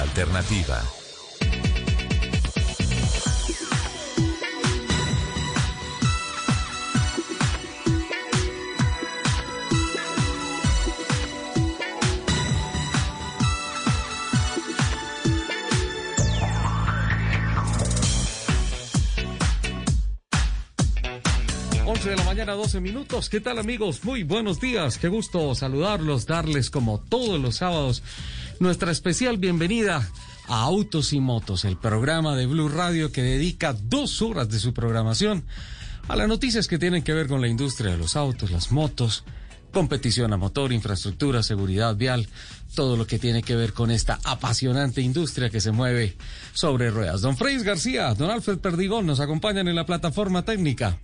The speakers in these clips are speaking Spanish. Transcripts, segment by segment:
Alternativa. de la mañana, 12 minutos. ¿Qué tal amigos? Muy buenos días. Qué gusto saludarlos, darles como todos los sábados nuestra especial bienvenida a Autos y Motos, el programa de Blue Radio que dedica dos horas de su programación a las noticias que tienen que ver con la industria de los autos, las motos, competición a motor, infraestructura, seguridad vial, todo lo que tiene que ver con esta apasionante industria que se mueve sobre ruedas. Don Freis García, don Alfred Perdigón nos acompañan en la plataforma técnica.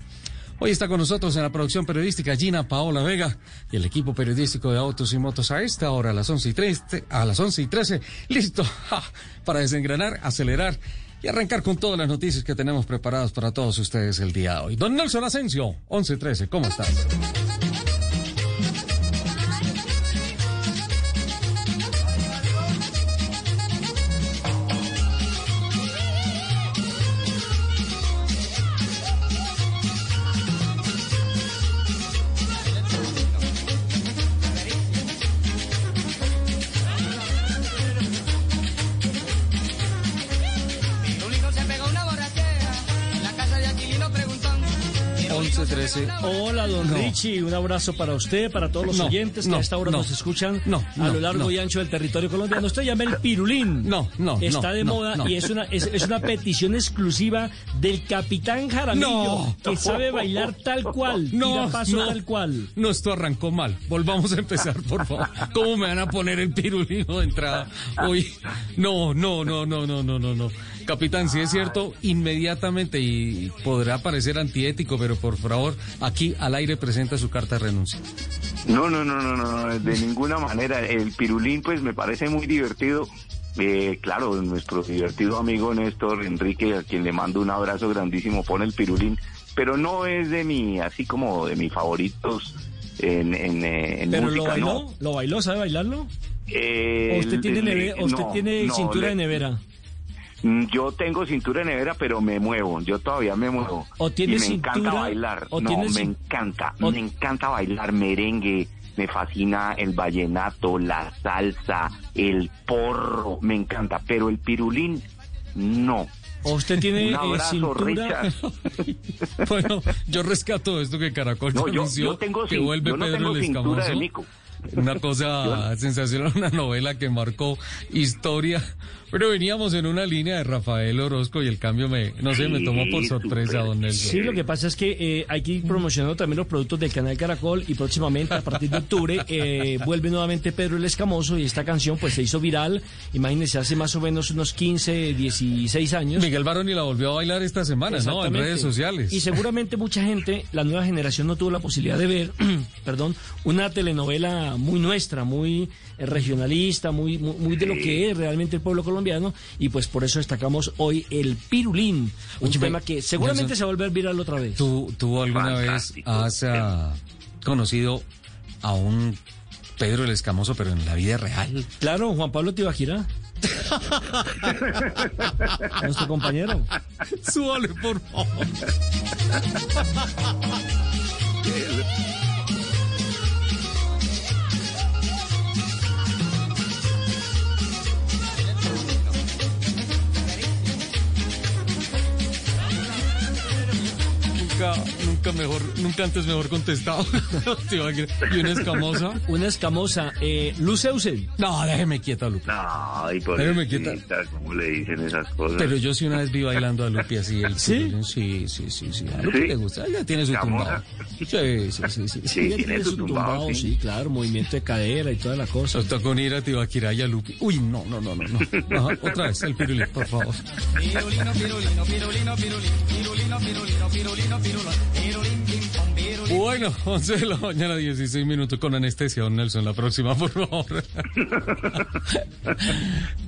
Hoy está con nosotros en la producción periodística Gina Paola Vega y el equipo periodístico de Autos y Motos a esta hora, a las 11 y 13, a las 11 y 13, listo para desengranar, acelerar y arrancar con todas las noticias que tenemos preparadas para todos ustedes el día de hoy. Don Nelson Asensio, 11 y 13, ¿cómo estás? 13. Hola, don Richie. Un abrazo para usted, para todos los oyentes que a esta hora nos escuchan a lo largo y ancho del territorio colombiano. Usted llama el pirulín. No, no. Está de moda y es una, es, una petición exclusiva del capitán Jaramillo, que sabe bailar tal cual. No, paso tal cual. No, esto arrancó mal. Volvamos a empezar, por favor. ¿Cómo me van a poner el pirulín de entrada hoy? No, no, no, no, no, no, no, no. Capitán, si es cierto, inmediatamente y podrá parecer antiético, pero por favor, aquí al aire presenta su carta de renuncia. No, no, no, no, no, de ninguna manera. El pirulín, pues me parece muy divertido. Eh, claro, nuestro divertido amigo Néstor Enrique, a quien le mando un abrazo grandísimo, pone el pirulín, pero no es de mi, así como de mis favoritos en, en, eh, ¿Pero lo bailó? ¿Lo bailó? ¿Sabe bailarlo? ¿O usted tiene, usted tiene cintura de nevera? Mm, yo tengo cintura de nevera, pero me muevo. Yo todavía me muevo. ¿O y me encanta bailar. no, me encanta. Me encanta bailar merengue. Me fascina el vallenato, la salsa, el porro. Me encanta. Pero el pirulín, no. ¿O usted tiene Un abrazo, cintura? bueno, yo rescato esto que Caracol no, yo, tengo, que vuelve yo no Pedro tengo el cintura de mico. Una cosa sensacional, una novela que marcó historia. Pero veníamos en una línea de Rafael Orozco y el cambio me, no sé, me tomó por sorpresa, don Nelson. Sí, lo que pasa es que eh, hay que ir promocionando también los productos del canal Caracol y próximamente, a partir de octubre, eh, vuelve nuevamente Pedro el Escamoso y esta canción pues se hizo viral, imagínense, hace más o menos unos 15, 16 años. Miguel Baroni la volvió a bailar esta semana, ¿no? En redes sociales. Y seguramente mucha gente, la nueva generación no tuvo la posibilidad de ver, perdón, una telenovela muy nuestra, muy regionalista, muy, muy, muy de lo que es realmente el pueblo colombiano y pues por eso destacamos hoy el pirulín, un Oye, tema que seguramente Nelson, se va a volver viral otra vez. ¿Tú, tú alguna Fantástico. vez has ah, conocido a un Pedro el Escamoso, pero en la vida real? Claro, Juan Pablo Tibagira. Nuestro compañero. Súbale, por favor. Nunca, nunca mejor, nunca antes mejor contestado. Y una escamosa. Una escamosa, eh, Luceusen. No, déjeme quieta, Lupi. Ay, por Pero me quita- ¿cómo le dicen esas cosas? Pero yo sí una vez vi bailando a Lupi así. El ¿Sí? Sí, sí, sí, sí. A Lupi ¿Sí? le gusta. Ella tiene su Escamosa. tumbado. Sí, sí, sí, sí. Sí, Ella tiene su tumbado, sí. sí, claro, movimiento de cadera y toda la cosa. Nos tocó unir a Tibaquirá y a Lupi. Uy, no, no, no, no. no. Ajá, otra vez, el pirulín, por favor. Bueno, 11 de la mañana, 16 minutos con anestesia, don Nelson. La próxima, por favor.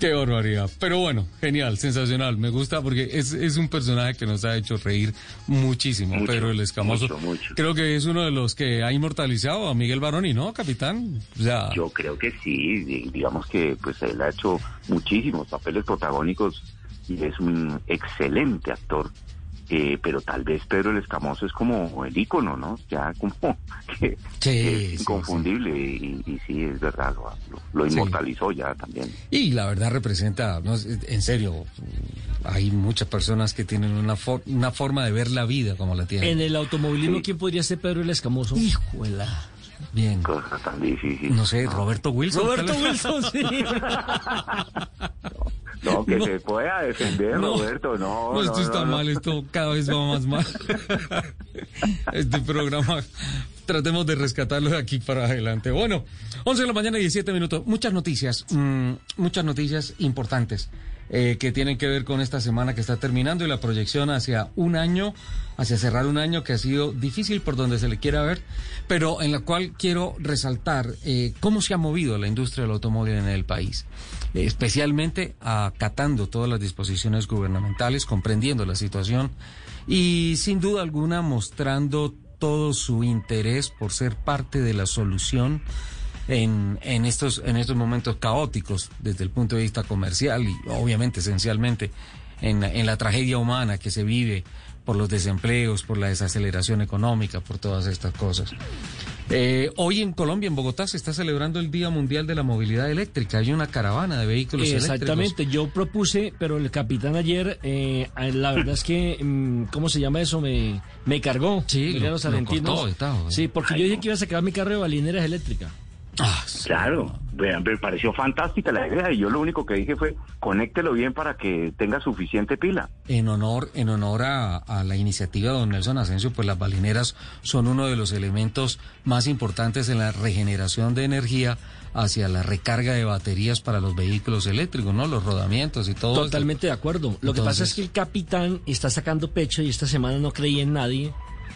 Qué barbaridad. Pero bueno, genial, sensacional. Me gusta porque es, es un personaje que nos ha hecho reír muchísimo. Mucho, pero el escamoso, mucho, mucho. creo que es uno de los que ha inmortalizado a Miguel Baroni, ¿no, capitán? O sea, Yo creo que sí, di- digamos que pues él ha hecho muchísimos papeles protagónicos y es un excelente actor. Eh, pero tal vez Pedro el Escamoso es como el ícono, ¿no? Ya como que, sí, es inconfundible y, y sí, es verdad, lo, lo- lo Sí. inmortalizó ya también. Y la verdad representa, no, en serio, hay muchas personas que tienen una, for- una forma de ver la vida como la tienen. En el automovilismo, ¿quién podría ser Pedro el Escamoso? Híjola. Bien. Cosa tan difícil. No sé, Roberto Wilson. Roberto. Wilson, sí. No, que No. se pueda defender, No. Roberto, no. No, esto no, está no, no. mal, esto cada vez va más mal. Este programa, tratemos de rescatarlo de aquí para adelante. Bueno, 11 de la mañana, 17 minutos. Muchas noticias, mm, muchas noticias importantes eh, que tienen que ver con esta semana que está terminando y la proyección hacia un año, hacia cerrar un año que ha sido difícil por donde se le quiera ver, pero en la cual quiero resaltar eh, cómo se ha movido la industria del automóvil en el país especialmente acatando todas las disposiciones gubernamentales, comprendiendo la situación y sin duda alguna mostrando todo su interés por ser parte de la solución en, en, estos, en estos momentos caóticos desde el punto de vista comercial y obviamente esencialmente en, en la tragedia humana que se vive por los desempleos, por la desaceleración económica, por todas estas cosas. Eh, hoy en Colombia, en Bogotá, se está celebrando el Día Mundial de la Movilidad Eléctrica. Hay una caravana de vehículos Exactamente, eléctricos. yo propuse, pero el capitán ayer, eh, la verdad es que, mm, ¿cómo se llama eso? Me, me cargó. Sí, Emiliano lo- lo Salentino. cortó y tal, güey. Sí, porque yo dije que iba a sacar mi carro de balineras eléctricas. Ah, Claro, me pareció fantástica la idea y yo lo único que dije fue conéctelo bien para que tenga suficiente pila. En honor, en honor a, a la iniciativa de don Nelson Asensio, pues las balineras son uno de los elementos más importantes en la regeneración de energía hacia la recarga de baterías para los vehículos eléctricos, ¿no? Los rodamientos y todo. esto. Totalmente de acuerdo. Lo que pasa es que el capitán está sacando pecho y esta semana no creía en nadie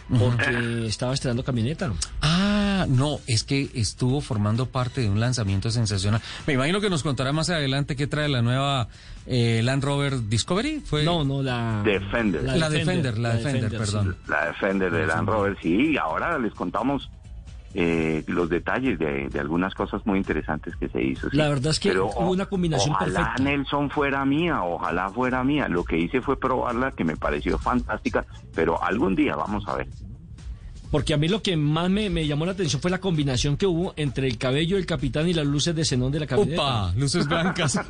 porque estaba estrenando camioneta. Ah, no, es que estuvo formando parte de un lanzamiento sensacional. Me imagino que nos contará más adelante qué trae la nueva eh, Land Rover Discovery. Fue No, no, la... Defender. La Defender, la Defender, sí. perdón. La Defender de Land Rover, sí, y ahora les contamos eh, los detalles de, de algunas cosas muy interesantes que se hizo. sí. La verdad es que Pero, hubo una combinación ojalá perfecta. Nelson fuera mía, ojalá fuera mía. Lo que hice fue probarla, que me pareció fantástica, pero algún día vamos a ver. Porque a mí lo que más me, me llamó la atención fue la combinación que hubo entre el cabello del capitán y las luces de xenón de la camioneta. ¡Opa! Luces blancas.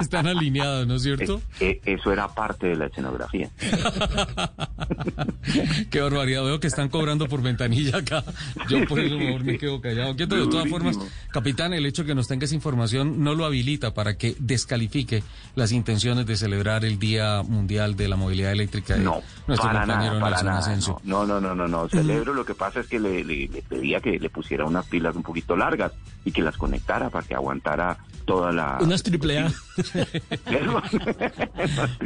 Están alineadas, ¿no es cierto? Eh, eh, eso era parte de la escenografía. Qué barbaridad. Veo que están cobrando por ventanilla acá. Yo por eso mejor me quedo callado. Quieto, de todas formas, capitán, el hecho que nos tenga esa información no lo habilita para que descalifique las intenciones de celebrar el Día Mundial de la Movilidad Eléctrica de No, nuestro para compañero nada, para Nelson nada. Asensio. No, no, no, no, no. Celebro. Lo que pasa es que le, le- le pedía que le pusiera unas pilas un poquito largas y que las conectara para que aguantara toda la. Unas triple A.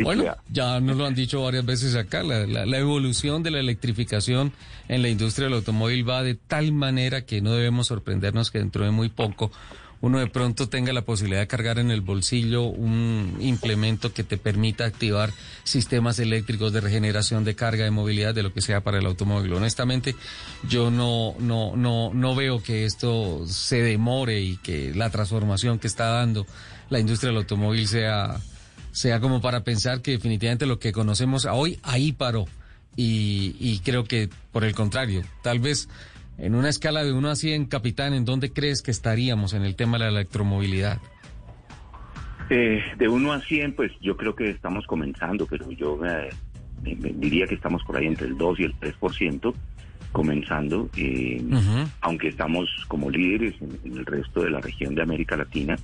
Bueno, ya nos lo han dicho varias veces acá, la, la- la evolución de la electrificación en la industria del automóvil va de tal manera que no debemos sorprendernos que dentro de muy poco uno de pronto tenga la posibilidad de cargar en el bolsillo un implemento que te permita activar sistemas eléctricos de regeneración de carga, de movilidad, de lo que sea para el automóvil. Honestamente, yo no, no, no, no veo que esto se demore y que la transformación que está dando la industria del automóvil sea sea como para pensar que definitivamente lo que conocemos hoy ahí paró. Y, y creo que por el contrario, tal vez en una escala de 1 a 100, capitán, ¿en dónde crees que estaríamos en el tema de la electromovilidad? Eh, de 1 a 100, pues yo creo que estamos comenzando, pero yo eh, diría que estamos por ahí entre el 2 y el 3%, comenzando, eh, aunque estamos como líderes en, en el resto de la región de América Latina,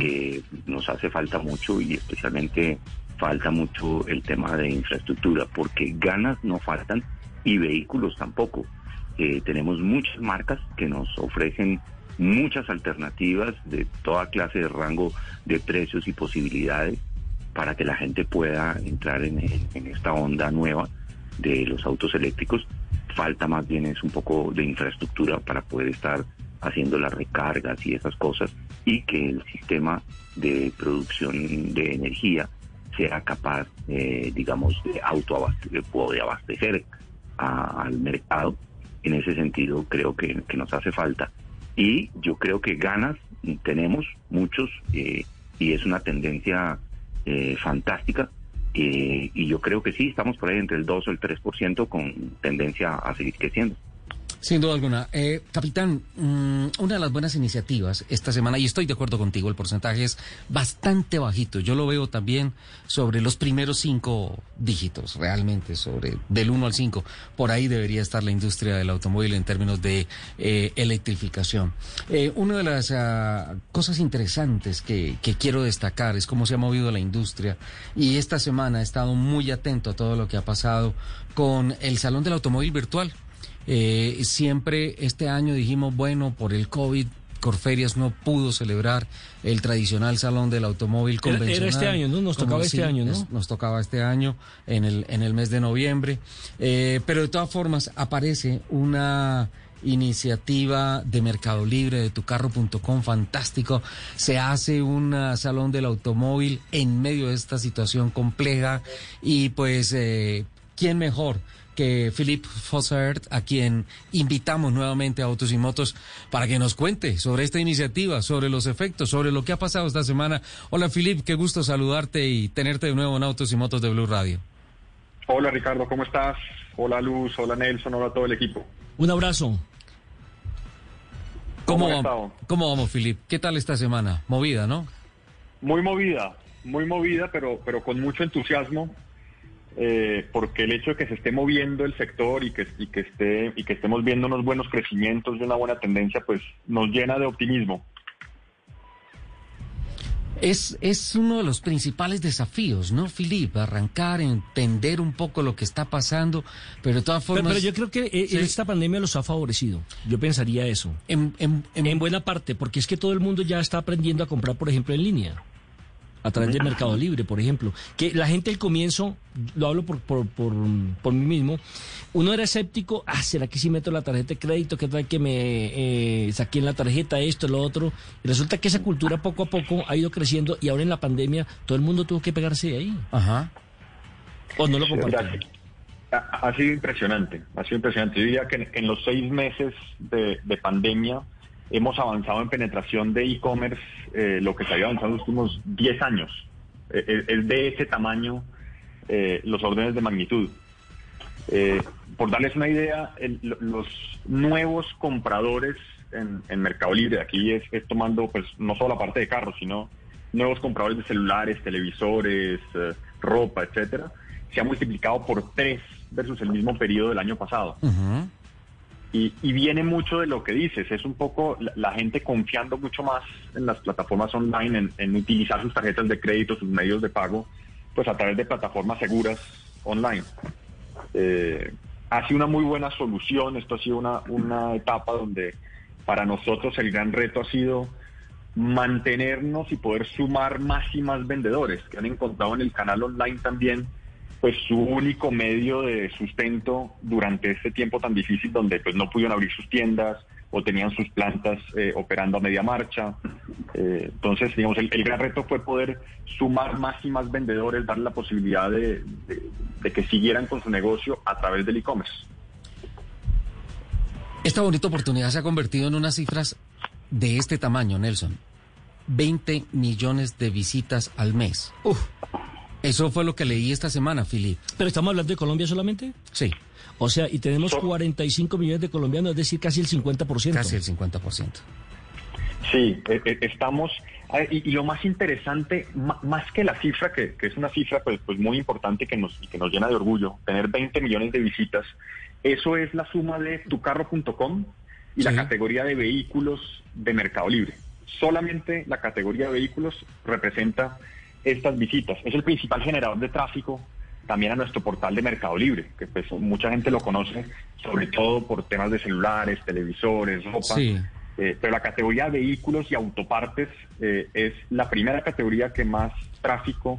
eh, nos hace falta mucho y especialmente falta mucho el tema de infraestructura, porque ganas no faltan y vehículos tampoco. Eh, tenemos muchas marcas que nos ofrecen muchas alternativas de toda clase de rango de precios y posibilidades para que la gente pueda entrar en, esta onda nueva de los autos eléctricos. Falta más bien es un poco de infraestructura para poder estar haciendo las recargas y esas cosas y que el sistema de producción de energía sea capaz, eh, digamos, de autoabastecer o de abastecer a- al mercado. En ese sentido, creo que, nos hace falta. Y yo creo que ganas tenemos muchos eh, y es una tendencia eh, fantástica. eh, y yo creo que sí, estamos por ahí entre el 2 o el 3% con tendencia a seguir creciendo. Sin duda alguna. Eh, capitán, mm, una de las buenas iniciativas esta semana, y estoy de acuerdo contigo, el porcentaje es bastante bajito. Yo lo veo también sobre los primeros cinco dígitos, realmente, sobre del 1 al 5. Por ahí debería estar la industria del automóvil en términos de eh, electrificación. Eh, una de las ah, cosas interesantes que quiero destacar es cómo se ha movido la industria. Y esta semana he estado muy atento a todo lo que ha pasado con el Salón del Automóvil Virtual. Eh, siempre este año dijimos, bueno, por el COVID, Corferias no pudo celebrar el tradicional salón del automóvil convencional. era este año, ¿no? Nos tocaba este año, ¿no? es- nos tocaba este año en el, en el mes de noviembre. Eh, pero de todas formas aparece una iniciativa de Mercado Libre, de tucarro.com, fantástico. Se hace un ah, salón del automóvil en medio de esta situación compleja y pues, eh, ¿quién mejor? Que Philip Fossert, a quien invitamos nuevamente a Autos y Motos para que nos cuente sobre esta iniciativa, sobre los efectos, sobre lo que ha pasado esta semana. Hola Philip, qué gusto saludarte y tenerte de nuevo en Autos y Motos de Blue Radio. Hola Ricardo, ¿cómo estás? Hola Luz, hola Nelson, hola a todo el equipo. Un abrazo. ¿Cómo, ¿Cómo vamos? ¿Cómo vamos, Philip? ¿Qué tal esta semana? Movida, ¿no? Muy movida, muy movida, pero, pero con mucho entusiasmo, eh, porque el hecho de que se esté moviendo el sector y que, y que esté y que estemos viendo unos buenos crecimientos y una buena tendencia, pues nos llena de optimismo. Es, es uno de los principales desafíos, ¿no, Philip? Arrancar, entender un poco lo que está pasando, pero de todas Pero, formas... pero yo creo que eh, Sí. esta pandemia los ha favorecido. Yo pensaría eso. en- en- en- En buena parte, porque es que todo el mundo ya está aprendiendo a comprar, por ejemplo, en línea. A través del Mercado Libre, por ejemplo. Que la gente al comienzo, lo hablo por, por, por, por mí mismo, uno era escéptico, ah, ¿será que si meto la tarjeta de crédito? ¿Qué tal que me eh, saqué en la tarjeta esto, lo otro? Y resulta que esa cultura poco a poco ha ido creciendo y ahora en la pandemia todo el mundo tuvo que pegarse de ahí. Ajá. ¿O no lo comparten? ha, sido impresionante, ha sido impresionante. Yo diría que en, los seis meses de, de pandemia hemos avanzado en penetración de e-commerce, eh, lo que se había avanzado en los últimos 10 años. Eh, eh, es de ese tamaño los órdenes de magnitud. Por darles una idea, los nuevos compradores en, Mercado Libre, aquí es, tomando pues no solo la parte de carros, sino nuevos compradores de celulares, televisores, ropa, etcétera, se ha multiplicado por tres versus el mismo periodo del año pasado. Ujú. Y, y viene mucho de lo que dices, es un poco la, gente confiando mucho más en las plataformas online, en, en utilizar sus tarjetas de crédito, sus medios de pago, pues a través de plataformas seguras online. Eh, ha sido una muy buena solución, esto ha sido una, una etapa donde para nosotros el gran reto ha sido mantenernos y poder sumar más y más vendedores que han encontrado en el canal online también pues su único medio de sustento durante este tiempo tan difícil donde pues no pudieron abrir sus tiendas o tenían sus plantas eh, operando a media marcha. Eh, entonces, digamos, el, el gran reto fue poder sumar más y más vendedores, darle la posibilidad de, de- de que siguieran con su negocio a través del e-commerce. Esta bonita oportunidad se ha convertido en unas cifras de este tamaño, Nelson. 20 millones de visitas al mes. Eso fue lo que leí esta semana, Philip. ¿Pero estamos hablando de Colombia solamente? Sí, O sea, y tenemos So- 45 millones de colombianos, es decir, casi el 50%. casi el 50%. Sí, eh, eh, estamos, a ver, y, y lo más interesante, más que la cifra, que, que es una cifra pues, pues muy importante que nos, y que nos llena de orgullo, tener 20 millones de visitas, eso es la suma de tucarro.com y la categoría de vehículos de Mercado Libre. Solamente la categoría de vehículos representa estas visitas. Es el principal generador de tráfico también a nuestro portal de Mercado Libre, que pues mucha gente lo conoce, sobre todo por temas de celulares, televisores, ropa. Sí. Eh, pero la categoría de vehículos y autopartes eh, es la primera categoría que más tráfico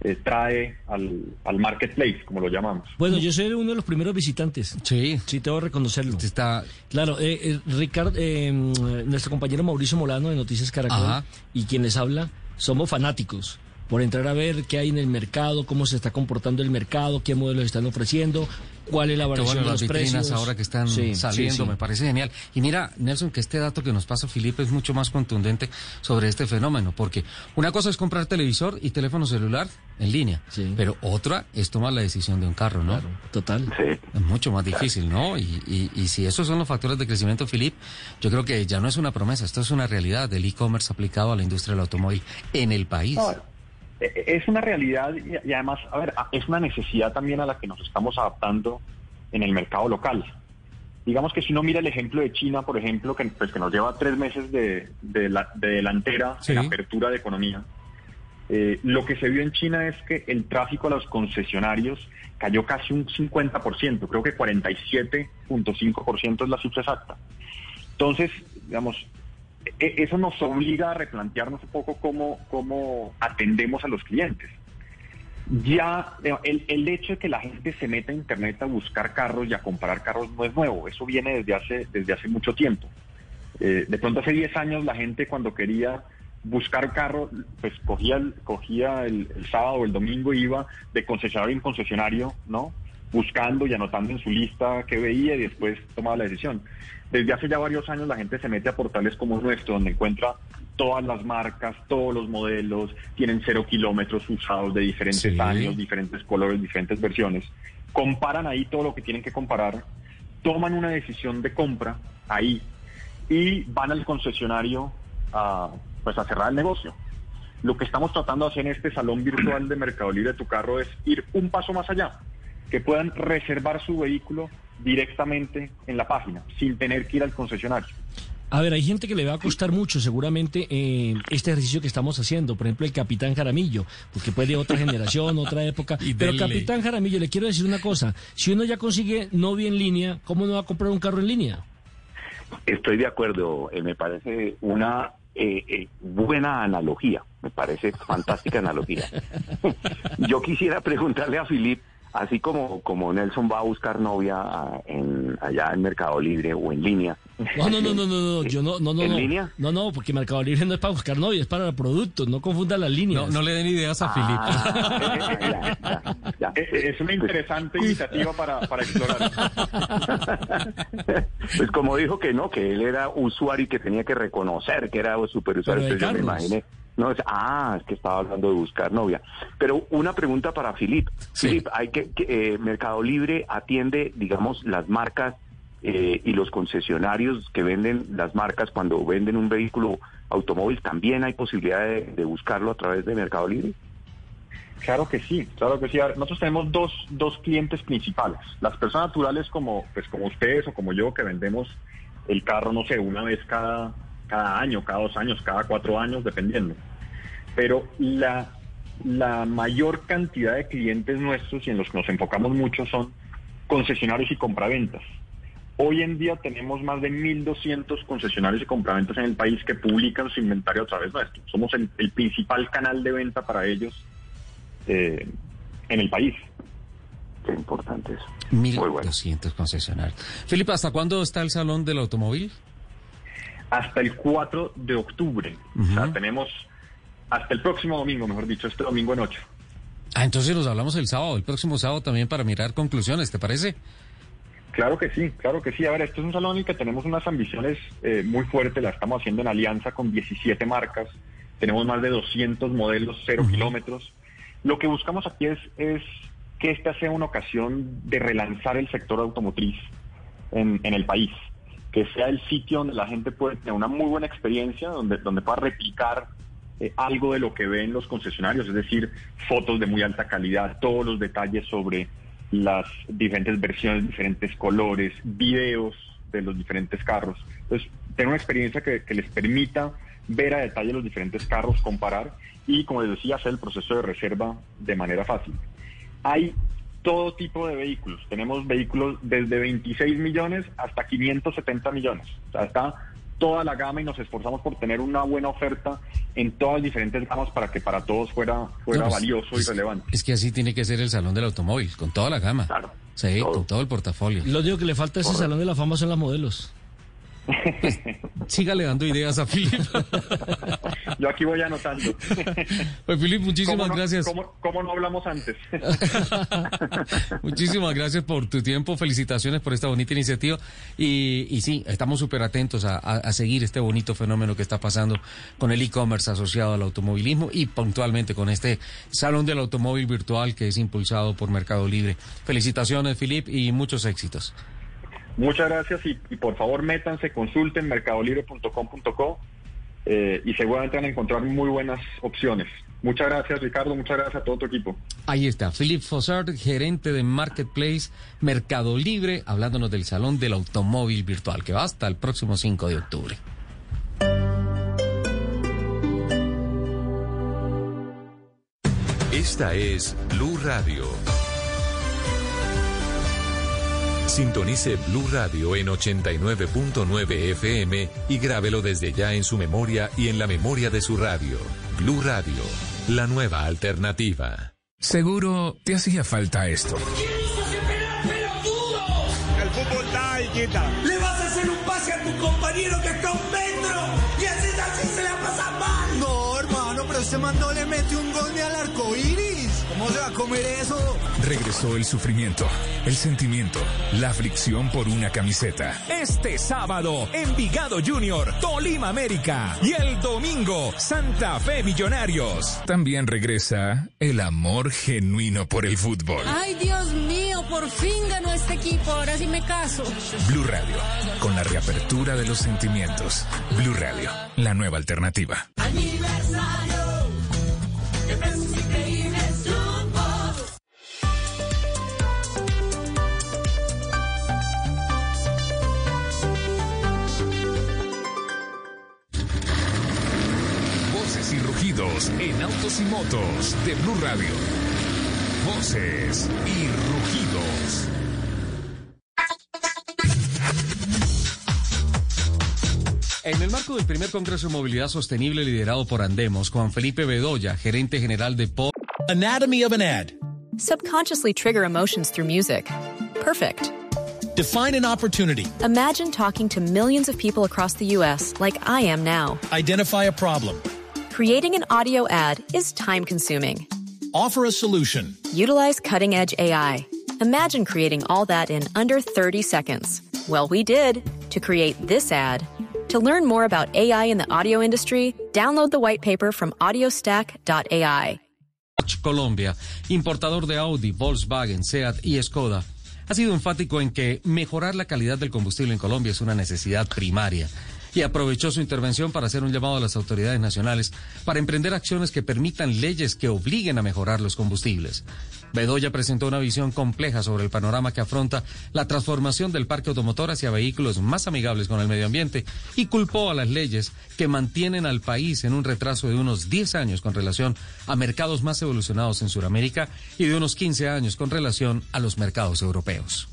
eh, trae al, al marketplace, como lo llamamos. Bueno, yo soy uno de los primeros visitantes. Sí. Sí, tengo que reconocerlo. Está, Claro, eh, eh, Ricardo, eh, mm, nuestro compañero Mauricio Molano de Noticias Caracol Ajá. y quien les habla, somos fanáticos por entrar a ver qué hay en el mercado, cómo se está comportando el mercado, qué modelos están ofreciendo, cuál es la variación bueno de las los vitrinas precios. ahora que están Sí, saliendo, sí, sí. me parece genial. Y mira, Nelson, que este dato que nos pasa Felipe es mucho más contundente sobre este fenómeno, porque una cosa es comprar televisor y teléfono celular en línea, Sí. pero otra es tomar la decisión de un carro, ¿no? Claro, total. Es mucho más difícil, ¿no? Y, y, y si esos son los factores de crecimiento, Filip, yo creo que ya no es una promesa, esto es una realidad del e-commerce aplicado a la industria del automóvil en el país. Eh, es una realidad y, además, a ver, es una necesidad también a la que nos estamos adaptando en el mercado local. Digamos que si uno mira el ejemplo de China, por ejemplo, que, pues, que nos lleva tres meses de, de la- de delantera Sí. en apertura de economía, eh, lo que se vio en China es que el tráfico a los concesionarios cayó casi un 50%, creo que 47.5% es la cifra exacta. Entonces, digamos, e- eso nos obliga a replantearnos un poco cómo, cómo atendemos a los clientes. Ya eh, el, el hecho de que la gente se meta a internet a buscar carros y a comprar carros no es nuevo, eso viene desde hace, desde hace mucho tiempo. Eh, de pronto hace 10 años la gente cuando quería buscar carro, pues cogía el, cogía el, el sábado o el domingo iba de concesionario en concesionario, ¿no? Buscando y anotando en su lista qué veía y después tomaba la decisión. Desde hace ya varios años la gente se mete a portales como nuestro, donde encuentra todas las marcas, todos los modelos, tienen cero kilómetros usados de diferentes Sí. años, diferentes colores, diferentes versiones. Comparan ahí todo lo que tienen que comparar, toman una decisión de compra ahí y van al concesionario a, pues a cerrar el negocio. Lo que estamos tratando de hacer en este salón virtual de Mercado Libre de tu carro es ir un paso más allá, que puedan reservar su vehículo directamente en la página, sin tener que ir al concesionario. A ver, hay gente que le va a costar mucho seguramente eh, este ejercicio que estamos haciendo. Por ejemplo, el Capitán Jaramillo, porque puede de otra generación, otra época. Y Pero. Capitán Jaramillo, le quiero decir una cosa. Si uno ya consigue novia en línea, ¿cómo no va a comprar un carro en línea? Estoy de acuerdo, eh, me parece una eh, eh, buena analogía, me parece fantástica analogía. Yo quisiera preguntarle a Filip, así como, como Nelson va a buscar novia ah, en, allá en Mercado Libre o en línea. No, no, no, no, no, no, yo no, no, no. ¿En no. línea? No, no, porque Mercado Libre no es para buscar novia, es para productos, no confunda las líneas. No, no le den ideas a. Ah, ya, ya, ya. Es, es una interesante iniciativa para, para explorar. Pues como dijo que no, que él era usuario y que tenía que reconocer que era superusuario, entonces yo me imaginé. No, es, ah, es que estaba hablando de buscar novia. Pero una pregunta para Filip. Sí. Filip, hay que, que, eh, Mercado Libre atiende, digamos, las marcas eh, y los concesionarios que venden las marcas cuando venden un vehículo automóvil, ¿también hay posibilidad de, de buscarlo a través de Mercado Libre? Claro que sí, claro que sí. A ver, Nosotros tenemos dos, dos clientes principales. Las personas naturales como, pues como ustedes o como yo que vendemos el carro, no sé, una vez cada, cada año, cada dos años, cada cuatro años, dependiendo. Pero la, la mayor cantidad de clientes nuestros y en los que nos enfocamos mucho son concesionarios y compraventas. Hoy en día tenemos más de 1.200 concesionarios y compraventas en el país que publican su inventario a través nuestro. Somos el, el principal canal de venta para ellos eh, en el país. Qué importante eso. Muy bueno. 1.200 concesionarios. Felipe, ¿hasta cuándo está el Salón del Automóvil? Hasta el 4 de octubre. O sea, tenemos hasta el próximo domingo, mejor dicho, este domingo en 8. Ah, entonces nos hablamos el sábado, el próximo sábado también para mirar conclusiones, ¿te parece? Claro que sí, claro que sí. A ver, esto es un salón en el que tenemos unas ambiciones eh, muy fuertes, la estamos haciendo en alianza con 17 marcas, tenemos más de 200 modelos, cero kilómetros. Lo que buscamos aquí es, es que esta sea una ocasión de relanzar el sector automotriz en, en el país, que sea el sitio donde la gente puede tener una muy buena experiencia, donde, donde pueda replicar eh, algo de lo que ven los concesionarios, es decir, fotos de muy alta calidad, todos los detalles sobre las diferentes versiones, diferentes colores, videos de los diferentes carros. Entonces, tener una experiencia que, que les permita ver a detalle los diferentes carros, comparar y, como les decía, hacer el proceso de reserva de manera fácil. Hay todo tipo de vehículos. Tenemos vehículos desde 26 millones hasta 570 millones. O sea, está toda la gama y nos esforzamos por tener una buena oferta en todas las diferentes gamas para que para todos fuera, fuera No, pues, valioso es- y relevante. Es que así tiene que ser el salón del automóvil, con toda la gama. Claro. Sí, Todo. con todo el portafolio. Lo único que le falta a ese salón de la fama son las modelos. Sígale dando ideas a Philip. Yo aquí voy anotando. Pues Philip, muchísimas ¿Cómo no- gracias. ¿cómo, cómo no hablamos antes? Muchísimas gracias por tu tiempo, felicitaciones por esta bonita iniciativa y, y sí, estamos súper atentos a, a- a seguir este bonito fenómeno que está pasando con el e-commerce asociado al automovilismo y puntualmente con este Salón del Automóvil Virtual que es impulsado por Mercado Libre. Felicitaciones, Philip, y muchos éxitos. Muchas gracias y, y por favor métanse, consulten mercadolibre.com.co eh, y seguramente van a encontrar muy buenas opciones. Muchas gracias Ricardo, muchas gracias a todo tu equipo. Ahí está, Philip Fossard, gerente de Marketplace Mercado Libre, hablándonos del Salón del Automóvil Virtual que va hasta el próximo 5 de octubre. Esta es Blue Radio. Sintonice Blue Radio en 89.9 FM y grábelo desde ya en su memoria y en la memoria de su radio. Blue Radio, la nueva alternativa. Seguro te hacía falta esto. El fútbol da y quita. Le vas a hacer un pase a tu compañero que está un metro y así así se la pasa mal. No, hermano, pero este man no le mete un gol ni al arco iris. ¿Cómo se va a comer eso? Regresó el sufrimiento, el sentimiento, la fricción por una camiseta. Este sábado, Envigado Junior, Tolima América. Y el domingo, Santa Fe Millonarios. También regresa el amor genuino por el fútbol. Ay, Dios mío, por fin ganó este equipo. Ahora sí me caso. Blue Radio, con la reapertura de los sentimientos. Blue Radio, la nueva alternativa. Aniversario rugidos en autos y motos de Blue Radio. Voces y rugidos. En el marco del primer Congreso de Movilidad Sostenible liderado por Andemos, Juan Felipe Bedoya, gerente general de PO, Anatomy of an ad. Subconsciously trigger emotions through music. Perfect. Define an opportunity. Imagine talking to millions of people across the U.S. like I am now. Identify a problem. Creating an audio ad is time consuming. Offer a solution. Utilize cutting edge AI. Imagine creating all that in under 30 seconds. Well, we did to create this ad. To learn more about AI in the audio industry, download the white paper from audiostack.ai. Dodge Colombia, importador de Audi, Volkswagen, Seat y Skoda, ha sido enfático en que mejorar la calidad del combustible en Colombia es una necesidad primaria y aprovechó su intervención para hacer un llamado a las autoridades nacionales para emprender acciones que permitan leyes que obliguen a mejorar los combustibles. Bedoya presentó una visión compleja sobre el panorama que afronta la transformación del parque automotor hacia vehículos más amigables con el medio ambiente y culpó a las leyes que mantienen al país en un retraso de unos 10 años con relación a mercados más evolucionados en Sudamérica y de unos 15 años con relación a los mercados europeos.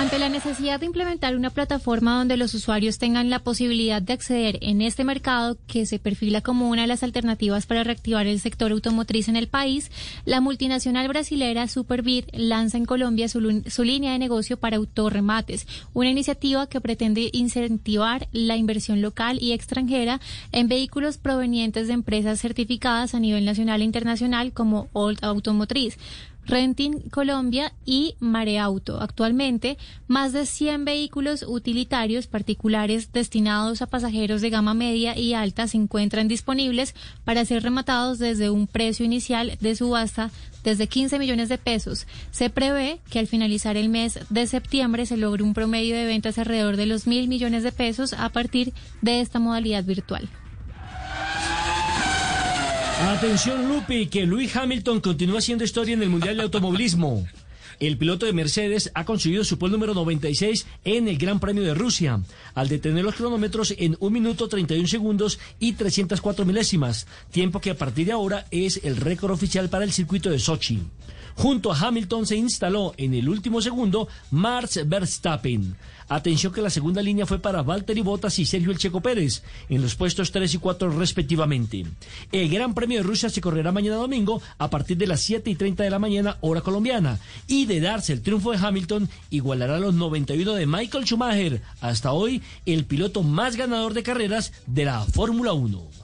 Ante la necesidad de implementar una plataforma donde los usuarios tengan la posibilidad de acceder en este mercado que se perfila como una de las alternativas para reactivar el sector automotriz en el país, la multinacional brasilera Superbit lanza en Colombia su, línea de negocio para autorremates, una iniciativa que pretende incentivar la inversión local y extranjera en vehículos provenientes de empresas certificadas a nivel nacional e internacional como Old Automotriz. Renting Colombia y Mareauto. Actualmente, más de 100 vehículos utilitarios particulares destinados a pasajeros de gama media y alta se encuentran disponibles para ser rematados desde un precio inicial de subasta desde 15 millones de pesos. Se prevé que al finalizar el mes de septiembre se logre un promedio de ventas alrededor de los mil millones de pesos a partir de esta modalidad virtual. Atención Lupi, que Luis Hamilton continúa haciendo historia en el Mundial de Automovilismo. El piloto de Mercedes ha conseguido su puesto número 96 en el Gran Premio de Rusia, al detener los cronómetros en 1 minuto 31 segundos y 304 milésimas, tiempo que a partir de ahora es el récord oficial para el circuito de Sochi. Junto a Hamilton se instaló en el último segundo Max Verstappen. Atención que la segunda línea fue para Valtteri Bottas y Sergio El Checo Pérez, en los puestos 3 y 4 respectivamente. El Gran Premio de Rusia se correrá mañana domingo a partir de las 7 y 30 de la mañana, hora colombiana. Y de darse el triunfo de Hamilton, igualará los 91 de Michael Schumacher, hasta hoy el piloto más ganador de carreras de la Fórmula 1.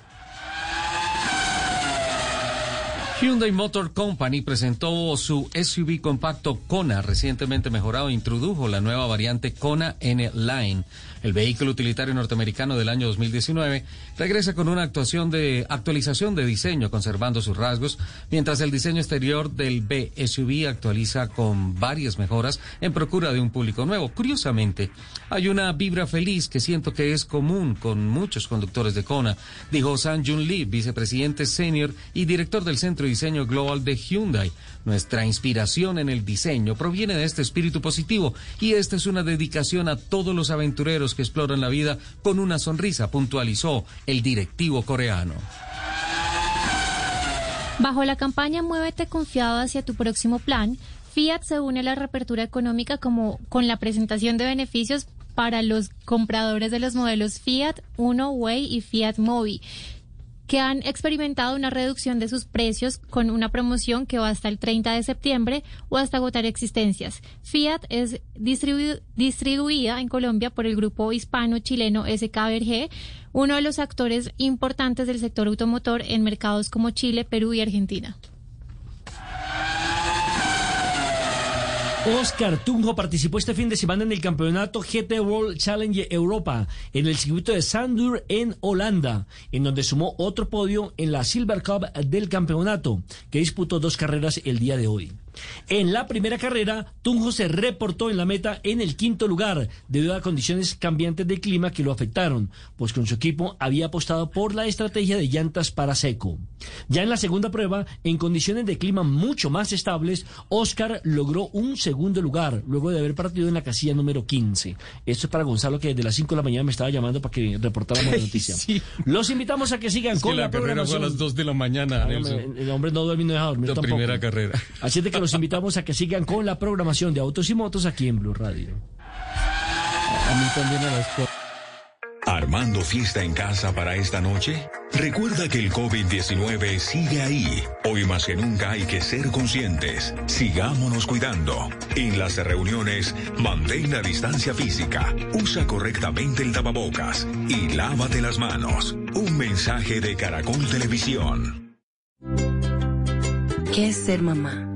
Hyundai Motor Company presentó su SUV compacto Kona recientemente mejorado introdujo la nueva variante Kona N Line. El vehículo utilitario norteamericano del año 2019 regresa con una actuación de actualización de diseño conservando sus rasgos, mientras el diseño exterior del B SUV actualiza con varias mejoras en procura de un público nuevo. Curiosamente, hay una vibra feliz que siento que es común con muchos conductores de Kona, dijo San Jun Lee, vicepresidente senior y director del Centro Diseño Global de Hyundai. Nuestra inspiración en el diseño proviene de este espíritu positivo y esta es una dedicación a todos los aventureros que exploran la vida con una sonrisa, puntualizó el directivo coreano. Bajo la campaña Muévete confiado hacia tu próximo plan, Fiat se une a la reapertura económica como con la presentación de beneficios para los compradores de los modelos Fiat Uno Way y Fiat Mobi que han experimentado una reducción de sus precios con una promoción que va hasta el 30 de septiembre o hasta agotar existencias. Fiat es distribuida en Colombia por el grupo hispano-chileno SKBRG, uno de los actores importantes del sector automotor en mercados como Chile, Perú y Argentina. Oscar Tunjo participó este fin de semana en el campeonato GT World Challenge Europa en el circuito de Sandur en Holanda, en donde sumó otro podio en la Silver Cup del campeonato, que disputó dos carreras el día de hoy. En la primera carrera, Tunjo se reportó en la meta en el quinto lugar, debido a condiciones cambiantes del clima que lo afectaron, pues con su equipo había apostado por la estrategia de llantas para seco. Ya en la segunda prueba, en condiciones de clima mucho más estables, Oscar logró un segundo lugar, luego de haber partido en la casilla número 15. Esto es para Gonzalo, que desde las 5 de la mañana me estaba llamando para que reportáramos la noticia. Los invitamos a que sigan con la, carrera fue a las 2 de la mañana. el, hombre no duerme no deja dormir la primera carrera. Así de que los invitamos a que sigan con la programación de Autos y Motos aquí en Blue Radio. A mí también a las ¿Armando fiesta en casa para esta noche? Recuerda que el COVID-19 sigue ahí. Hoy más que nunca hay que ser conscientes. Sigámonos cuidando. En las reuniones, mantén la distancia física, usa correctamente el tapabocas y lávate las manos. Un mensaje de Caracol Televisión. ¿Qué es ser mamá?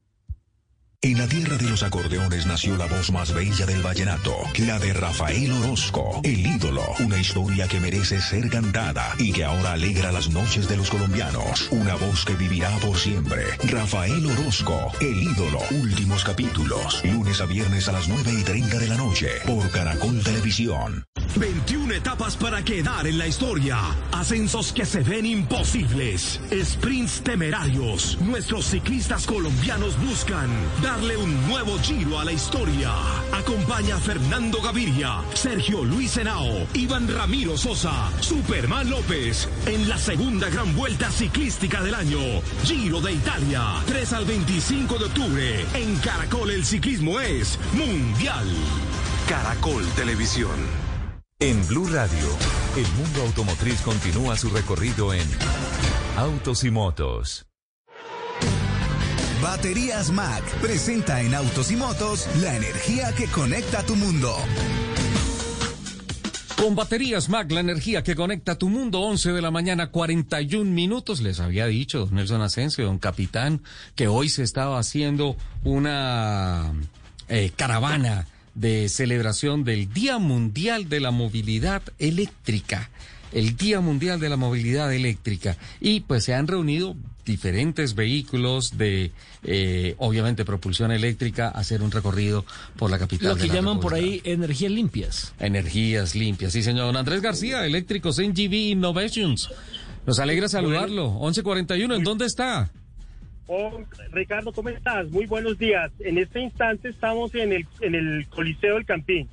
En la tierra de los acordeones nació la voz más bella del vallenato, la de Rafael Orozco, el ídolo, una historia que merece ser cantada y que ahora alegra las noches de los colombianos, una voz que vivirá por siempre. Rafael Orozco, el ídolo, últimos capítulos, lunes a viernes a las 9 y 30 de la noche, por Caracol Televisión. 21 etapas para quedar en la historia. Ascensos que se ven imposibles. Sprints temerarios. Nuestros ciclistas colombianos buscan darle un nuevo giro a la historia. Acompaña a Fernando Gaviria, Sergio Luis Henao, Iván Ramiro Sosa, Superman López en la segunda gran vuelta ciclística del año. Giro de Italia. 3 al 25 de octubre. En Caracol el ciclismo es mundial. Caracol Televisión. En Blue Radio, el mundo automotriz continúa su recorrido en Autos y Motos. Baterías Mac presenta en Autos y Motos la energía que conecta tu mundo. Con baterías Mac, la energía que conecta tu mundo, 11 de la mañana, 41 minutos. Les había dicho Nelson Asensio, don capitán, que hoy se estaba haciendo una eh, caravana de celebración del Día Mundial de la Movilidad Eléctrica. El Día Mundial de la Movilidad Eléctrica. Y pues se han reunido diferentes vehículos de, eh, obviamente, propulsión eléctrica hacer un recorrido por la capital. Lo que de la llaman por ahí energías limpias. Energías limpias. Sí, señor. Don Andrés García, Eléctricos NGV Innovations. Nos alegra saludarlo. 1141, ¿en dónde está? Oh, Ricardo, ¿cómo estás? Muy buenos días. En este instante estamos en el, en el Coliseo del Campín.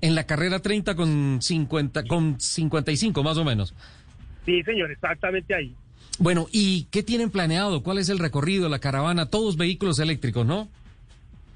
En la carrera 30 con 50, con 55 más o menos. Sí, señor, exactamente ahí. Bueno, ¿y qué tienen planeado? ¿Cuál es el recorrido, la caravana? Todos vehículos eléctricos, ¿no?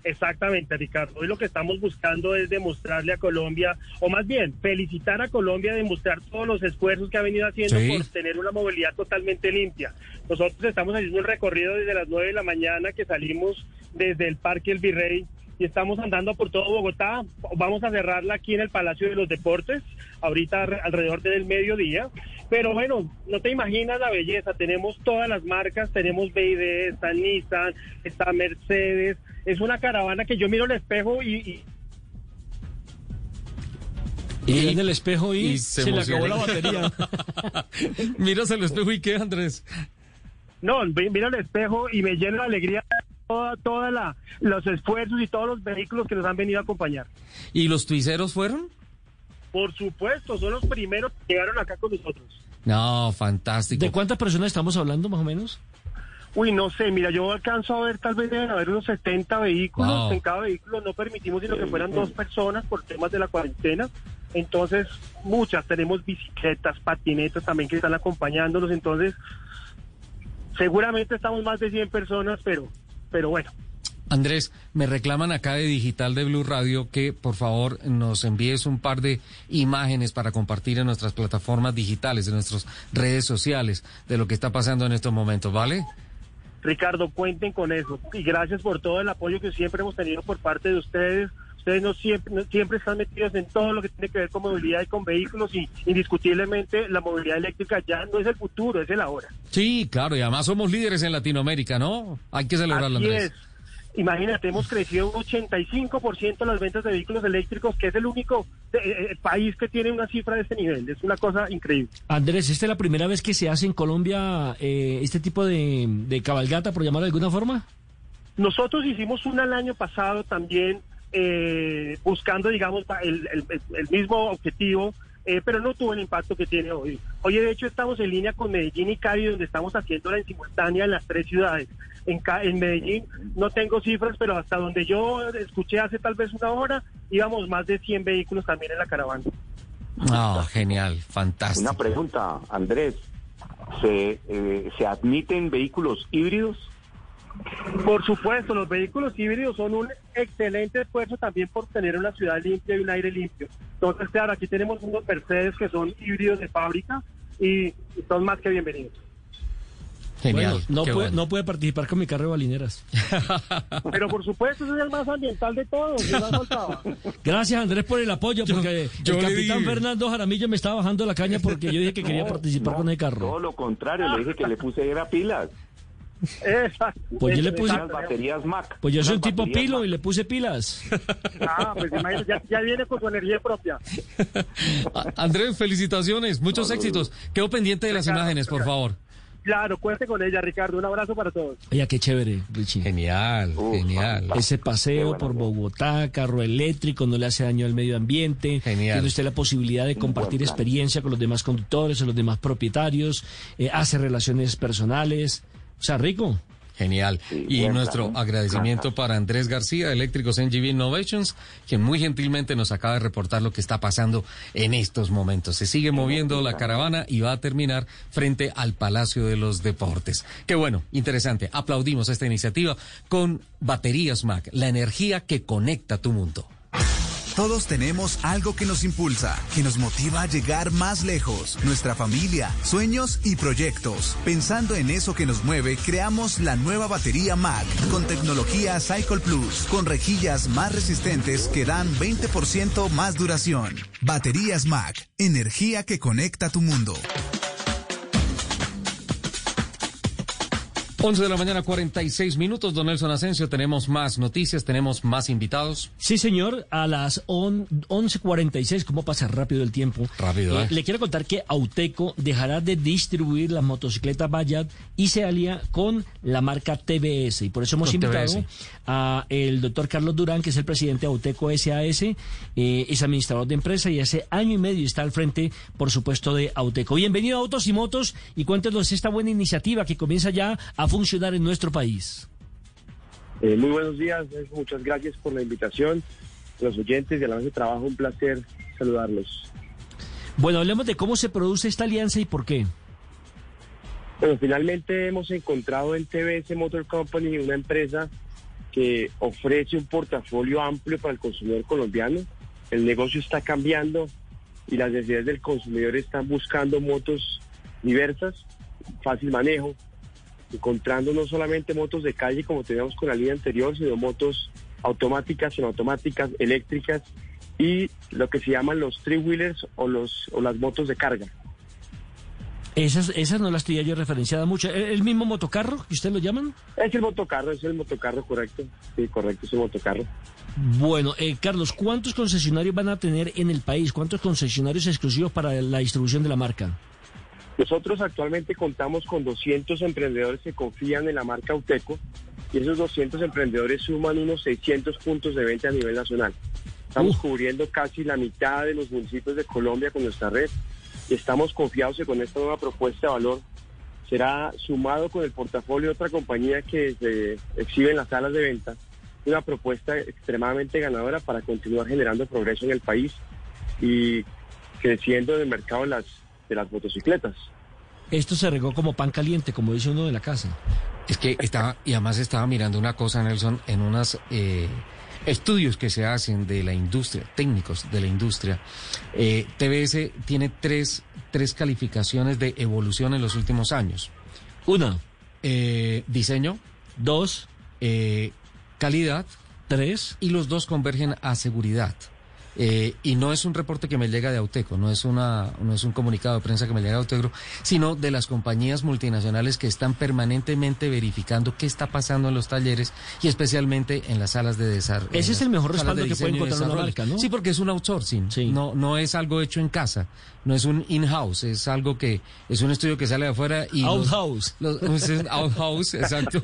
Exactamente, Ricardo. Hoy lo que estamos buscando es demostrarle a Colombia, o más bien, felicitar a Colombia, demostrar todos los esfuerzos que ha venido haciendo Sí. por tener una movilidad totalmente limpia. Nosotros estamos haciendo un recorrido desde las 9 de la mañana que salimos desde el Parque El Virrey y estamos andando por todo Bogotá. Vamos a cerrarla aquí en el Palacio de los Deportes, ahorita alre- alrededor del mediodía. Pero bueno, no te imaginas la belleza. Tenemos todas las marcas, tenemos BID, está Nissan, está Mercedes. Es una caravana que yo miro al espejo y, y Y en el espejo y, se, le acabó la emociona. batería. Miras al espejo y qué, Andrés. no, miro al espejo y me llena de alegría toda, toda la, los esfuerzos y todos los vehículos que nos han venido a acompañar. ¿Y los tuiceros fueron? Por supuesto, son los primeros que llegaron acá con nosotros. No, fantástico. ¿De cuántas personas estamos hablando más o menos? Uy, no sé, mira, yo alcanzo a ver, tal vez deben haber unos 70 vehículos. Wow. En cada vehículo no permitimos sino que fueran dos personas por temas de la cuarentena. Entonces, muchas, tenemos bicicletas, patinetas también que están acompañándonos. Entonces, seguramente estamos más de 100 personas, pero, pero bueno. Andrés, me reclaman acá de Digital de Blue Radio que por favor nos envíes un par de imágenes para compartir en nuestras plataformas digitales, en nuestras redes sociales, de lo que está pasando en estos momentos, ¿vale? Ricardo, cuenten con eso. Y gracias por todo el apoyo que siempre hemos tenido por parte de ustedes. Ustedes no siempre, no- siempre están metidos en todo lo que tiene que ver con movilidad y con vehículos y indiscutiblemente la movilidad eléctrica ya no es el futuro, es el ahora. Sí, claro, y además somos líderes en Latinoamérica, ¿no? Hay que celebrarlo, Así Andrés. es. Imagínate, hemos crecido un 85% las ventas de vehículos eléctricos, que es el único eh, eh, país que tiene una cifra de este nivel. Es una cosa increíble. Andrés, ¿esta es la primera vez que se hace en Colombia eh, este tipo de, de cabalgata, por llamarlo de alguna forma? Nosotros hicimos una el año pasado también eh, buscando, digamos, el, el- el- el mismo objetivo, eh, pero no tuvo el impacto que tiene hoy. Hoy, de hecho, estamos en línea con Medellín y Cali, donde estamos haciéndola en simultánea en las tres ciudades. En, Ca- en Medellín no tengo cifras, pero hasta donde yo escuché hace tal vez una hora, íbamos más de 100 vehículos también en la caravana. Ah, genial, fantástico. Una pregunta, Andrés. ¿Se, eh, ¿Se admiten vehículos híbridos? Por supuesto, los vehículos híbridos son un excelente esfuerzo también por tener una ciudad limpia y un aire limpio. Entonces, claro, aquí tenemos unos Mercedes que son híbridos de fábrica y, son más que bienvenidos. Genial. Bueno, no, puede, bueno. no puede participar con mi carro de balineras. Pero por supuesto, ese es el más ambiental de todos. que más faltaba. Gracias, Andrés, por el apoyo, porque yo el capitán Fernando Jaramillo me estaba bajando la caña porque yo dije que quería No, participar no, con el carro. Todo lo contrario, le dije que le puse era pilas. Exacto. Pues yo le puse- baterías Mac. Pues yo soy un tipo pilo Mac. y le puse pilas. Ah, pues ya, ya viene con su energía propia. A- Andrés, felicitaciones, muchos éxitos. Quedo pendiente de las imágenes, por favor. Claro, cuente con ella, Ricardo. Un abrazo para todos. Oye, qué chévere, Richie. Genial, genial. Ese paseo por Bogotá, carro eléctrico, no le hace daño al medio ambiente. Genial. Tiene usted la posibilidad de compartir experiencia con los demás conductores, con los demás propietarios, eh, hace relaciones personales. O sea, rico. Genial. y nuestro agradecimiento para Andrés García, Eléctricos NGV Innovations, quien muy gentilmente nos acaba de reportar lo que está pasando en estos momentos. Se sigue moviendo la caravana y va a terminar frente al Palacio de los Deportes. Qué bueno, interesante. Aplaudimos esta iniciativa con Baterías Mac, la energía que conecta tu mundo. Todos tenemos algo que nos impulsa, que nos motiva a llegar más lejos. Nuestra familia, sueños y proyectos. Pensando en eso que nos mueve, creamos la nueva batería Mac con tecnología Cycle Plus, con rejillas más resistentes que dan 20% más duración. Baterías Mac, energía que conecta tu mundo. 11 de la mañana, 46 minutos. Don Nelson Asensio, tenemos más noticias, tenemos más invitados. Sí, señor, a las on- 11.46, ¿cómo pasa rápido el tiempo? Rápido, ¿eh? Le quiero contar que Auteco dejará de distribuir las motocicletas Bayat y se alía con la marca TBS. Y por eso hemos Con invitado TBS. a el doctor Carlos Durán, que es el presidente de Auteco SAS, eh, es administrador de empresa y hace año y medio está al frente, por supuesto, de Auteco. Bienvenido a Autos y Motos y cuéntenos esta buena iniciativa que comienza ya a funcionar en nuestro país. Eh, muy buenos días, muchas gracias por la invitación. A los oyentes de la mesa de trabajo, un placer saludarlos. Bueno, hablemos de cómo se produce esta alianza y por qué. Bueno, finalmente hemos encontrado en TBS Motor Company una empresa que ofrece un portafolio amplio para el consumidor colombiano. El negocio está cambiando y las necesidades del consumidor están buscando motos diversas, fácil manejo, encontrando no solamente motos de calle como teníamos con la línea anterior, sino motos automáticas, semiautomáticas, eléctricas y lo que se llaman los three-wheelers o, los, o las motos de carga. Esas, esas no las tenía yo referenciada mucho. ¿El, el mismo motocarro que ustedes lo llaman? Es el motocarro, es el motocarro, correcto. Sí, correcto, es el motocarro. Bueno, eh, Carlos, ¿cuántos concesionarios van a tener en el país? ¿Cuántos concesionarios exclusivos para la distribución de la marca? Nosotros actualmente contamos con 200 emprendedores que confían en la marca Auteco y esos 200 emprendedores suman unos 600 puntos de venta a nivel nacional. Estamos cubriendo casi la mitad de los municipios de Colombia con nuestra red y estamos confiados que con esta nueva propuesta de valor será sumado con el portafolio de otra compañía que se exhibe en las salas de venta una propuesta extremadamente ganadora para continuar generando progreso en el país y creciendo en el mercado las, de las motocicletas. Esto se regó como pan caliente, como dice uno de la casa. Es que estaba, y además estaba mirando una cosa, Nelson, en unos estudios que se hacen de la industria, técnicos de la industria. Eh, TBS tiene tres, tres calificaciones de evolución en los últimos años. Una. Eh, diseño. Dos. Eh, calidad. Tres. Y los dos convergen a seguridad. Eh, y no es un reporte que me llega de Auteco, no es, una, no es un comunicado de prensa que me llega de Auteco, sino de las compañías multinacionales que están permanentemente verificando qué está pasando en los talleres y especialmente en las salas de desarrollo. Ese es el mejor respaldo que puede encontrar una marca, ¿no? Sí, porque es un outsourcing, no, no es algo hecho en casa, no es un in-house, es algo que es un estudio que sale de afuera y... Outhouse. los- es un outhouse, exacto.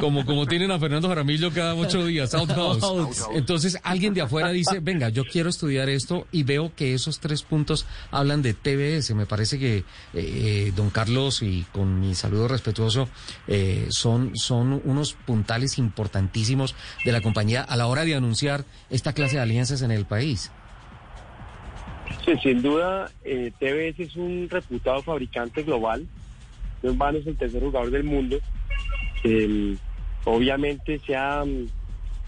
Como, como tienen a Fernando Jaramillo cada ocho días. Outhouse. Entonces alguien de afuera dice, venga, yo quiero estudiar esto y veo que esos tres puntos hablan de TBS. Me parece que eh, eh, don Carlos, y con mi saludo respetuoso, eh, son, son unos puntales importantísimos de la compañía a la hora de anunciar esta clase de alianzas en el país. Sí, sin duda, eh, TBS es un reputado fabricante global. No en es el tercer jugador del mundo. Obviamente se ha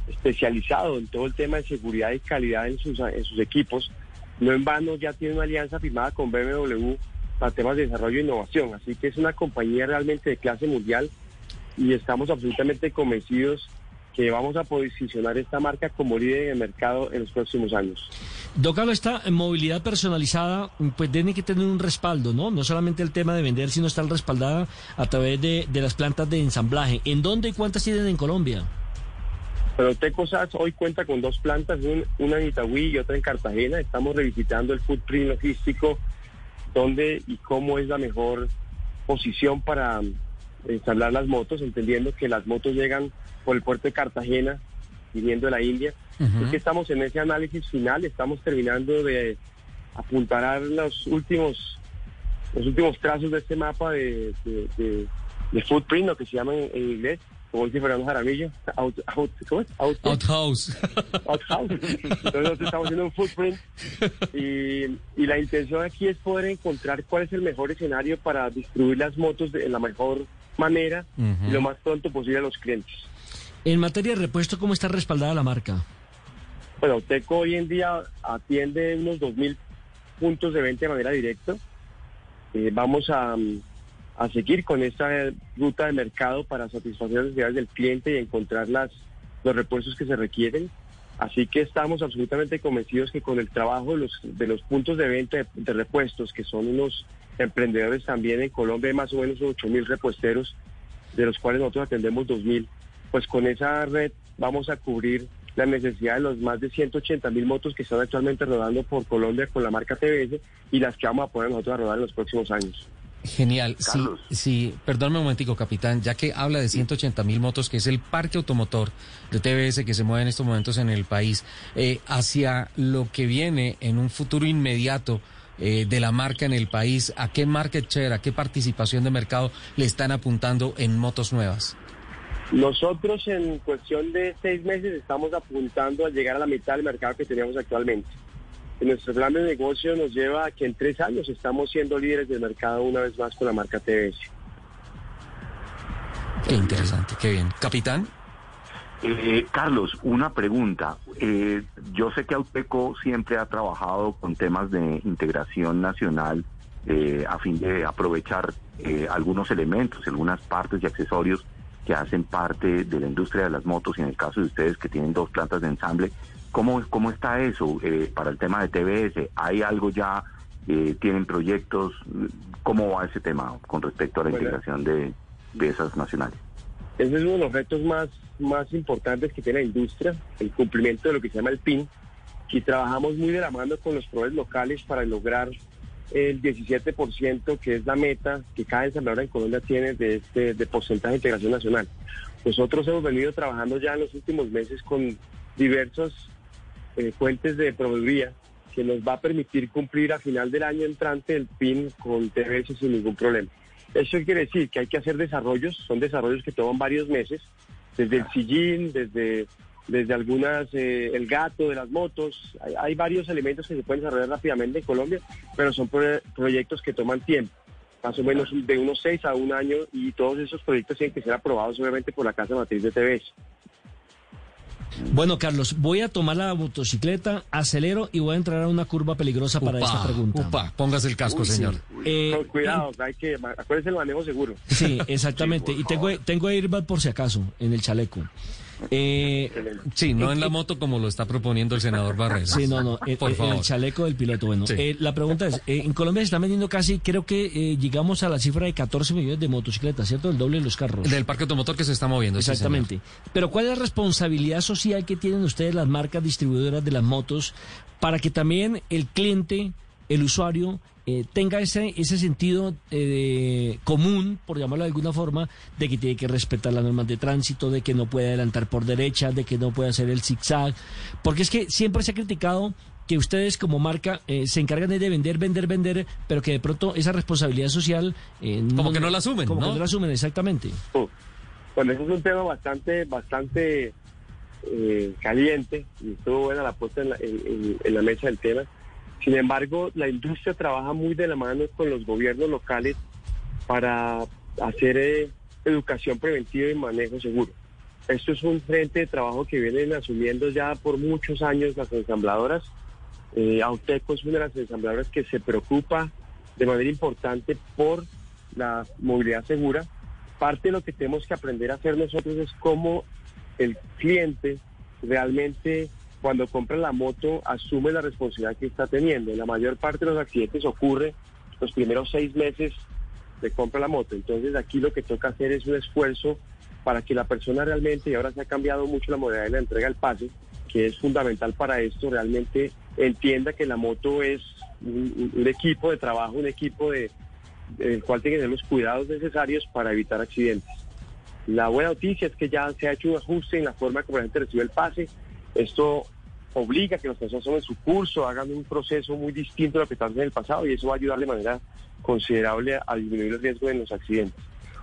especializado en todo el tema de seguridad y calidad en sus, en sus equipos. No en vano ya tiene una alianza firmada con BMW para temas de desarrollo e innovación. Así que es una compañía realmente de clase mundial y estamos absolutamente convencidos que vamos a posicionar esta marca como líder en el mercado en los próximos años. Carlos, esta movilidad personalizada, pues tiene que tener un respaldo, ¿no? No solamente el tema de vender, sino estar respaldada a través de, de las plantas de ensamblaje. ¿En dónde y cuántas tienen en Colombia? Pero Tecosas hoy cuenta con dos plantas, un- una en Itagüí y otra en Cartagena. Estamos revisitando el footprint logístico, dónde y cómo es la mejor posición para ensamblar las motos, entendiendo que las motos llegan por el puerto de Cartagena, viniendo de la India. Es que estamos en ese análisis final, estamos terminando de apuntar los últimos los últimos trazos de este mapa de, de, de, footprint, lo que se llama en, inglés, como dice Fernando Jaramillo, out, out, ¿cómo es? Outhouse. Outhouse. Entonces nosotros estamos haciendo un footprint y, y, la intención aquí es poder encontrar cuál es el mejor escenario para distribuir las motos de, en la mejor manera y lo más pronto posible a los clientes. En materia de repuesto, ¿cómo está respaldada la marca? Bueno, Teco hoy en día atiende unos 2.000 puntos de venta de manera directa. Eh, vamos a, a, seguir con esta ruta de mercado para satisfacer las necesidades del cliente y encontrar las, los repuestos que se requieren. Así que estamos absolutamente convencidos que con el trabajo de los, de los puntos de venta de, repuestos, que son unos emprendedores también en Colombia, hay más o menos 8 mil repuesteros, de los cuales nosotros atendemos 2 mil, pues con esa red vamos a cubrir la necesidad de los más de 180 mil motos que están actualmente rodando por Colombia con la marca TBS y las que vamos a poner nosotros rodar en los próximos años. Genial. Sí, sí, perdónme un momentico, capitán, ya que habla de 180 mil motos, que es el parque automotor de TBS que se mueve en estos momentos en el país, eh, hacia lo que viene en un futuro inmediato eh, de la marca en el país, ¿a qué market share, a qué participación de mercado le están apuntando en motos nuevas? Nosotros en cuestión de seis meses estamos apuntando a llegar a la mitad del mercado que teníamos actualmente. En nuestro plan de negocio nos lleva a que en tres años estamos siendo líderes del mercado una vez más con la marca TBS. Qué interesante, qué bien. Capitán. Eh, Carlos, una pregunta. Eh, yo sé que Auteco siempre ha trabajado con temas de integración nacional eh, a fin de aprovechar algunos elementos, algunas partes y accesorios que hacen parte de la industria de las motos y en el caso de ustedes que tienen dos plantas de ensamble, ¿cómo, cómo está eso eh, para el tema de TBS? ¿Hay algo ya? Eh, ¿Tienen proyectos? ¿Cómo va ese tema con respecto a la integración de, de esas nacionales? Ese es uno de los retos más, más importantes que tiene la industria, el cumplimiento de lo que se llama el PIN, y trabajamos muy de la mano con los proveedores locales para lograr el 17% que es la meta que cada ensambladora en Colombia tiene de este de porcentaje de integración nacional. Nosotros hemos venido trabajando ya en los últimos meses con diversas eh, fuentes de proveeduría que nos va a permitir cumplir a final del año entrante el PIN con TBS sin ningún problema. Eso quiere decir que hay que hacer desarrollos, son desarrollos que toman varios meses, desde el sillín, desde desde algunas, eh, el gato de las motos. Hay, varios elementos que se pueden desarrollar rápidamente en Colombia, pero son proyectos que toman tiempo, más o menos de unos seis a un año, y todos esos proyectos tienen que ser aprobados obviamente por la Casa Matriz de TVS. Bueno, Carlos, voy a tomar la motocicleta, acelero y voy a entrar a una curva peligrosa para esta pregunta. Upa, póngase el casco, señor. Eh, cuidado, hay que, acuérdese el manejo seguro. Sí, exactamente. y tengo, tengo airbag por si acaso en el chaleco. Eh, sí, no en la moto como lo está proponiendo el senador Barreras. Sí, no, no, en, el chaleco del piloto. Bueno, eh, la pregunta es, eh, en Colombia se están vendiendo casi, creo que eh, llegamos a la cifra de 14 millones de motocicletas, ¿cierto? El doble de los carros. Del parque automotor que se está moviendo. Exactamente. Pero ¿cuál es la responsabilidad social que tienen ustedes las marcas distribuidoras de las motos para que también el cliente, el usuario, eh, tenga ese, ese sentido eh, común, por llamarlo de alguna forma, de que tiene que respetar las normas de tránsito, de que no puede adelantar por derecha, de que no puede hacer el zigzag, porque es que siempre se ha criticado que ustedes como marca eh, se encargan de vender, vender, vender, pero que de pronto esa responsabilidad social... como que no la asumen, Como que no la asumen, exactamente. Bueno, eso es un tema bastante, bastante caliente y estuvo buena la puesta en la, en la mesa del tema sin embargo, la industria trabaja muy de la mano con los gobiernos locales para hacer eh, educación preventiva y manejo seguro. Esto es un frente de trabajo que vienen asumiendo ya por muchos años las ensambladoras. Eh, Auteco es una de las ensambladoras que se preocupa de manera importante por la movilidad segura. Parte de lo que tenemos que aprender a hacer nosotros es cómo el cliente realmente cuando compra la moto asume la responsabilidad que está teniendo. La mayor parte de los accidentes ocurre los primeros seis meses de compra la moto. Entonces aquí lo que toca hacer es un esfuerzo para que la persona realmente, y ahora se ha cambiado mucho la modalidad de la entrega al pase, que es fundamental para esto, realmente entienda que la moto es un, equipo de trabajo, un equipo de, el cual tienen los cuidados necesarios para evitar accidentes. La buena noticia es que ya se ha hecho un ajuste en la forma como la gente recibe el pase. Esto obliga a que las personas tomen su curso, hagan un proceso muy distinto a lo que estaban en el pasado y eso va a ayudar de manera considerable a disminuir el riesgo de los accidentes.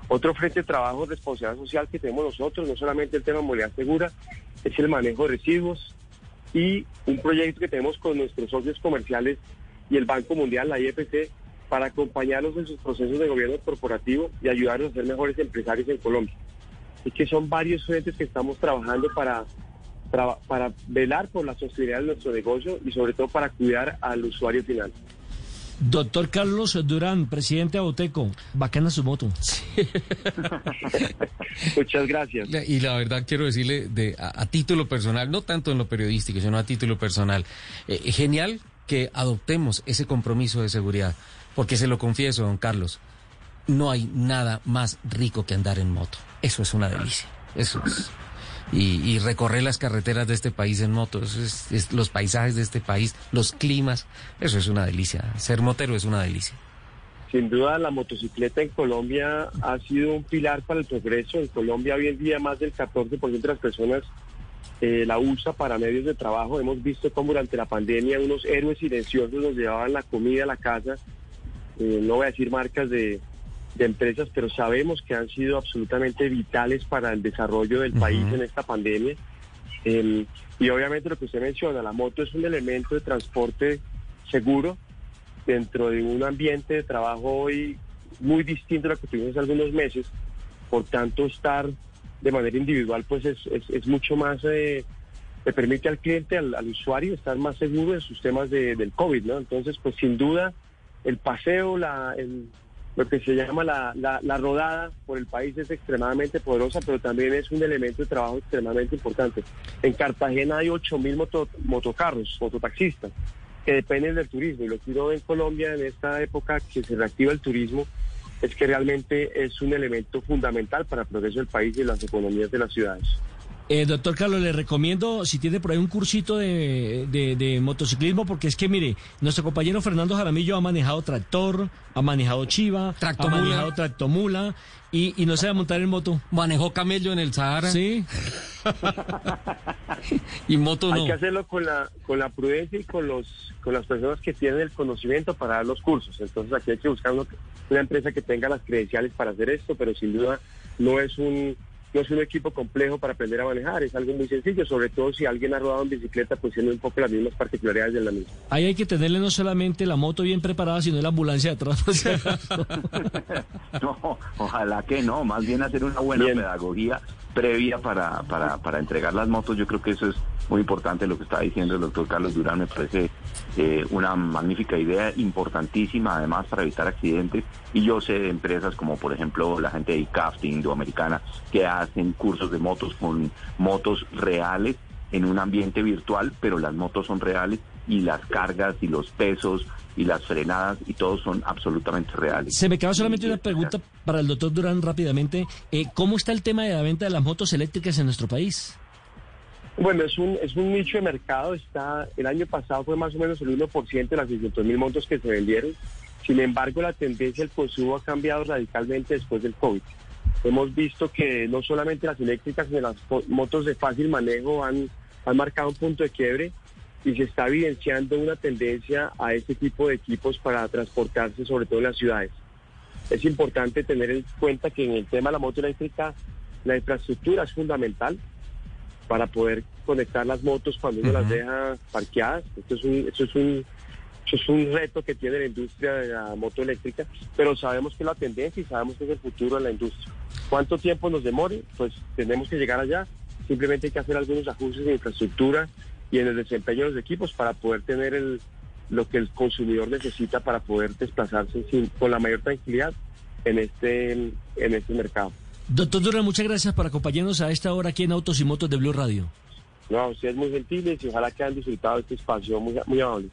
Otro frente de trabajo de responsabilidad social que tenemos nosotros, no solamente el tema de movilidad segura, es el manejo de residuos y un proyecto que tenemos con nuestros socios comerciales y el Banco Mundial, la IFC, para acompañarlos en sus procesos de gobierno corporativo y ayudarlos a ser mejores empresarios en Colombia. Es que son varios frentes que estamos trabajando para, para velar por la sostenibilidad de nuestro negocio y sobre todo para cuidar al usuario final. Doctor Carlos Durán, presidente de Auteco, bacana su moto. Muchas gracias. Y la verdad quiero decirle de, a, título personal, no tanto en lo periodístico, sino a título personal, eh, genial que adoptemos ese compromiso de seguridad, porque se lo confieso, don Carlos, no hay nada más rico que andar en moto. Eso es una delicia. Eso es y, recorrer las carreteras de este país en moto, es, los paisajes de este país, los climas, eso es una delicia. Ser motero es una delicia. Sin duda la motocicleta en Colombia ha sido un pilar para el progreso. En Colombia hoy en día más del 14% de las personas eh, la usa para medios de trabajo. Hemos visto cómo durante la pandemia unos héroes silenciosos nos llevaban la comida a la casa. Eh, no voy a decir marcas de, de empresas, pero sabemos que han sido absolutamente vitales para el desarrollo del país en esta pandemia. Em, y obviamente lo que usted menciona, la moto es un elemento de transporte seguro dentro de un ambiente de trabajo hoy muy distinto a lo que tuvimos hace algunos meses. Por tanto, estar de manera individual pues es, es, mucho más, eh, le permite al cliente, al, usuario, estar más seguro en sus temas de, del COVID, ¿no? Entonces, pues sin duda, el paseo, la, el, lo que se llama la, la, rodada por el país es extremadamente poderosa, pero también es un elemento de trabajo extremadamente importante. En Cartagena hay 8.000 moto, motocarros, mototaxistas, que dependen del turismo. Y lo que uno ve en Colombia en esta época que se reactiva el turismo es que realmente es un elemento fundamental para el progreso del país y las economías de las ciudades. Eh, doctor Carlos, le recomiendo, si tiene por ahí un cursito de, de, motociclismo, porque es que, mire, nuestro compañero Fernando Jaramillo ha manejado tractor, ha manejado chiva, ha manejado tractomula y, y no se va a montar en moto. Manejó camello en el Sahara. Sí. y moto no. Hay que hacerlo con la, con la prudencia y con, los, con las personas que tienen el conocimiento para dar los cursos. Entonces aquí hay que buscar una empresa que tenga las credenciales para hacer esto, pero sin duda no es un no es un equipo complejo para aprender a manejar, es algo muy sencillo, sobre todo si alguien ha rodado en bicicleta, pues tiene un poco las mismas particularidades de la misma. Ahí hay que tenerle no solamente la moto bien preparada, sino la ambulancia detrás. no, ojalá que no, más bien hacer una buena pedagogía previa para, para, para entregar las motos, yo creo que eso es muy importante lo que está diciendo el doctor Carlos Durán, me parece eh, una magnífica idea, importantísima además para evitar accidentes. Y yo sé de empresas como por ejemplo la gente de ICAF, Indoamericana, que hacen cursos de motos con motos reales en un ambiente virtual, pero las motos son reales y las cargas y los pesos y las frenadas y todo son absolutamente reales. Se me queda solamente una pregunta para el doctor Durán rápidamente. Eh, ¿Cómo está el tema de la venta de las motos eléctricas en nuestro país? Bueno, es un, es un nicho de mercado. Está, el año pasado fue más o menos el 1% de las 600 mil motos que se vendieron. Sin embargo, la tendencia del consumo ha cambiado radicalmente después del COVID. Hemos visto que no solamente las eléctricas, sino las motos de fácil manejo han, han marcado un punto de quiebre y se está evidenciando una tendencia a este tipo de equipos para transportarse, sobre todo en las ciudades. Es importante tener en cuenta que en el tema de la moto eléctrica, la infraestructura es fundamental para poder conectar las motos cuando uno las deja parqueadas. Esto es un, esto es un, es un reto que tiene la industria de la moto eléctrica, pero sabemos que es la tendencia y sabemos que es el futuro de la industria. ¿Cuánto tiempo nos demore? Pues tenemos que llegar allá. Simplemente hay que hacer algunos ajustes en infraestructura y en el desempeño de los equipos para poder tener el, lo que el consumidor necesita para poder desplazarse sin, con la mayor tranquilidad en este, en este mercado. Doctor Durán, muchas gracias por acompañarnos a esta hora aquí en Autos y Motos de Blue Radio. No, ustedes muy gentiles y ojalá que hayan disfrutado de este espacio, muy, muy amables.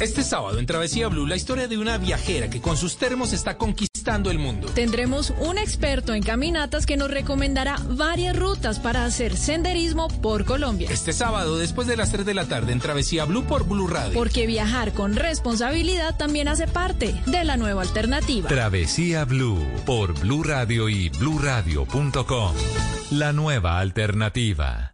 Este sábado en Travesía Blue, la historia de una viajera que con sus termos está conquistando conquistando el mundo. Tendremos un experto en caminatas que nos recomendará varias rutas para hacer senderismo por Colombia. Este sábado, después de las 3 de la tarde, en Travesía Blue por Blue Radio. Porque viajar con responsabilidad también hace parte de la nueva alternativa. Travesía Blue por Blue Radio y bluradio.com. La nueva alternativa.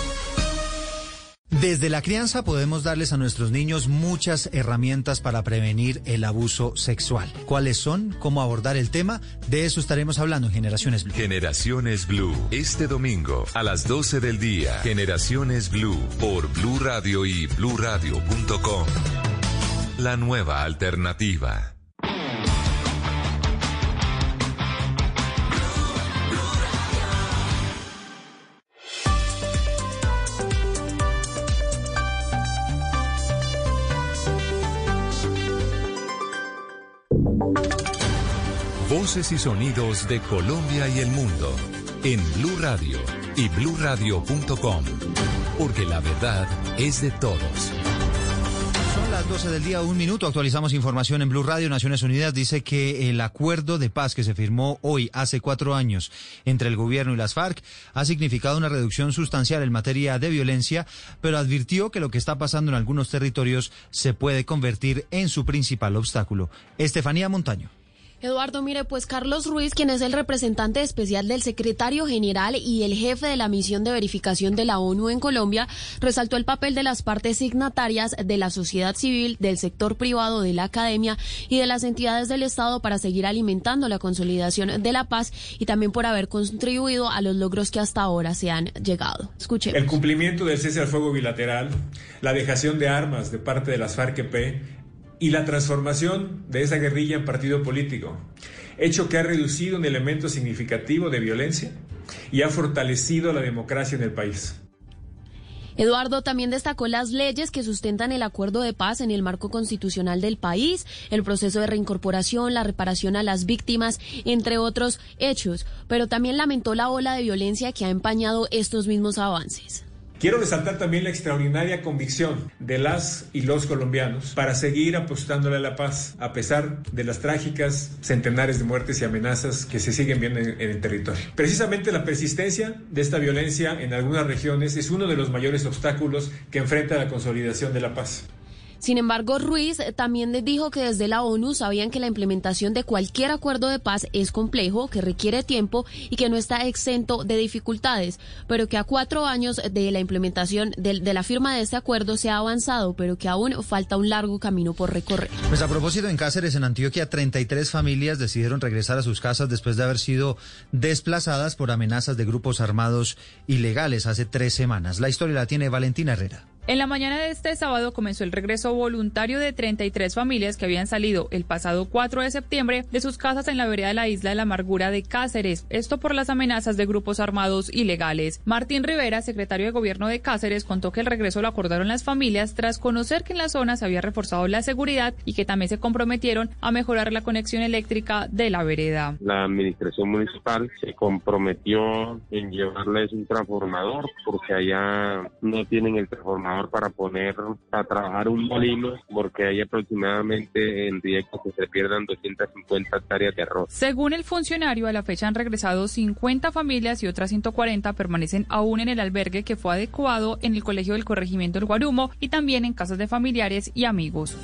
Desde la crianza podemos darles a nuestros niños muchas herramientas para prevenir el abuso sexual. ¿Cuáles son? ¿Cómo abordar el tema? De eso estaremos hablando en Generaciones Blue. Generaciones Blue, este domingo a las 12 del día. Generaciones Blue por Blue Radio y bluradio.com. La nueva alternativa. Y sonidos de Colombia y el mundo en Blue Radio y bluradio.com, porque la verdad es de todos. Son las 12 del día, un minuto. Actualizamos información en Blue Radio. Naciones Unidas dice que el acuerdo de paz que se firmó hoy, hace cuatro años, entre el gobierno y las FARC, ha significado una reducción sustancial en materia de violencia, pero advirtió que lo que está pasando en algunos territorios se puede convertir en su principal obstáculo. Estefanía Montaño. Eduardo, mire, pues Carlos Ruiz, quien es el representante especial del secretario general y el jefe de la misión de verificación de la ONU en Colombia, resaltó el papel de las partes signatarias de la sociedad civil, del sector privado, de la academia y de las entidades del Estado para seguir alimentando la consolidación de la paz y también por haber contribuido a los logros que hasta ahora se han llegado. Escuchemos. El cumplimiento del cese al fuego bilateral, la dejación de armas de parte de las FARC-EP y la transformación de esa guerrilla en partido político, hecho que ha reducido un elemento significativo de violencia y ha fortalecido la democracia en el país. Eduardo también destacó las leyes que sustentan el acuerdo de paz en el marco constitucional del país, el proceso de reincorporación, la reparación a las víctimas, entre otros hechos, pero también lamentó la ola de violencia que ha empañado estos mismos avances. Quiero resaltar también la extraordinaria convicción de las y los colombianos para seguir apostándole a la paz, a pesar de las trágicas centenares de muertes y amenazas que se siguen viendo en, el territorio. Precisamente la persistencia de esta violencia en algunas regiones es uno de los mayores obstáculos que enfrenta la consolidación de la paz. Sin embargo, Ruiz también dijo que desde la ONU sabían que la implementación de cualquier acuerdo de paz es complejo, que requiere tiempo y que no está exento de dificultades, pero que a cuatro años de la implementación de, la firma de este acuerdo se ha avanzado, pero que aún falta un largo camino por recorrer. Pues a propósito, en Cáceres, en Antioquia, 33 familias decidieron regresar a sus casas después de haber sido desplazadas por amenazas de grupos armados ilegales hace tres semanas. La historia la tiene Valentina Herrera. En la mañana de este sábado comenzó el regreso voluntario de 33 familias que habían salido el pasado 4 de septiembre de sus casas en la vereda de la isla de la Amargura de Cáceres, esto por las amenazas de grupos armados ilegales. Martín Rivera, secretario de Gobierno de Cáceres, contó que el regreso lo acordaron las familias tras conocer que en la zona se había reforzado la seguridad y que también se comprometieron a mejorar la conexión eléctrica de la vereda. La administración municipal se comprometió en llevarles un transformador porque allá no tienen el transformador para poner a trabajar un molino porque hay aproximadamente en riesgo que se pierdan 250 hectáreas de arroz. Según el funcionario, a la fecha han regresado 50 familias y otras 140 permanecen aún en el albergue que fue adecuado en el Colegio del Corregimiento del Guarumo y también en casas de familiares y amigos.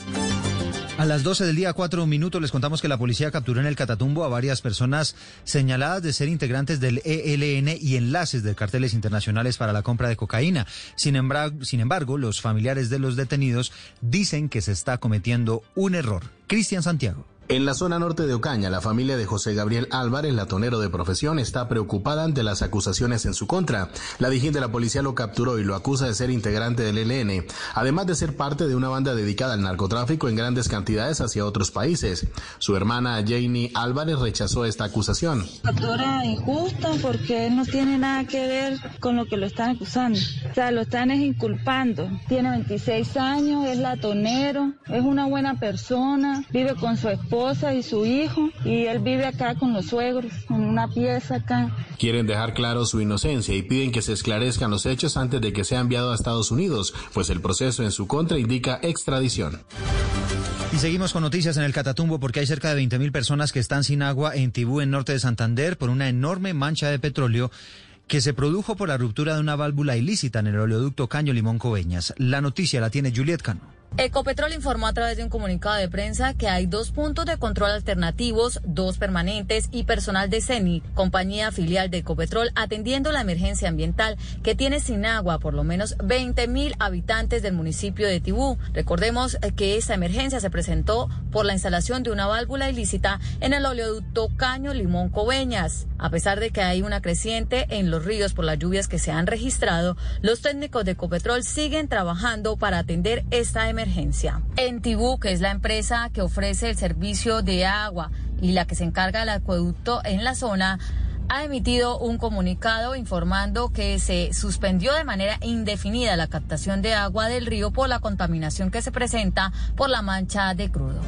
A las 12 del día, cuatro minutos, les contamos que la policía capturó en el Catatumbo a varias personas señaladas de ser integrantes del ELN y enlaces de carteles internacionales para la compra de cocaína. Sin embargo, sin embargo, los familiares de los detenidos dicen que se está cometiendo un error. Cristian Santiago. En la zona norte de Ocaña, la familia de José Gabriel Álvarez, latonero de profesión, está preocupada ante las acusaciones en su contra. La Dijín de la policía lo capturó y lo acusa de ser integrante del ELN, además de ser parte de una banda dedicada al narcotráfico en grandes cantidades hacia otros países. Su hermana Janie Álvarez rechazó esta acusación. Captura injusta porque no tiene nada que ver con lo que lo están acusando. O sea, lo están inculpando. Tiene 26 años, es latonero, es una buena persona, vive con su esposa y su hijo y él vive acá con los suegros, en una pieza acá. Quieren dejar claro su inocencia y piden que se esclarezcan los hechos antes de que sea enviado a Estados Unidos, pues el proceso en su contra indica extradición. Y seguimos con noticias en el Catatumbo porque hay cerca de 20.000 personas que están sin agua en Tibú, en norte de Santander, por una enorme mancha de petróleo que se produjo por la ruptura de una válvula ilícita en el oleoducto Caño Limón Coveñas. La noticia la tiene Juliet Cano. Ecopetrol informó a través de un comunicado de prensa que hay dos puntos de control alternativos, dos permanentes y personal de CENI, compañía filial de Ecopetrol, atendiendo la emergencia ambiental que tiene sin agua por lo menos 20 mil habitantes del municipio de Tibú. Recordemos que esta emergencia se presentó por la instalación de una válvula ilícita en el oleoducto Caño Limón Coveñas. A pesar de que hay una creciente en los ríos por las lluvias que se han registrado, los técnicos de Ecopetrol siguen trabajando para atender esta emergencia emergencia. Entibú, que es la empresa que ofrece el servicio de agua y la que se encarga del acueducto en la zona, ha emitido un comunicado informando que se suspendió de manera indefinida la captación de agua del río por la contaminación que se presenta por la mancha de crudo.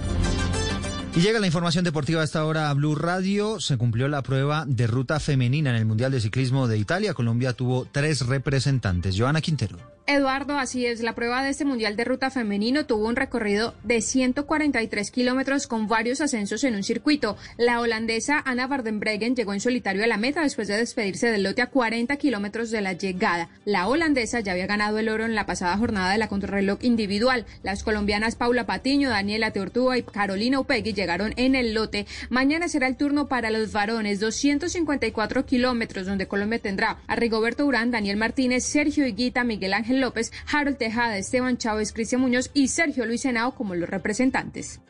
Y llega la información deportiva a esta hora a Blue Radio. Se cumplió la prueba de ruta femenina en el Mundial de Ciclismo de Italia. Colombia tuvo tres representantes. Joana Quintero. Eduardo, así es, la prueba de este Mundial de Ruta Femenino tuvo un recorrido de 143 kilómetros con varios ascensos en un circuito. La holandesa Anna Vardenbregen llegó en solitario a la meta después de despedirse del lote a 40 kilómetros de la llegada. La holandesa ya había ganado el oro en la pasada jornada de la contrarreloj individual. Las colombianas Paula Patiño, Daniela Teortúa y Carolina Upegui llegaron en el lote. Mañana será el turno para los varones, 254 kilómetros, donde Colombia tendrá a Rigoberto Urán, Daniel Martínez, Sergio Higuita, Miguel Ángel López, Harold Tejada, Esteban Chávez, Cristian Muñoz y Sergio Luis Henao como los representantes.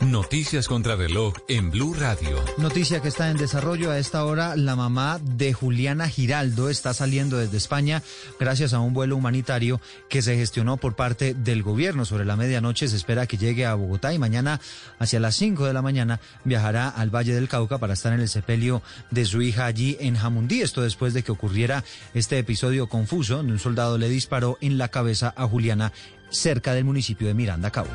Noticias contra reloj en Blue Radio. Noticia que está en desarrollo a esta hora. La mamá de Juliana Giraldo está saliendo desde España gracias a un vuelo humanitario que se gestionó por parte del gobierno. Sobre la medianoche se espera que llegue a Bogotá y mañana hacia las 5 de la mañana viajará al Valle del Cauca para estar en el sepelio de su hija allí en Jamundí. Esto después de que ocurriera este episodio confuso donde un soldado le disparó en la cabeza a Juliana cerca del municipio de Miranda, Cauca.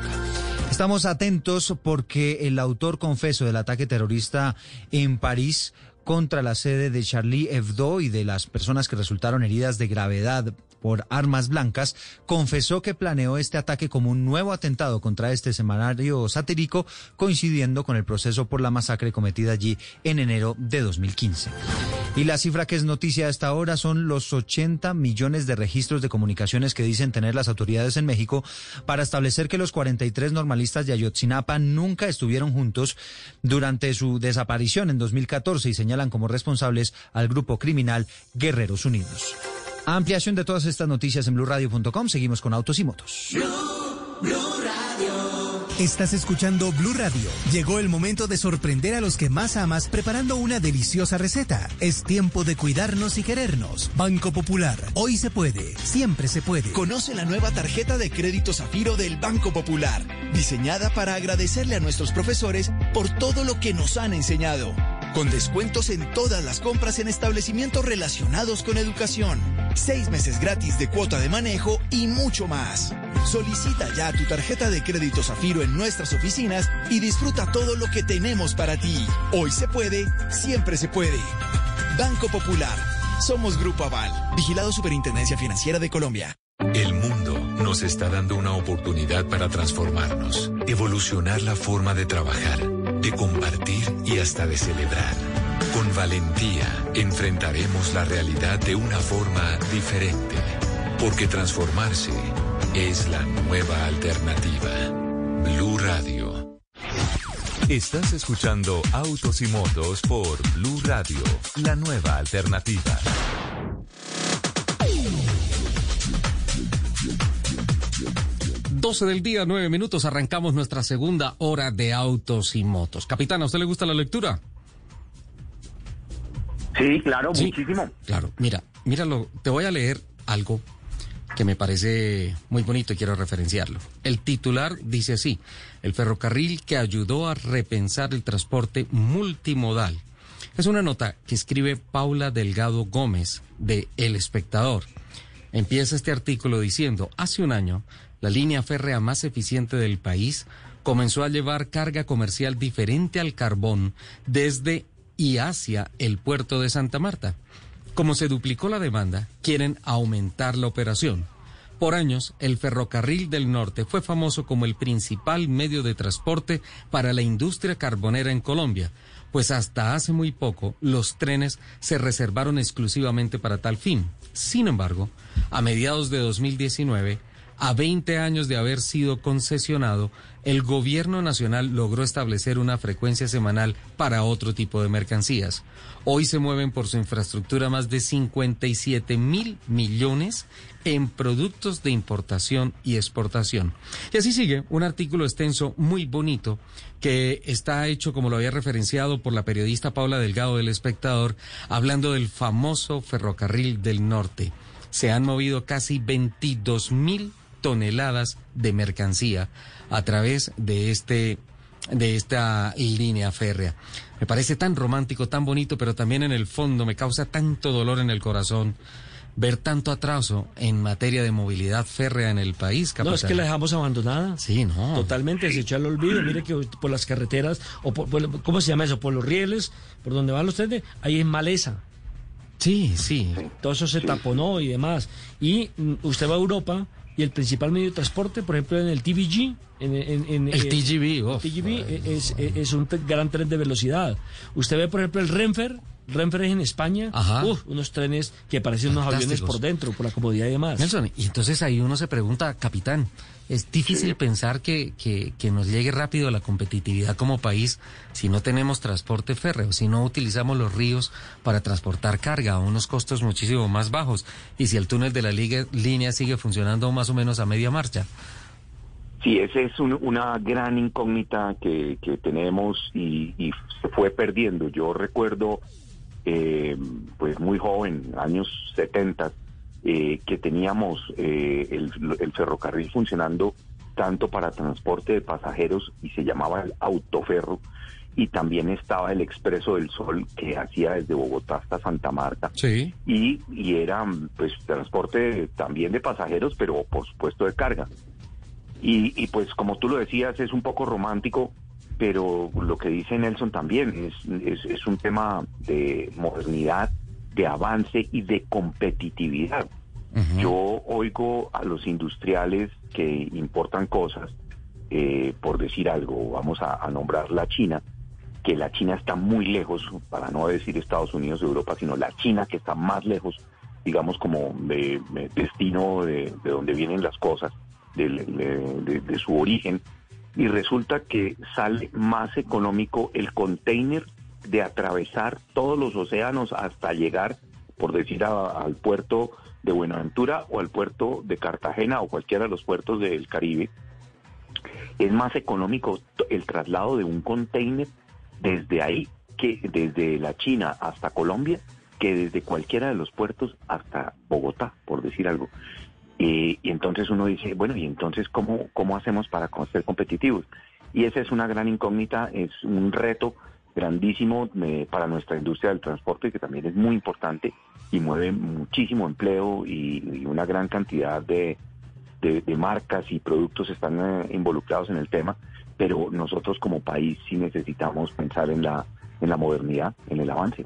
Estamos atentos porque el autor confeso del ataque terrorista en París contra la sede de Charlie Hebdo y de las personas que resultaron heridas de gravedad por armas blancas, confesó que planeó este ataque como un nuevo atentado contra este semanario satírico, coincidiendo con el proceso por la masacre cometida allí en enero de 2015. Y la cifra que es noticia hasta ahora son los 80 millones de registros de comunicaciones que dicen tener las autoridades en México para establecer que los 43 normalistas de Ayotzinapa nunca estuvieron juntos durante su desaparición en 2014 y señalan como responsables al grupo criminal Guerreros Unidos. Ampliación de todas estas noticias en blurradio.com. Seguimos con Autos y Motos. Estás escuchando Blue Radio. Llegó el momento de sorprender a los que más amas preparando una deliciosa receta. Es tiempo de cuidarnos y querernos. Banco Popular. Hoy se puede. Siempre se puede. Conoce la nueva tarjeta de crédito Zafiro del Banco Popular. Diseñada para agradecerle a nuestros profesores por todo lo que nos han enseñado con descuentos en todas las compras en establecimientos relacionados con educación, seis meses gratis de cuota de manejo y mucho más. Solicita ya tu tarjeta de crédito Zafiro en nuestras oficinas y disfruta todo lo que tenemos para ti. Hoy se puede, siempre se puede. Banco Popular. Somos Grupo Aval, vigilado Superintendencia Financiera de Colombia. El mundo nos está dando una oportunidad para transformarnos, evolucionar la forma de trabajar de compartir y hasta de celebrar. Con valentía enfrentaremos la realidad de una forma diferente, porque transformarse es la nueva alternativa. Blue Radio. Estás escuchando Autos y Motos por Blue Radio, la nueva alternativa. 12 del día, 9 minutos, arrancamos nuestra segunda hora de autos y motos. Capitán, ¿a usted le gusta la lectura? Sí, claro, muchísimo. Claro, mira, míralo, te voy a leer algo que me parece muy bonito y quiero referenciarlo. El titular dice así, el ferrocarril que ayudó a repensar el transporte multimodal. Es una nota que escribe Paula Delgado Gómez de El Espectador. Empieza este artículo diciendo, hace un año, la línea férrea más eficiente del país comenzó a llevar carga comercial diferente al carbón desde y hacia el puerto de Santa Marta. Como se duplicó la demanda, quieren aumentar la operación. Por años, el ferrocarril del norte fue famoso como el principal medio de transporte para la industria carbonera en Colombia, pues hasta hace muy poco los trenes se reservaron exclusivamente para tal fin. Sin embargo, a mediados de 2019, a 20 años de haber sido concesionado, el gobierno nacional logró establecer una frecuencia semanal para otro tipo de mercancías. Hoy se mueven por su infraestructura más de 57 mil millones en productos de importación y exportación. Y así sigue un artículo extenso muy bonito que está hecho, como lo había referenciado por la periodista Paula Delgado del Espectador, hablando del famoso ferrocarril del norte. Se han movido casi 22 mil toneladas de mercancía a través de este de esta línea férrea. Me parece tan romántico, tan bonito, pero también en el fondo me causa tanto dolor en el corazón ver tanto atraso en materia de movilidad férrea en el país. No, es que la dejamos abandonada. Sí, no. Totalmente, se echó al olvido. Mire que por las carreteras, o por, ¿cómo se llama eso? Por los rieles, por donde van los trenes, ahí es maleza. Sí, sí. Todo eso se taponó y demás. Y mm, usted va a Europa y el principal medio de transporte, por ejemplo, en el TVG, en, el TGV, TGV es, es, un gran tren de velocidad. Usted ve, por ejemplo, el Renfer, Renfer es en España, unos trenes que parecen unos aviones por dentro, por la comodidad y demás. Nelson, y entonces ahí uno se pregunta, capitán, es difícil pensar que, que, que, nos llegue rápido la competitividad como país si no tenemos transporte férreo, si no utilizamos los ríos para transportar carga a unos costos muchísimo más bajos y si el túnel de la línea sigue funcionando más o menos a media marcha. Sí, esa es una gran incógnita que, que tenemos y, y, se fue perdiendo. Yo recuerdo eh, pues muy joven, años 70, eh, que teníamos eh, el, ferrocarril funcionando tanto para transporte de pasajeros y se llamaba el autoferro y también estaba el Expreso del Sol que hacía desde Bogotá hasta Santa Marta sí. y, y era pues transporte también de pasajeros pero por supuesto de carga y, y pues como tú lo decías es un poco romántico pero lo que dice Nelson también es, es, un tema de modernidad, de avance y de competitividad. Yo oigo a los industriales que importan cosas, eh, por decir algo, vamos a, nombrar la China, que la China está muy lejos, para no decir Estados Unidos, Europa, sino la China que está más lejos, digamos, como de, destino de, donde vienen las cosas, de su origen y resulta que sale más económico el container de atravesar todos los océanos hasta llegar, por decir, al puerto de Buenaventura o al puerto de Cartagena o cualquiera de los puertos del Caribe. Es más económico el traslado de un container desde ahí, que desde la China hasta Colombia, que desde cualquiera de los puertos hasta Bogotá, por decir algo. Y, entonces uno dice, bueno, ¿y entonces cómo, cómo hacemos para ser competitivos? Y esa es una gran incógnita, es un reto grandísimo eh, para nuestra industria del transporte, que también es muy importante y mueve muchísimo empleo y, una gran cantidad de, de, marcas y productos están eh, involucrados en el tema, pero nosotros como país sí necesitamos pensar en la, en la modernidad, en el avance.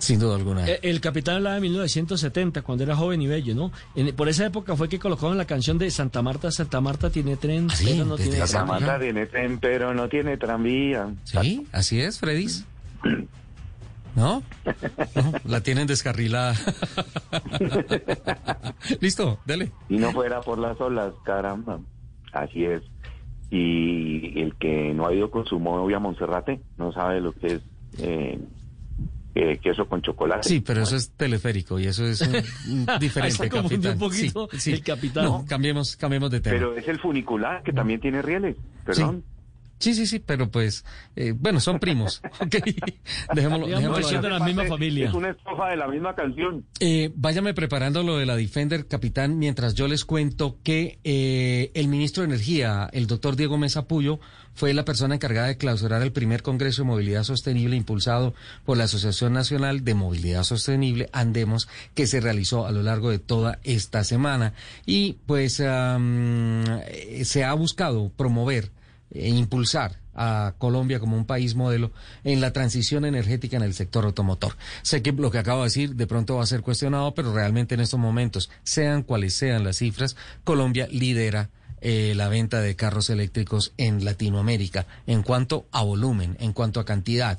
Sin duda alguna. Eh, el, capitán hablaba de 1970, cuando era joven y bello, ¿no? por esa época fue que colocaron la canción de Santa Marta, Santa Marta tiene tren, ah, pero no tiene Santa Marta tiene tren, pero no tiene tranvía. Sí, así es, Freddy. ¿No? La tienen descarrilada. Listo, dale. Si no fuera por las olas, caramba. Así es. Y el que no ha ido con su novia a Monserrate no sabe lo que es eh, eh, queso con chocolate. Sí, pero eso es teleférico y eso es un, un diferente, Está confundido capitán. un poquito Sí, sí. el capitán. No, cambiemos, cambiemos de tema. Pero es el funicular que también tiene rieles, perdón. Sí, sí, sí, pero pues, eh, bueno, son primos. Ok, dejémoslo. Dejémoslo de la misma familia. Es una estrofa de la misma canción. Eh, váyame preparando lo de la Defender, capitán, mientras yo les cuento que eh, el ministro de Energía, el doctor Diego Mesa Puyo, fue la persona encargada de clausurar el primer Congreso de Movilidad Sostenible impulsado por la Asociación Nacional de Movilidad Sostenible, Andemos, que se realizó a lo largo de toda esta semana. Y pues eh, se ha buscado promover e impulsar a Colombia como un país modelo en la transición energética en el sector automotor. Sé que lo que acabo de decir de pronto va a ser cuestionado, pero realmente en estos momentos, sean cuales sean las cifras, Colombia lidera eh, la venta de carros eléctricos en Latinoamérica en cuanto a volumen, en cuanto a cantidad.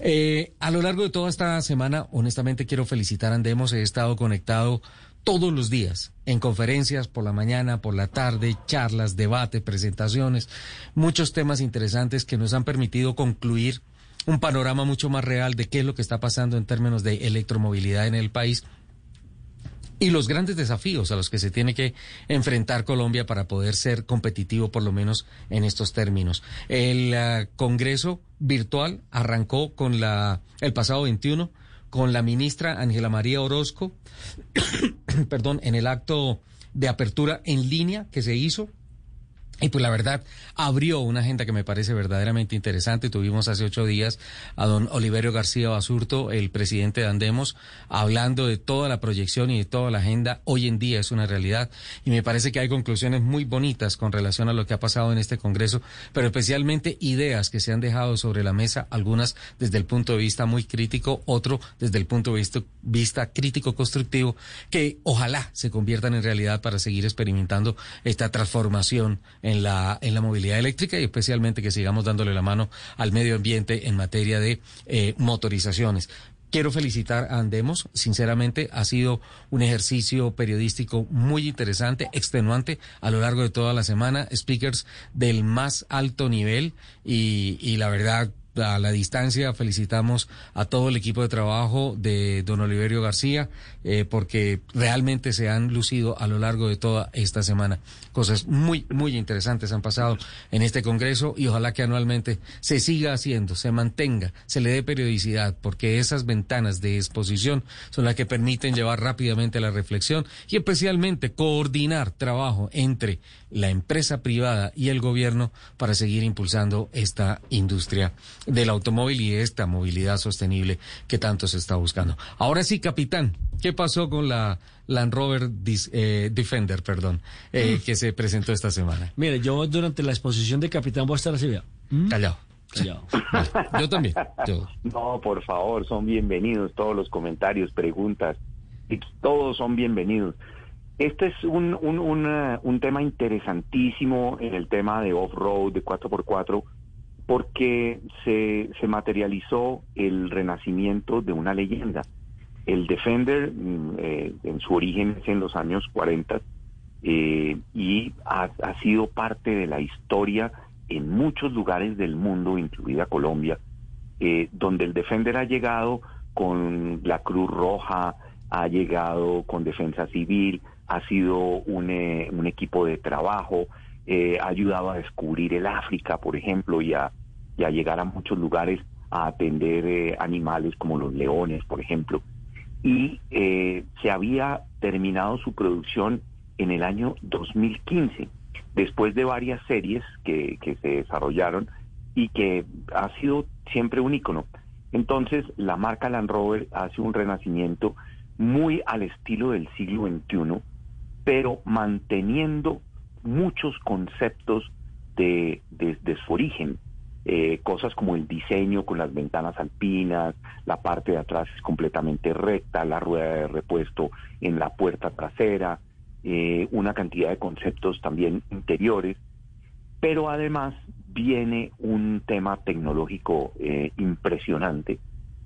Eh, a lo largo de toda esta semana, honestamente quiero felicitar a Andemos, he estado conectado todos los días, en conferencias por la mañana, por la tarde, charlas, debates, presentaciones, muchos temas interesantes que nos han permitido concluir un panorama mucho más real de qué es lo que está pasando en términos de electromovilidad en el país y los grandes desafíos a los que se tiene que enfrentar Colombia para poder ser competitivo, por lo menos en estos términos. El ah, Congreso virtual arrancó con la el pasado 21 con la ministra Ángela María Orozco, perdón, en el acto de apertura en línea que se hizo. Y pues la verdad, abrió una agenda que me parece verdaderamente interesante. Tuvimos hace ocho días a don Oliverio García Basurto, el presidente de Andemos, hablando de toda la proyección y de toda la agenda. Hoy en día es una realidad. Y me parece que hay conclusiones muy bonitas con relación a lo que ha pasado en este Congreso, pero especialmente ideas que se han dejado sobre la mesa, algunas desde el punto de vista muy crítico, otro desde el punto de vista, vista crítico constructivo, que ojalá se conviertan en realidad para seguir experimentando esta transformación la, en la movilidad eléctrica y especialmente que sigamos dándole la mano al medio ambiente en materia de eh, motorizaciones. Quiero felicitar a Andemos, sinceramente ha sido un ejercicio periodístico muy interesante, extenuante a lo largo de toda la semana, speakers del más alto nivel y, y la verdad a la distancia felicitamos a todo el equipo de trabajo de don Oliverio García eh, porque realmente se han lucido a lo largo de toda esta semana. Cosas muy, muy interesantes han pasado en este Congreso y ojalá que anualmente se siga haciendo, se mantenga, se le dé periodicidad porque esas ventanas de exposición son las que permiten llevar rápidamente la reflexión y especialmente coordinar trabajo entre la empresa privada y el gobierno para seguir impulsando esta industria del automóvil y esta movilidad sostenible que tanto se está buscando. Ahora sí, capitán, ¿qué pasó con la Land Rover Dis- eh, Defender, perdón, eh, que se presentó esta semana? Mire, yo durante la exposición de Capitán voy a estar así, vea. Callado. Callado. Yo también. Yo. No, por favor, son bienvenidos todos los comentarios, preguntas, y todos son bienvenidos. Este es un, un, una- un tema interesantísimo en el tema de off-road, de 4x4, porque se, se materializó el renacimiento de una leyenda. El Defender, mm, eh, en su origen es en los años 40, eh, y ha, sido parte de la historia en muchos lugares del mundo, incluida Colombia, eh, donde el Defender ha llegado con la Cruz Roja, ha llegado con Defensa Civil, ha sido un, eh, un equipo de trabajo, ha ayudado a descubrir el África, por ejemplo, y a, y a llegar a muchos lugares a atender animales como los leones, por ejemplo. Y eh, se había terminado su producción en el año 2015, después de varias series que, que se desarrollaron y que ha sido siempre un ícono. Entonces, la marca Land Rover hace un renacimiento muy al estilo del siglo XXI, pero manteniendo muchos conceptos de, de- de su origen. Eh, cosas como el diseño con las ventanas alpinas, la parte de atrás es completamente recta, la rueda de repuesto en la puerta trasera, eh, una cantidad de conceptos también interiores, pero además viene un tema tecnológico eh, impresionante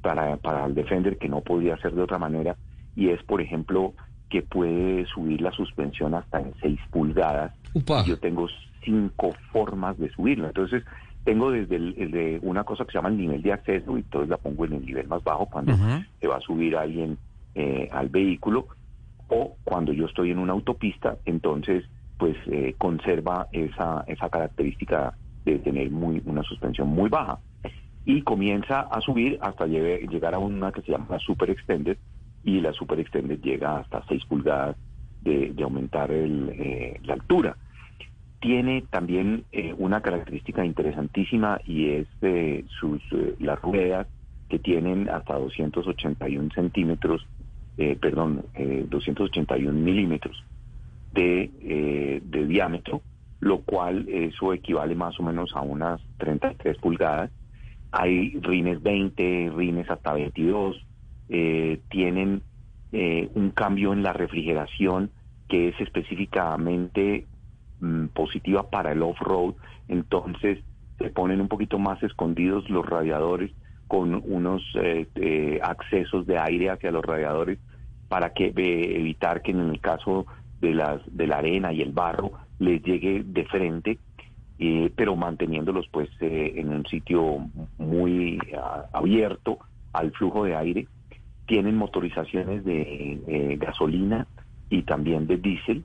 para, para el Defender que no podía ser de otra manera y es, por ejemplo, que puede subir la suspensión hasta en 6 pulgadas. Upa. Yo tengo cinco formas de subirla. Entonces, Tengo desde el, el de una cosa que se llama el nivel de acceso y entonces la pongo en el nivel más bajo cuando se va a subir alguien eh, al vehículo o cuando yo estoy en una autopista, entonces pues eh, conserva esa, esa característica de tener muy, una suspensión muy baja y comienza a subir hasta llegue- llegar a una que se llama la Super Extended y la Super Extended llega hasta 6 pulgadas de, de aumentar el, eh, la altura. Tiene también eh, una característica interesantísima y es eh, sus eh, las ruedas que tienen hasta 281 centímetros, eh, perdón, eh, 281 milímetros de, de diámetro, lo cual eso equivale más o menos a unas 33 pulgadas. Hay rines 20, rines hasta 22, eh, tienen un cambio en la refrigeración que es específicamente mm, positiva para el off-road, entonces se ponen un poquito más escondidos los radiadores con unos eh, eh, accesos de aire hacia los radiadores para que eh, evitar que en el caso de las de la arena y el barro les llegue de frente eh, pero manteniéndolos pues en un sitio muy abierto al flujo de aire tienen motorizaciones de gasolina y también de diésel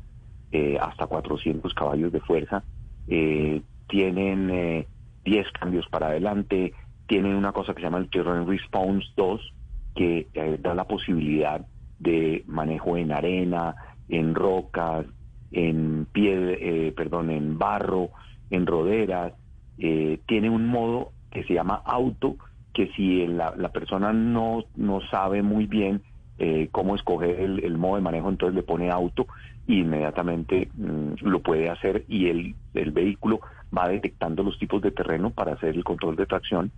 eh, hasta 400 caballos de fuerza eh, tienen eh, 10 cambios para adelante tienen una cosa que se llama el Terrain Response 2 que eh, da la posibilidad de manejo en arena, en rocas, en piedra, eh, perdón, en barro, en roderas. Eh, tiene un modo que se llama auto, que si la, la persona no, no sabe muy bien eh, cómo escoger el, modo de manejo, entonces le pone auto inmediatamente mm, lo puede hacer y el, el vehículo va detectando los tipos de terreno para hacer el control de tracción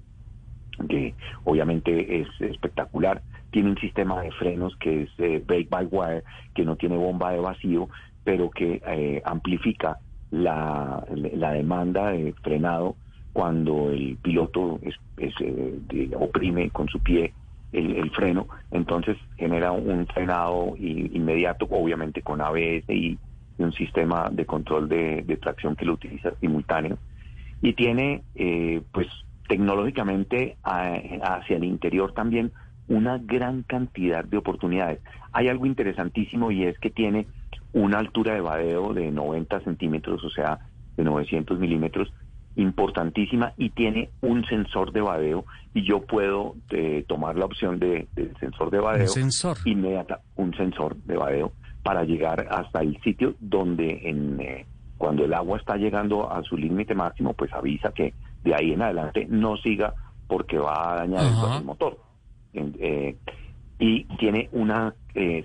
que obviamente es espectacular. Tiene un sistema de frenos que es eh, brake by wire, que no tiene bomba de vacío, pero que eh, amplifica la, la demanda de frenado cuando el piloto es, eh, oprime con su pie el, el freno, entonces genera un frenado inmediato, obviamente con ABS y, y un sistema de control de, de tracción que lo utiliza simultáneo y tiene eh, pues tecnológicamente a- hacia el interior también una gran cantidad de oportunidades. Hay algo interesantísimo y es que tiene una altura de vadeo de 90 centímetros, o sea, de 900 milímetros, importantísima y tiene un sensor de vadeo y yo puedo eh, tomar la opción de, del sensor de vadeo sensor? inmediata, un sensor de vadeo para llegar hasta el sitio donde en, eh, cuando el agua está llegando a su límite máximo, pues avisa que de ahí en adelante no siga porque va a dañar el- Ajá. el motor. Eh, y tiene un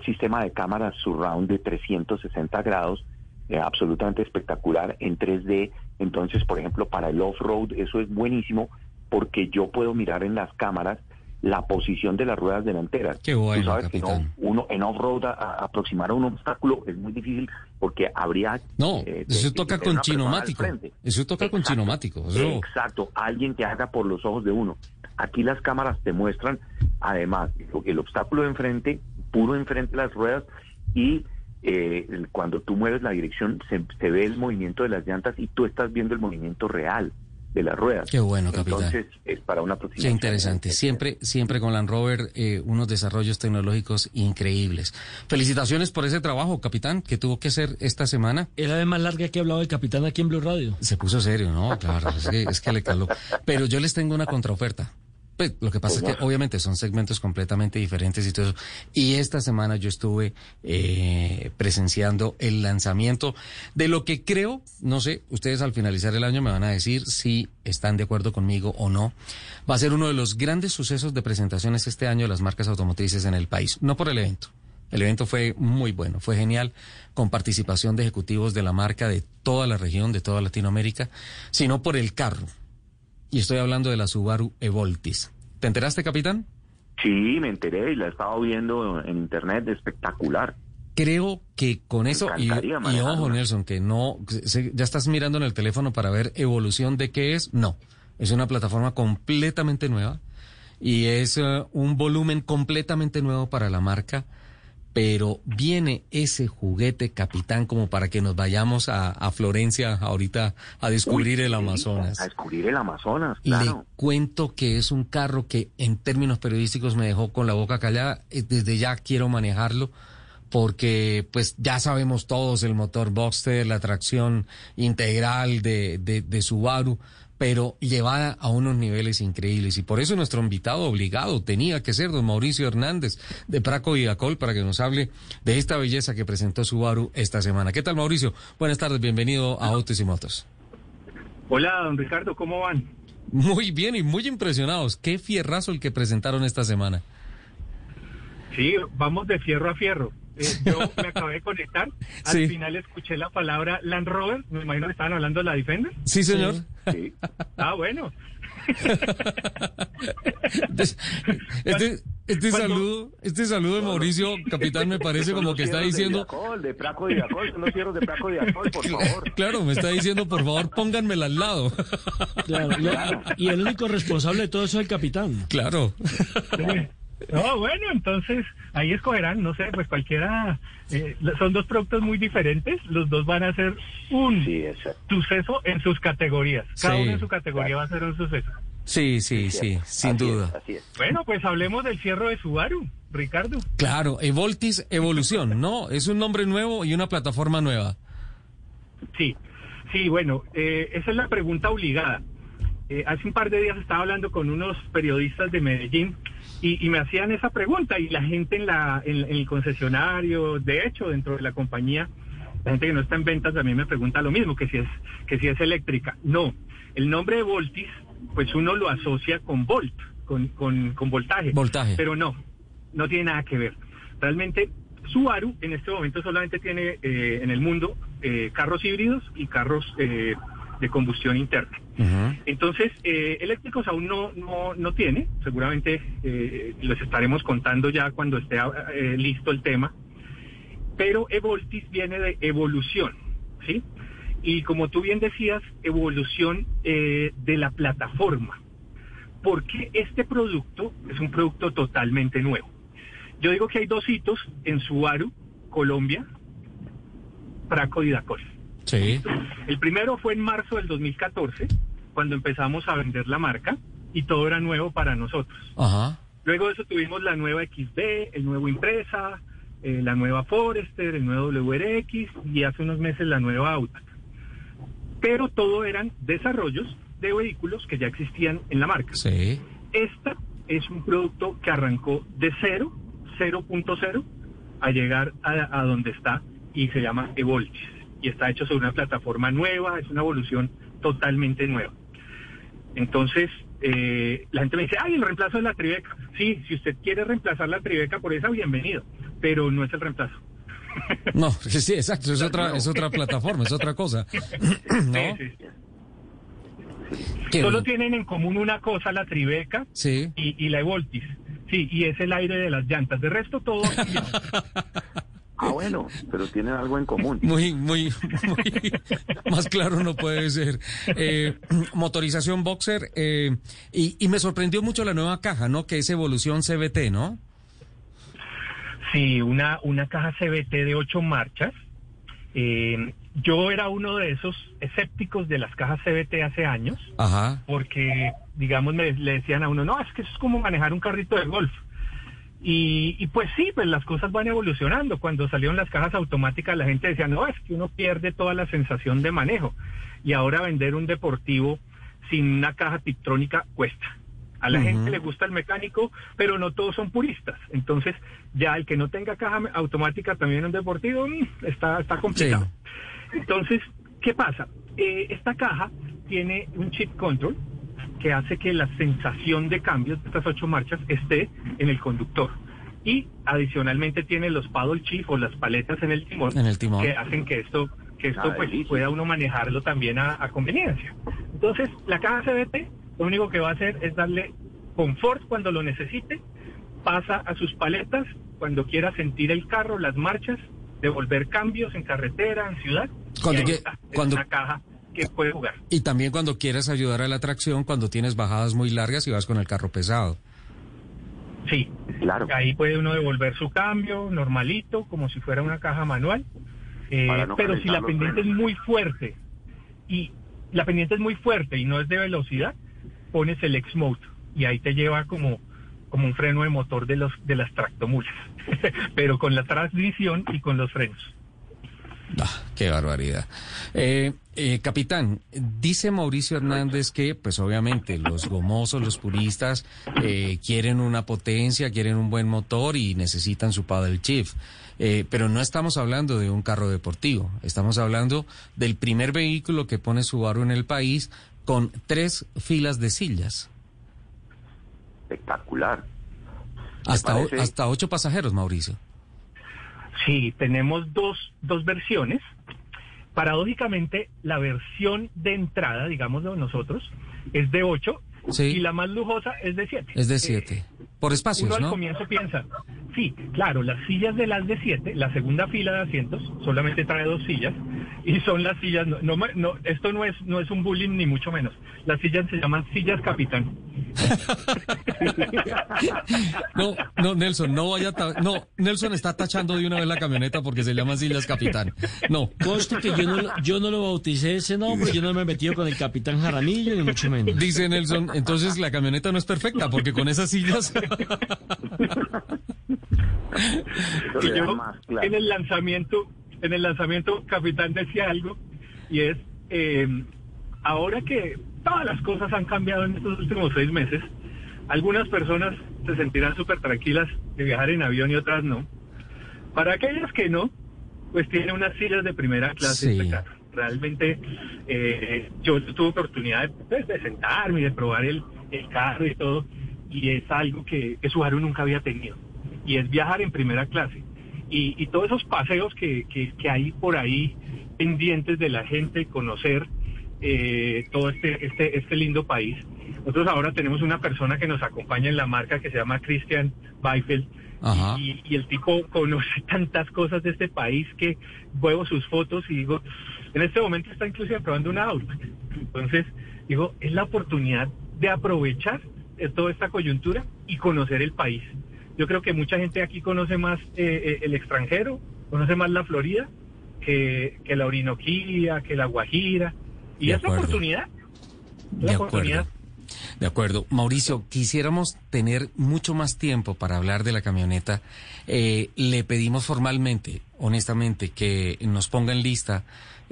sistema de cámaras surround de 360 grados, eh, absolutamente espectacular en 3D. Entonces, por ejemplo, para el off-road eso es buenísimo porque yo puedo mirar en las cámaras la posición de las ruedas delanteras. Qué bueno, Tú sabes que no, uno en off-road aproximar a un obstáculo es muy difícil porque habría... No, eh, eso de- toca de con chinomático. Eso toca con chinomático. Exacto, alguien que haga por los ojos de uno. Aquí las cámaras te muestran, además, el obstáculo de enfrente, puro enfrente de las ruedas, y eh, el- cuando tú mueves la dirección se, se ve el movimiento de las llantas y tú estás viendo el movimiento real de las ruedas. Qué bueno, capitán. Entonces, es para una Qué aproximación. interesante. Siempre, siempre con Land Rover eh, unos desarrollos tecnológicos increíbles. Felicitaciones por ese trabajo, capitán, que tuvo que hacer esta semana. Es la vez más larga que he hablado del capitán aquí en Blue Radio. Se puso serio, ¿no? Claro, es que, es que le caló. Pero yo les tengo una contraoferta. Pues, lo que pasa es que obviamente son segmentos completamente diferentes y todo eso. Y esta semana yo estuve eh, presenciando el lanzamiento de lo que creo, no sé, ustedes al finalizar el año me van a decir si están de acuerdo conmigo o no. Va a ser uno de los grandes sucesos de presentaciones este año de las marcas automotrices en el país. No por el evento. El evento fue muy bueno, fue genial, con participación de ejecutivos de la marca de toda la región, de toda Latinoamérica, sino por el carro. Y estoy hablando de la Subaru Evoltis. ¿Te enteraste, capitán? Sí, me enteré y la he estado viendo en internet, espectacular. Creo que con eso, y, ojo Nelson, que no, se- ya estás mirando en el teléfono para ver evolución de qué es, no, es una plataforma completamente nueva y es eh, un volumen completamente nuevo para la marca pero viene ese juguete capitán como para que nos vayamos a, Florencia ahorita a descubrir el Amazonas. A descubrir el Amazonas, Le cuento que es un carro que en términos periodísticos me dejó con la boca callada. Eh, desde ya quiero manejarlo porque pues ya sabemos todos el motor Boxster, la tracción integral de, de, de Subaru, pero llevada a unos niveles increíbles. Y por eso nuestro invitado obligado tenía que ser don Mauricio Hernández de Praco y Acol para que nos hable de esta belleza que presentó Subaru esta semana. ¿Qué tal, Mauricio? Buenas tardes, bienvenido a Autos y Motos. Hola, don Ricardo, ¿cómo van? Muy bien y muy impresionados. Qué fierrazo el que presentaron esta semana. Sí, vamos de fierro a fierro. Eh, yo me acabé de conectar. Al final escuché la palabra Land Rover. Me imagino que estaban hablando de la Defender. Sí, señor. Sí. Ah, bueno. Este, este saludo, este saludo de Mauricio, capitán, me parece como que está diciendo. De, de Praco de son los cierros de Praco de por favor. Claro, me está diciendo, por favor, pónganmela al lado. y el único responsable de todo eso es el capitán. Claro. No, bueno, entonces ahí escogerán, no sé, pues cualquiera. Eh, son dos productos muy diferentes, los dos van a ser un suceso en sus categorías. Cada uno en su categoría va a ser un suceso. Sí, sí, sí, sin duda. Bueno, pues hablemos del cierre de Subaru, Ricardo. Claro, Evoltis Evolución, ¿no? Es un nombre nuevo y una plataforma nueva. Sí, sí, bueno, eh, esa es la pregunta obligada. Eh, hace un par de días estaba hablando con unos periodistas de Medellín y, me hacían esa pregunta y la gente en, la, en, el concesionario, de hecho, dentro de la compañía, la gente que no está en ventas también me pregunta lo mismo, que si es, que si es eléctrica. No, el nombre de Voltis, pues uno lo asocia con volt, con, con, con voltaje. Voltaje. Pero no, no tiene nada que ver. Realmente Subaru en este momento solamente tiene eh, en el mundo eh, carros híbridos y carros eh, de combustión interna. Entonces, eh, eléctricos aún no, no, no tiene, seguramente eh, les estaremos contando ya cuando esté eh, listo el tema, pero Evoltis viene de evolución, ¿sí? Y como tú bien decías, evolución eh, de la plataforma, porque este producto es un producto totalmente nuevo. Yo digo que hay dos hitos en Subaru, Colombia, Praco y Dacol. El primero fue en marzo del 2014, cuando empezamos a vender la marca y todo era nuevo para nosotros. Luego de eso tuvimos la nueva XB, el nuevo Impresa, eh, la nueva Forester, el nuevo WRX y hace unos meses la nueva Autac. Pero todo eran desarrollos de vehículos que ya existían en la marca. Sí. Esta es un producto que arrancó de cero, 0.0, a llegar a, a donde está y se llama Evoltis y está hecho sobre una plataforma nueva, es una evolución totalmente nueva. Entonces, eh, la gente me dice, ay, el reemplazo de la Tribeca. Sí, si usted quiere reemplazar la Tribeca por esa, bienvenido, pero no es el reemplazo. No, sí, exacto, es otra, es otra plataforma, es otra cosa. ¿No? Solo tienen en común una cosa, la Tribeca sí. y, y la Evoltis. Sí, y es el aire de las llantas. De resto, todo. Ah, bueno, pero tienen algo en común. Muy, muy, muy más claro no puede ser. Eh, motorización Boxer, eh, y, me sorprendió mucho la nueva caja, ¿no? Que es evolución CBT, ¿no? Sí, una, una caja CBT de ocho marchas. Eh, yo era uno de esos escépticos de las cajas CBT hace años, Ajá. porque, digamos, me, le decían a uno, no, es que eso es como manejar un carrito de golf. Y, pues sí, pues las cosas van evolucionando. Cuando salieron las cajas automáticas, la gente decía, no, es que uno pierde toda la sensación de manejo. Y ahora vender un deportivo sin una caja tiptrónica cuesta. A la gente le gusta el mecánico, pero no todos son puristas. Entonces, ya el que no tenga caja automática también en un deportivo mm, está, está complicado. Entonces, ¿qué pasa? Eh, esta caja tiene un chip control que hace que la sensación de cambios de estas ocho marchas esté en el conductor. Y adicionalmente tiene los paddle chief o las paletas en el timón, que hacen que esto que esto ah, pues pueda uno manejarlo también a, conveniencia. Entonces, la caja CBT lo único que va a hacer es darle confort cuando lo necesite, pasa a sus paletas cuando quiera sentir el carro, las marchas, devolver cambios en carretera, en ciudad. Cuando, que, cuando, caja que puede jugar. Y también cuando quieres ayudar a la tracción, cuando tienes bajadas muy largas y vas con el carro pesado. Sí, claro. Ahí puede uno devolver su cambio normalito, como si fuera una caja manual. Eh, no pero si la pendiente es muy fuerte y la pendiente es muy fuerte y no es de velocidad, pones el X-Mode y ahí te lleva como, como un freno de motor de los de las tractomulas, pero con la transmisión y con los frenos. Ah, qué barbaridad. Eh, eh, capitán, dice Mauricio Hernández que, pues obviamente, los gomosos, los puristas, eh, quieren una potencia, quieren un buen motor y necesitan su paddle shift. Eh, pero no estamos hablando de un carro deportivo, estamos hablando del primer vehículo que pone Subaru en el país con tres filas de sillas. Espectacular. Hasta, o- hasta ocho pasajeros, Mauricio. Sí, tenemos dos, dos versiones. Paradójicamente, la versión de entrada, digamos de nosotros, es de 8 Sí. y la más lujosa es de 7. Es de siete. Por espacios, Uno al ¿no? comienzo piensa, sí, claro, las sillas de las de 7, la segunda fila de asientos, solamente trae dos sillas, y son las sillas, no, no, me- no, esto no es, no es un bullying ni mucho menos, las sillas se llaman sillas capitán. No, no, Nelson, no vaya No, Nelson está tachando de una vez la camioneta porque se llama Sillas Capitán. No. Conste que yo no, lo- yo no lo bauticé ese nombre, yo no me he metido con el capitán Jaramillo, ni mucho menos. Dice Nelson, entonces la camioneta no es perfecta porque con esas sillas. Y yo, en el lanzamiento, en el lanzamiento, Capitán decía algo, y es, eh, ahora que todas las cosas han cambiado en estos últimos seis meses, algunas personas se sentirán súper tranquilas de viajar en avión y otras no. Para aquellas que no, pues tiene unas sillas de primera clase Sí. este carro. Realmente eh, yo tuve oportunidad de, pues, de sentarme y de probar el, el carro y todo, y es algo que, que Subaru nunca había tenido, y es viajar en primera clase. Y, y todos esos paseos que, que, que hay por ahí pendientes de la gente, conocer eh, todo este, este, este lindo país. Nosotros ahora tenemos una persona que nos acompaña en la marca que se llama Christian Beifeld, Ajá. y, y el tipo conoce tantas cosas de este país que vuelvo sus fotos y digo, en este momento está inclusive probando una Outback. Entonces, digo, es la oportunidad de aprovechar eh, toda esta coyuntura y conocer el país. Yo creo que mucha gente aquí conoce más eh, eh, el extranjero, conoce más la Florida que, que la Orinoquía, que la Guajira. Y De es la oportunidad. De La acuerdo. oportunidad. De acuerdo. Mauricio, quisiéramos tener mucho más tiempo para hablar de la camioneta. Eh, le pedimos formalmente, honestamente, que nos ponga en lista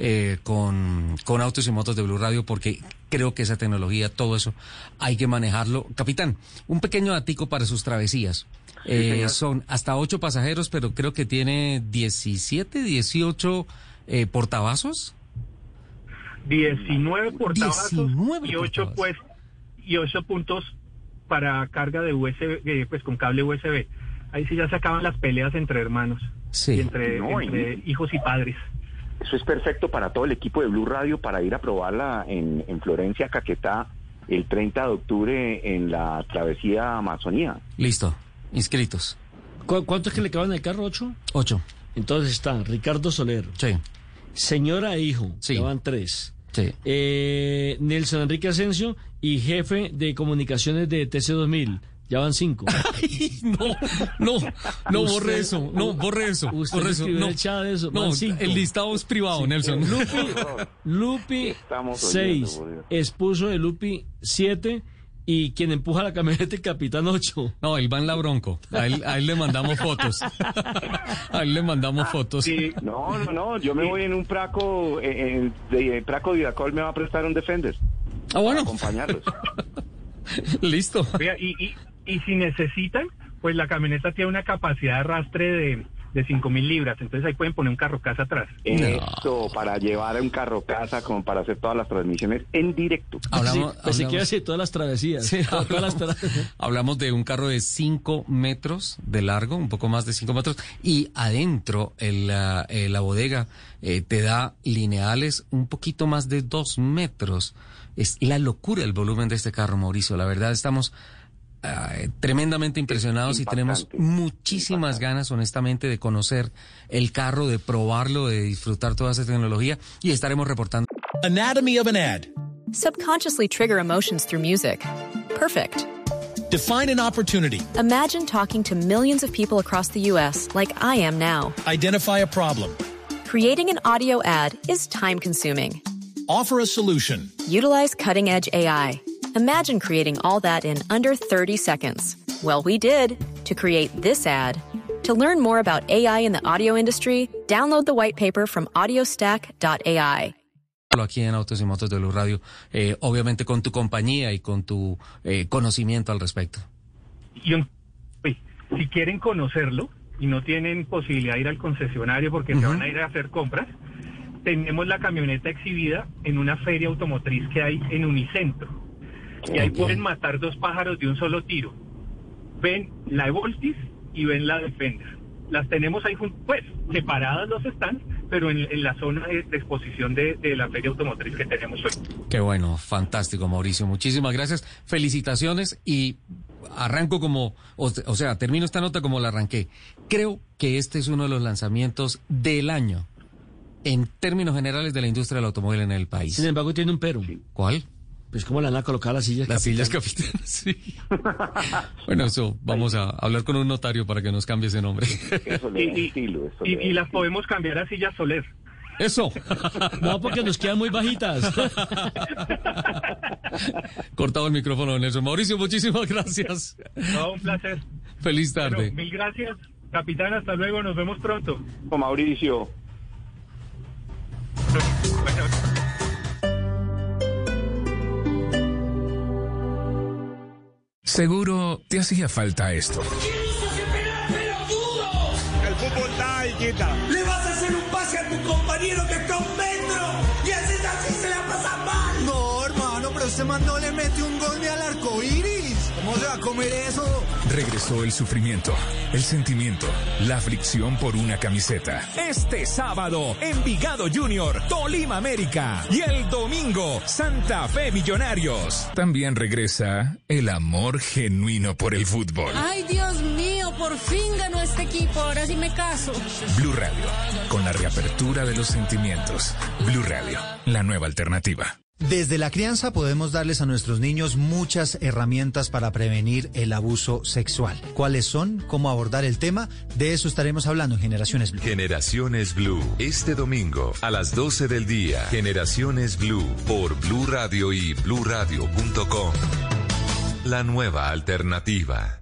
eh, con, con autos y motos de Blue Radio porque creo que esa tecnología, todo eso, hay que manejarlo. Capitán, un pequeño datico para sus travesías. Eh, son hasta ocho pasajeros, pero creo que tiene 17, 18 eh, portavasos. 19 portavasos 19 y 8 pues y 8 puntos para carga de USB eh, pues con cable USB. Ahí sí ya se acaban las peleas entre hermanos Sí. y entre, No, entre hijos y padres. Eso es perfecto para todo el equipo de Blue Radio para ir a probarla en, en Florencia, Caquetá, el 30 de octubre en la travesía Amazonía. Listo, inscritos. ¿Cu- ¿Cuánto es que le caben en el carro? ¿Ocho? Ocho. Entonces está Ricardo Soler. Sí. Señora e hijo. Sí. Van tres. Sí. Eh, Nelson Enrique Asensio y jefe de comunicaciones de TC2000. Ya van cinco. no, no, no, Usted- borre eso, no, borre eso, Usted borre eso, en no, el chat de eso, no, van cinco. el listado es privado, Nelson. Lupi, Lupi Estamos oyendo, 6, por Dios. esposo de Lupi 7 y quien empuja la camioneta el capitán 8. No, él va en la bronco, a él, a él le mandamos fotos, a él le mandamos fotos. Sí, No, no, no, yo me voy en un Praco, eh, en- de Praco Vidacol me va a prestar un Defender. Ah, bueno. Para acompañarlos. Listo. Oiga, y, y, y si necesitan, pues la camioneta tiene una capacidad de arrastre de, de 5.000 libras, entonces ahí pueden poner un carro casa atrás. Esto, para llevar un carro casa, como para hacer todas las transmisiones en directo. Hablamos, Sí, decir todas las travesías. Sí, todas, todas las hablamos, tra- hablamos de un carro de 5 metros de largo, un poco más de 5 metros, y adentro en la, eh, la bodega eh, te da lineales un poquito más de 2 metros. Es la locura el volumen de este carro, Mauricio. La verdad, estamos ah, tremendamente impresionados y tenemos impactante, muchísimas ganas, honestamente, de conocer el carro, de probarlo, de disfrutar toda esa tecnología y estaremos reportando. Anatomy of an ad. Subconsciously trigger emotions through music. Perfect. Define an opportunity. Imagine talking to millions of people across the U.S. like I am now. Identify a problem. Creating an audio ad is time consuming. Offer a solution. Utilize cutting edge AI. Imagine creating all that in under 30 seconds. Well, we did to create this ad. To learn more about AI in the audio industry, download the white paper from audiostack.ai. aquí en Autos y Motos de Blue Radio, eh, obviamente con tu compañía y con tu eh, conocimiento al respecto. Y un- uy, si quieren conocerlo y no tienen posibilidad de ir al concesionario porque se van a ir a hacer compras, tenemos la camioneta exhibida en una feria automotriz que hay en Unicentro. Y ahí pueden matar dos pájaros de un solo tiro. Ven la Evoltis y ven la Defender. Las tenemos ahí, pues, separadas los stands, pero en, en la zona de, de exposición de, de la feria automotriz que tenemos hoy. Qué bueno, fantástico, Mauricio. Muchísimas gracias. Felicitaciones y arranco como, o, o sea, termino esta nota como la arranqué. Creo que este es uno de los lanzamientos del año en términos generales de la industria del automóvil en el país. Sin embargo, tiene un pero. ¿Cuál? Pues cómo le van a colocar las sillas Las sillas capitán? sí. Bueno, eso, vamos a hablar con un notario para que nos cambie ese nombre. Y, y- y- y las podemos cambiar a sillas Soler. Eso. No, porque nos quedan muy bajitas. Cortado el micrófono, Nelson. Mauricio, muchísimas gracias. No, un placer. Feliz tarde. Bueno, mil gracias, capitán. Hasta luego. Nos vemos pronto. Con Mauricio. Seguro te hacía falta esto. El fútbol está ahí, quita. Le vas a hacer un pase a tu compañero que está un metro. Y así, así se la pasa mal. No, hermano, pero este man no le mete un gol ni al arco iris. ¿Cómo se va a comer eso? Regresó el sufrimiento, el sentimiento, la aflicción por una camiseta. Este sábado, Envigado Junior, Tolima América. Y el domingo, Santa Fe Millonarios. También regresa el amor genuino por el fútbol. Ay, Dios mío, por fin ganó este equipo. Ahora sí me caso. Blue Radio, con la reapertura de los sentimientos. Blue Radio, la nueva alternativa. Desde la crianza podemos darles a nuestros niños muchas herramientas para prevenir el abuso sexual. ¿Cuáles son? ¿Cómo abordar el tema? De eso estaremos hablando en Generaciones Blue. Generaciones Blue, este domingo a las 12 del día. Generaciones Blue por Blue Radio y bluradio.com. La nueva alternativa.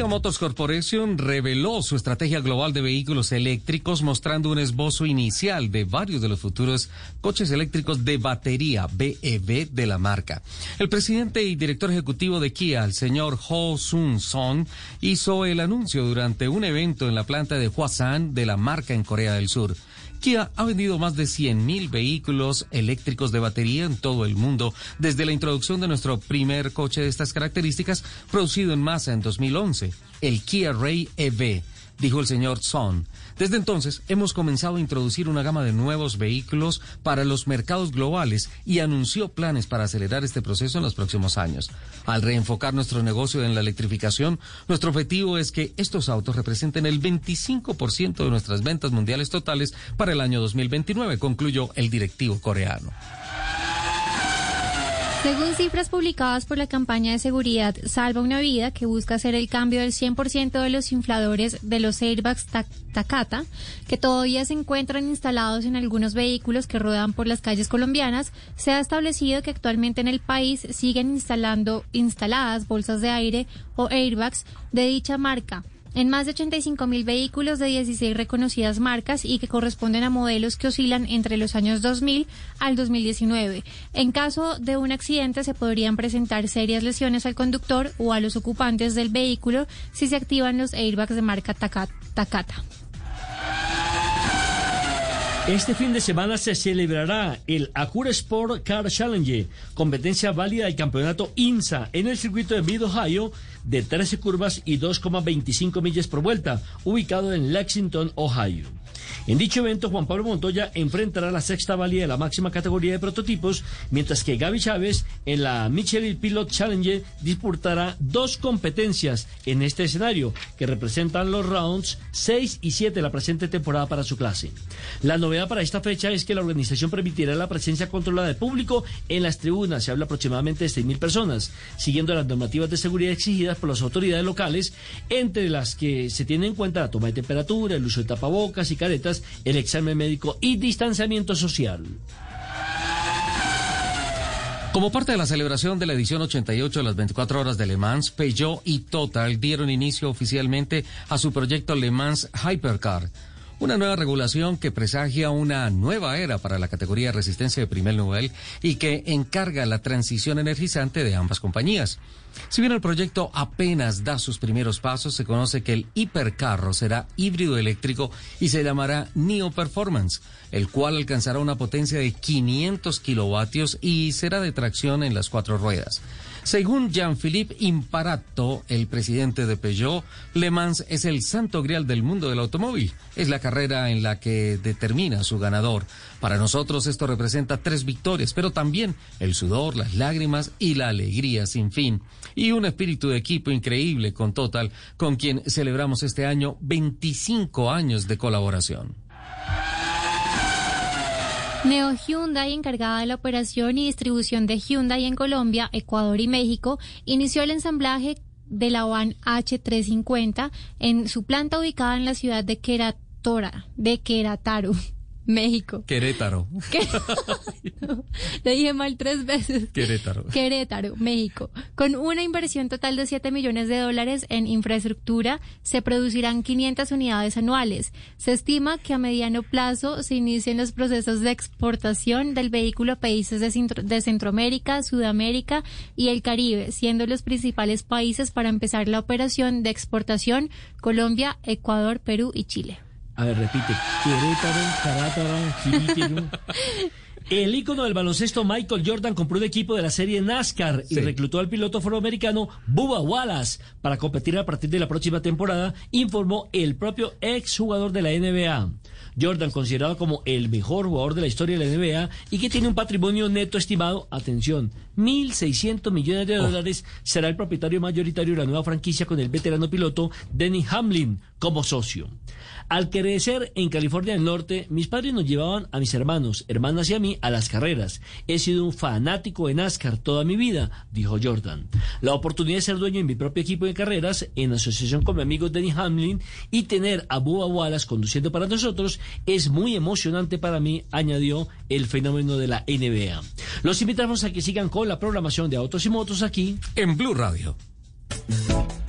Kia Motors Corporation reveló su estrategia global de vehículos eléctricos mostrando un esbozo inicial de varios de los futuros coches eléctricos de batería BEV de la marca. El presidente y director ejecutivo de Kia, el señor Ho Sun Son, hizo el anuncio durante un evento en la planta de Hwasan de la marca en Corea del Sur. Kia ha vendido más de 100.000 vehículos eléctricos de batería en todo el mundo desde la introducción de nuestro primer coche de estas características producido en masa en 2011, el Kia Ray EV, dijo el señor Son. Desde entonces hemos comenzado a introducir una gama de nuevos vehículos para los mercados globales y anunció planes para acelerar este proceso en los próximos años. Al reenfocar nuestro negocio en la electrificación, nuestro objetivo es que estos autos representen el 25% de nuestras ventas mundiales totales para el año 2029, concluyó el directivo coreano. Según cifras publicadas por la campaña de seguridad Salva una Vida, que busca hacer el cambio del 100% de los infladores de los airbags Ta- Takata, que todavía se encuentran instalados en algunos vehículos que rodan por las calles colombianas, se ha establecido que actualmente en el país siguen instalando instaladas bolsas de aire o airbags de dicha marca en más de 85 mil vehículos de 16 reconocidas marcas y que corresponden a modelos que oscilan entre los años 2000 al 2019. En caso de un accidente se podrían presentar serias lesiones al conductor o a los ocupantes del vehículo si se activan los airbags de marca Taka- Takata. Este fin de semana se celebrará el Acura Sport Car Challenge, competencia válida del campeonato INSA en el circuito de Mid Ohio de 13 curvas y 2,25 millas por vuelta, ubicado en Lexington, Ohio. En dicho evento, Juan Pablo Montoya enfrentará la sexta valía de la máxima categoría de prototipos, mientras que Gaby Chávez en la Michelin Pilot Challenge disputará dos competencias en este escenario, que representan los rounds 6 y 7 de la presente temporada para su clase. La novedad para esta fecha es que la organización permitirá la presencia controlada de público en las tribunas, se habla aproximadamente de 6.000 personas, siguiendo las normativas de seguridad exigidas por las autoridades locales, entre las que se tiene en cuenta la toma de temperatura, el uso de tapabocas y caretas, el examen médico y distanciamiento social. Como parte de la celebración de la edición 88 de las 24 horas de Le Mans, Peugeot y Total dieron inicio oficialmente a su proyecto Le Mans Hypercar, una nueva regulación que presagia una nueva era para la categoría de resistencia de primer nivel y que encarga la transición energizante de ambas compañías. Si bien el proyecto apenas da sus primeros pasos, se conoce que el hipercarro será híbrido eléctrico y se llamará Neo Performance, el cual alcanzará una potencia de 500 kilovatios y será de tracción en las cuatro ruedas. Según Jean-Philippe Imparato, el presidente de Peugeot, Le Mans es el santo grial del mundo del automóvil. Es la carrera en la que determina su ganador. Para nosotros esto representa tres victorias, pero también el sudor, las lágrimas y la alegría sin fin. Y un espíritu de equipo increíble con Total, con quien celebramos este año 25 años de colaboración. Neo Hyundai, encargada de la operación y distribución de Hyundai en Colombia, Ecuador y México, inició el ensamblaje de la Van H350 en su planta ubicada en la ciudad de Queratora, de Querétaro. México. Querétaro. Le dije mal tres veces. Querétaro. Querétaro, México. Con una inversión total de 7 millones de dólares en infraestructura, se producirán 500 unidades anuales. Se estima que a mediano plazo se inicien los procesos de exportación del vehículo a países de, de Centroamérica, Sudamérica y el Caribe, siendo los principales países para empezar la operación de exportación Colombia, Ecuador, Perú y Chile. A ver, repite. Querétaro, El ícono del baloncesto Michael Jordan compró un equipo de la serie NASCAR y reclutó al piloto afroamericano Bubba Wallace para competir a partir de la próxima temporada, informó el propio exjugador de la NBA. Jordan, considerado como el mejor jugador de la historia de la NBA y que tiene un patrimonio neto estimado, atención, 1.600 millones de dólares, será el propietario mayoritario de la nueva franquicia con el veterano piloto Denny Hamlin como socio. Al crecer en California del Norte, mis padres nos llevaban a mis hermanos, hermanas y a mí a las carreras. He sido un fanático de NASCAR toda mi vida, dijo Jordan. La oportunidad de ser dueño de mi propio equipo de carreras en asociación con mi amigo Denny Hamlin y tener a Bubba Wallace conduciendo para nosotros es muy emocionante para mí, añadió el fenómeno de la NBA. Los invitamos a que sigan con la programación de Autos y Motos aquí en Blue Radio.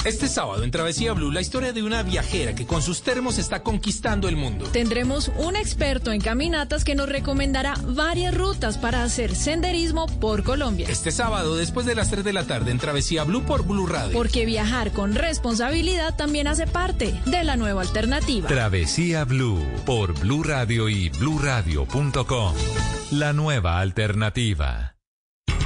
Este sábado en Travesía Blue, la historia de una viajera que con sus termos está conquistando el mundo. Tendremos un experto en caminatas que nos recomendará varias rutas para hacer senderismo por Colombia. Este sábado, después de las 3 de la tarde, en Travesía Blue por Blue Radio. Porque viajar con responsabilidad también hace parte de la nueva alternativa. Travesía Blue por Blue Radio y bluradio.com. La nueva alternativa.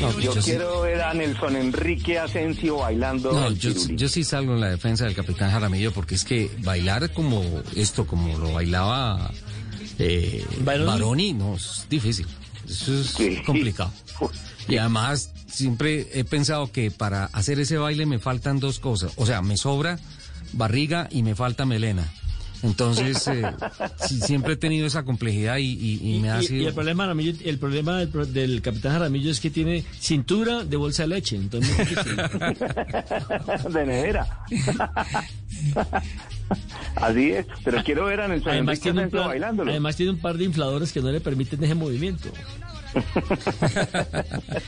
No, yo, yo sí- quiero ver a Nelson Enrique Asensio bailando. No, yo, sí salgo en la defensa del capitán Jaramillo porque es que bailar como esto, como lo bailaba eh, ¿Baroni? Baroni, no, es difícil. Eso es Sí. complicado. Y además, siempre he pensado que para hacer ese baile me faltan dos cosas. O sea, me sobra barriga y me falta melena. Entonces, eh, sí, siempre he tenido esa complejidad y, y- y me ha sido... y el problema, el problema del, pro- del capitán Jaramillo es que tiene cintura de bolsa de leche. Entonces, de nevera. Así es, pero quiero ver a Nelson además, tiene un bailándolo. además tiene un par de infladores que no le permiten ese movimiento.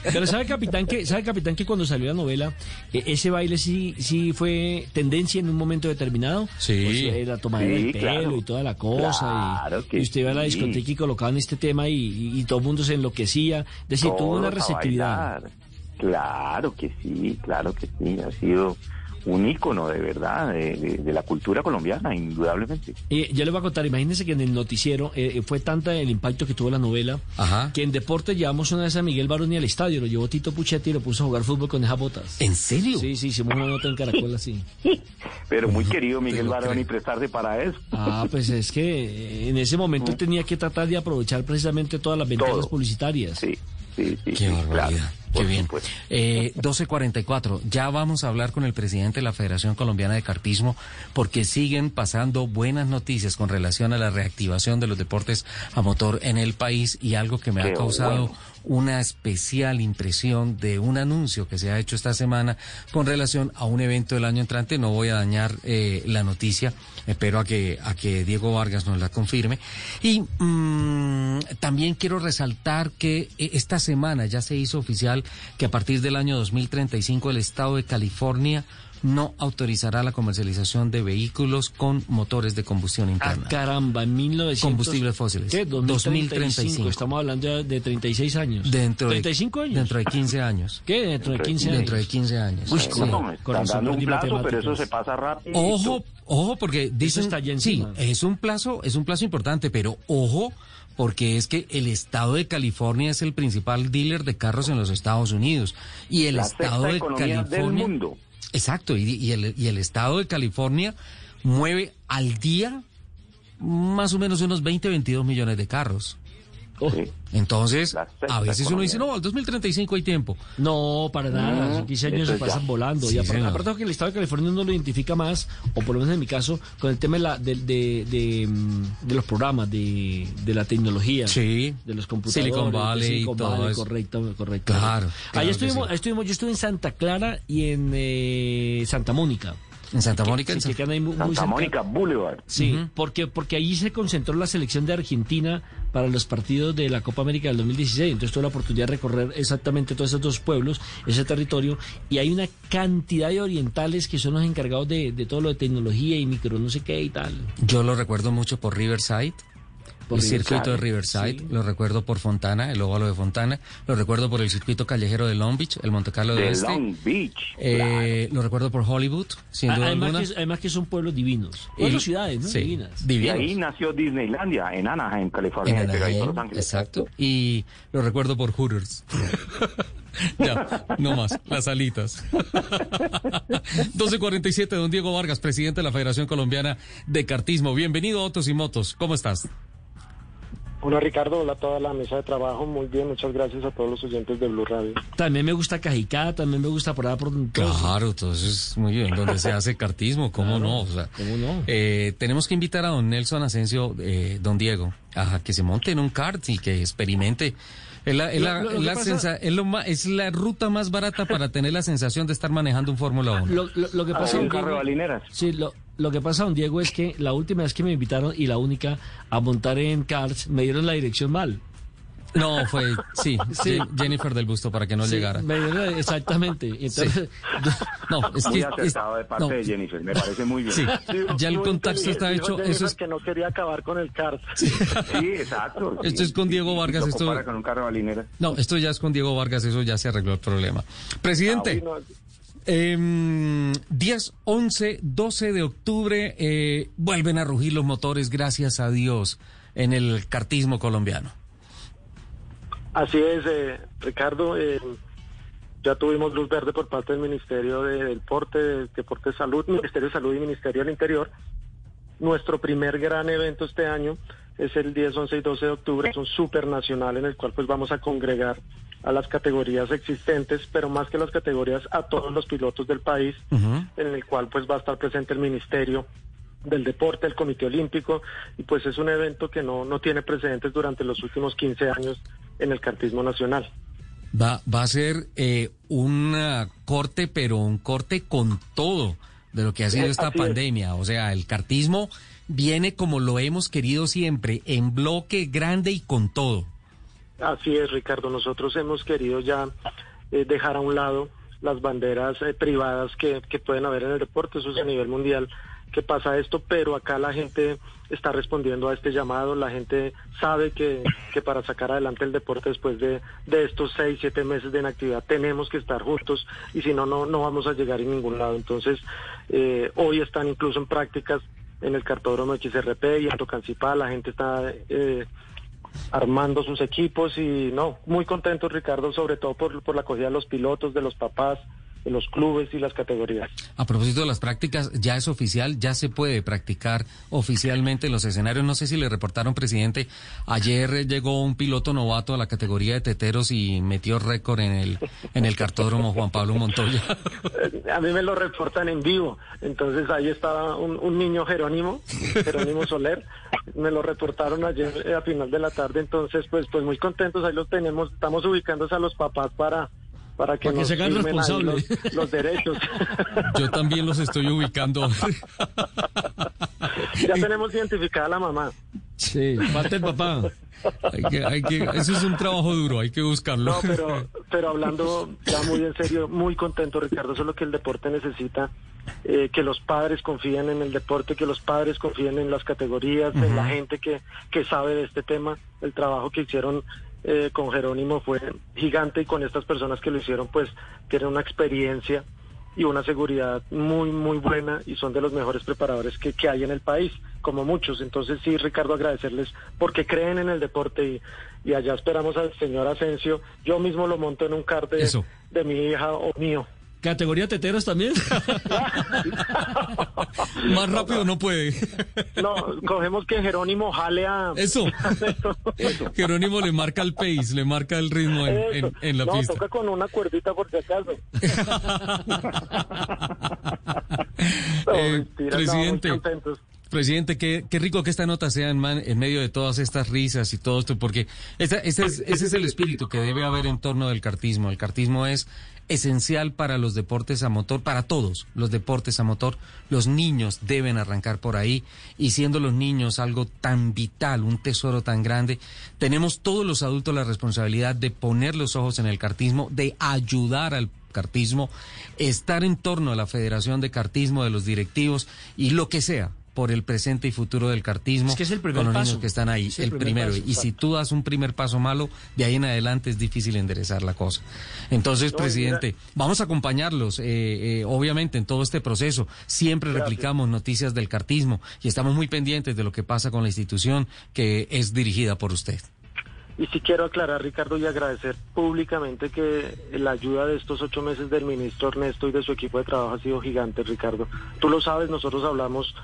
Pero sabe capitán que sabe capitán que cuando salió la novela eh, ese baile sí sí fue tendencia en un momento determinado. Sí. Pues, eh, la tomadera Sí, del pelo claro. y toda la cosa Claro y, que y usted iba a la sí. discoteca y colocaban este tema y, y- y todo el mundo se enloquecía. Es decir, tuvo una receptividad. Claro que sí, claro que sí, ha sido un ícono de verdad de, de- de la cultura colombiana, indudablemente. Eh, yo le voy a contar, imagínense que en el noticiero eh, eh, fue tanta el impacto que tuvo la novela Ajá. que en deporte llevamos una vez a Miguel Baroni al estadio, lo llevó Tito Puchetti y lo puso a jugar fútbol con esas botas. ¿En serio? Sí, sí, hicimos una nota en Caracol así. Pero muy querido Miguel y creo. prestarse para eso. Ah, pues es que en ese momento él tenía que tratar de aprovechar precisamente todas las ventajas Todo. publicitarias. Sí, sí, sí. Qué barbaridad. claro, Qué bien. Eh, 12.44. Ya vamos a hablar con el presidente de la Federación Colombiana de Cartismo porque siguen pasando buenas noticias con relación a la reactivación de los deportes a motor en el país y algo que me ha causado bueno. Una especial impresión de un anuncio que se ha hecho esta semana con relación a un evento del año entrante. No voy a dañar eh, la noticia, espero a que, a que Diego Vargas nos la confirme. Y mm, también quiero resaltar que eh, esta semana ya se hizo oficial que a partir del año 2035 el Estado de California no autorizará la comercialización de vehículos con motores de combustión Ah, interna. caramba, en 1900... Combustibles fósiles. ¿Qué? 2035. 2035. Estamos hablando ya de 36 años. Dentro de, 35 años. Dentro de 15 años. ¿Qué? Dentro de 15 años. Dentro de 15 años. Uy, Sí. No, me están Corazón dando un de plazo, pero eso se pasa rápido. Ojo, ojo, porque dicen, está ya sí, es un plazo, es un plazo importante, pero ojo, porque es que el estado de California es el principal dealer de carros en los Estados Unidos y el La estado sexta de economía del California, mundo. Exacto, y, el, y el estado de California mueve al día más o menos unos 20, 22 millones de carros. Oh, Sí. Entonces, a veces uno dice, no, al 2035 hay tiempo. No, para nada. Mm, Son 15 años se ya. pasan volando. Sí, y aparte, aparte que el Estado de California uno lo identifica más, o por lo menos en mi caso, con el tema de, la, de, de, de, mm, de los programas, de, de la tecnología. Sí. De los computadores. Silicon Valley y Silicon todo Valley, eso. Correcto, correcto. Claro, Ahí claro estuvimos, sí. ahí estuvimos, yo estuve en Santa Clara y en eh, Santa Mónica. En Santa Mónica, en que ahí muy- Santa. Mónica Boulevard. Sí, porque, porque allí se concentró la selección de Argentina para los partidos de la Copa América del 2016. Entonces tuve la oportunidad de recorrer exactamente todos esos dos pueblos, ese territorio, y hay una cantidad de orientales que son los encargados de, todo lo de tecnología y micro no sé qué y tal. Yo lo recuerdo mucho por Riverside. Por el circuito de Riverside, lo recuerdo por Fontana, el óvalo de Fontana, lo recuerdo por el circuito callejero de Long Beach, el Monte Carlo de De Oeste, Long Beach. eh, lo recuerdo por Hollywood, sin duda además, alguna. que, además que son pueblos divinos. Y- Pueblos ciudades, ¿no? sí, Divinas. Y ahí nació Disneylandia, en Anaheim, California, En Anaheim, Los Ángeles. exacto. Y lo recuerdo por Hooters. ya, no más, las alitas. 1247, don Diego Vargas, presidente de la Federación Colombiana de Cartismo. Bienvenido a Autos y Motos. ¿Cómo estás? Hola Ricardo, hola a toda la mesa de trabajo. Muy bien, muchas gracias a todos los oyentes de Blue Radio. También me gusta Cajicá, también me gusta por allá por. Claro, entonces muy bien, donde se hace cartismo, ¿cómo no? O sea, ¿Cómo no? eh, tenemos que invitar a don Nelson Asensio, eh, don Diego, a que se monte en un kart y que experimente. Es la, es la- Lo- lo- lo es la que sensa- es lo ma- es la ruta más barata para tener la sensación de estar manejando un Fórmula 1. Lo, lo- lo que Ah, pasa, un don carro de balineras. Sí, lo, lo que pasa, don Diego, es que la última vez que me invitaron y la única a montar en karts, me dieron la dirección mal. No, fue, sí, Sí. Je- Jennifer del Busto para que no Sí, llegara. me dieron la- exactamente. Entonces, No, es Muy que... acertado es- de parte no, de Jennifer, me parece muy bien. Sí, ya el contacto está hecho, eso es... que no quería acabar con el kart. Sí, exacto. Esto es con Diego Vargas, esto- con un carro. No, esto ya es con Diego Vargas, eso ya se arregló el problema. Presidente, Ah, bueno, em, 10, 11, 12 de octubre eh, vuelven a rugir los motores, gracias a Dios, en el cartismo colombiano. Así es, eh, Ricardo. eh, Ya tuvimos luz verde por parte del Ministerio de Deporte, Deporte de Salud, Ministerio de Salud y Ministerio del Interior. Nuestro primer gran evento este año es el 10, 11 y 12 de octubre. Es un super nacional en el cual pues vamos a congregar a las categorías existentes, pero más que las categorías a todos los pilotos del país, en el cual pues va a estar presente el Ministerio del Deporte, el Comité Olímpico, y pues es un evento que no, no tiene precedentes durante los últimos 15 años en el cartismo nacional. Va, va a ser eh, un corte, pero un corte con todo de lo que ha sido esta así es. pandemia. O sea, el cartismo viene como lo hemos querido siempre, en bloque grande y con todo. Así es, Ricardo. Nosotros hemos querido ya eh, dejar a un lado las banderas eh, privadas que, que pueden haber en el deporte. Eso es a nivel mundial que pasa esto, pero acá la gente está respondiendo a este llamado. La gente sabe que, que para sacar adelante el deporte después de, de estos seis, siete meses de inactividad tenemos que estar juntos y si no, no, no vamos a llegar a ningún lado. Entonces, eh, hoy están incluso en prácticas en el cartódromo de XRP y en Tocancipá. La gente está... Eh, armando sus equipos y no, muy contentos Ricardo, sobre todo por, por la acogida de los pilotos, de los papás, los clubes y las categorías. A propósito de las prácticas, ya es oficial, ya se puede practicar oficialmente en los escenarios. No sé si le reportaron, presidente, ayer llegó un piloto novato a la categoría de teteros y metió récord en el, en el cartódromo Juan Pablo Montoya. Eh, A mí me lo reportan en vivo, entonces ahí estaba un, un niño Jerónimo, Jerónimo Soler, me lo reportaron ayer eh, a final de la tarde, entonces pues pues muy contentos, ahí los tenemos, estamos ubicándose a los papás para para que, Para que nos se hagan responsables. los, los derechos. Yo también los estoy ubicando. ya tenemos identificada a la mamá. Sí, falta el papá. Hay que, hay que, eso es un trabajo duro, hay que buscarlo. No, pero, pero hablando ya muy en serio, muy contento, Ricardo. Eso es lo que el deporte necesita. eh, que los padres confíen en el deporte, que los padres confíen en las categorías, en la gente que, que sabe de este tema. El trabajo que hicieron eh, con Jerónimo fue gigante y con estas personas que lo hicieron, pues tienen una experiencia y una seguridad muy, muy buena y son de los mejores preparadores que, que hay en el país, como muchos. Entonces sí, Ricardo, agradecerles porque creen en el deporte y, y allá esperamos al señor Asensio. Yo mismo lo monto en un kart de, de mi hija o mío. ¿Categoría teteros también? Más rápido no puede. No, cogemos que Jerónimo jale a... Eso. Jerónimo le marca el pace, le marca el ritmo en, en- Eso. en la no, pista. toca con una cuerdita por si acaso. No, Eh, mentira, presidente, presidente, qué, qué rico que esta nota sea en, man- en medio de todas estas risas y todo esto, porque esta- es, ese es el espíritu que debe haber en torno del cartismo. El cartismo es esencial para los deportes a motor, para todos los deportes a motor. Los niños deben arrancar por ahí y siendo los niños algo tan vital, un tesoro tan grande, tenemos todos los adultos la responsabilidad de poner los ojos en el cartismo, de ayudar al cartismo, estar en torno a la Federación de Cartismo, de los directivos y lo que sea por el presente y futuro del cartismo Es que es el primer con los paso. niños que están ahí, Es el el, primer primero. paso, y si tú das un primer paso malo, de ahí en adelante es difícil enderezar la cosa. Entonces, No, presidente, vamos a acompañarlos, eh, eh, obviamente, en todo este proceso. Siempre Gracias. replicamos noticias del cartismo y estamos muy pendientes de lo que pasa con la institución que es dirigida por usted. Y sí quiero aclarar, Ricardo, y agradecer públicamente que la ayuda de estos ocho meses del ministro Ernesto y de su equipo de trabajo ha sido gigante, Ricardo. Tú lo sabes, nosotros hablamos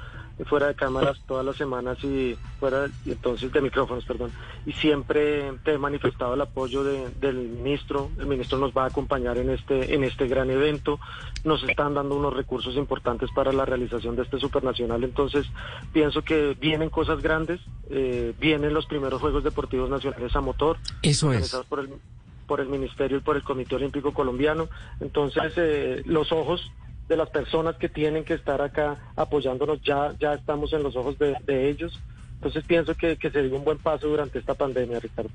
fuera de cámaras todas las semanas y fuera y entonces de micrófonos, perdón. Y siempre te he manifestado el apoyo de- del ministro. El ministro nos va a acompañar en este en este gran evento. Nos están dando unos recursos importantes para la realización de este supernacional. Entonces pienso que vienen cosas grandes. eh, vienen los primeros Juegos Deportivos Nacionales a motor. Eso es. organizados por el por el Ministerio y por el Comité Olímpico Colombiano. Entonces, eh, los ojos de las personas que tienen que estar acá apoyándonos, ya, ya estamos en los ojos de, ellos. Entonces, pienso que, que se dio un buen paso durante esta pandemia, Ricardo.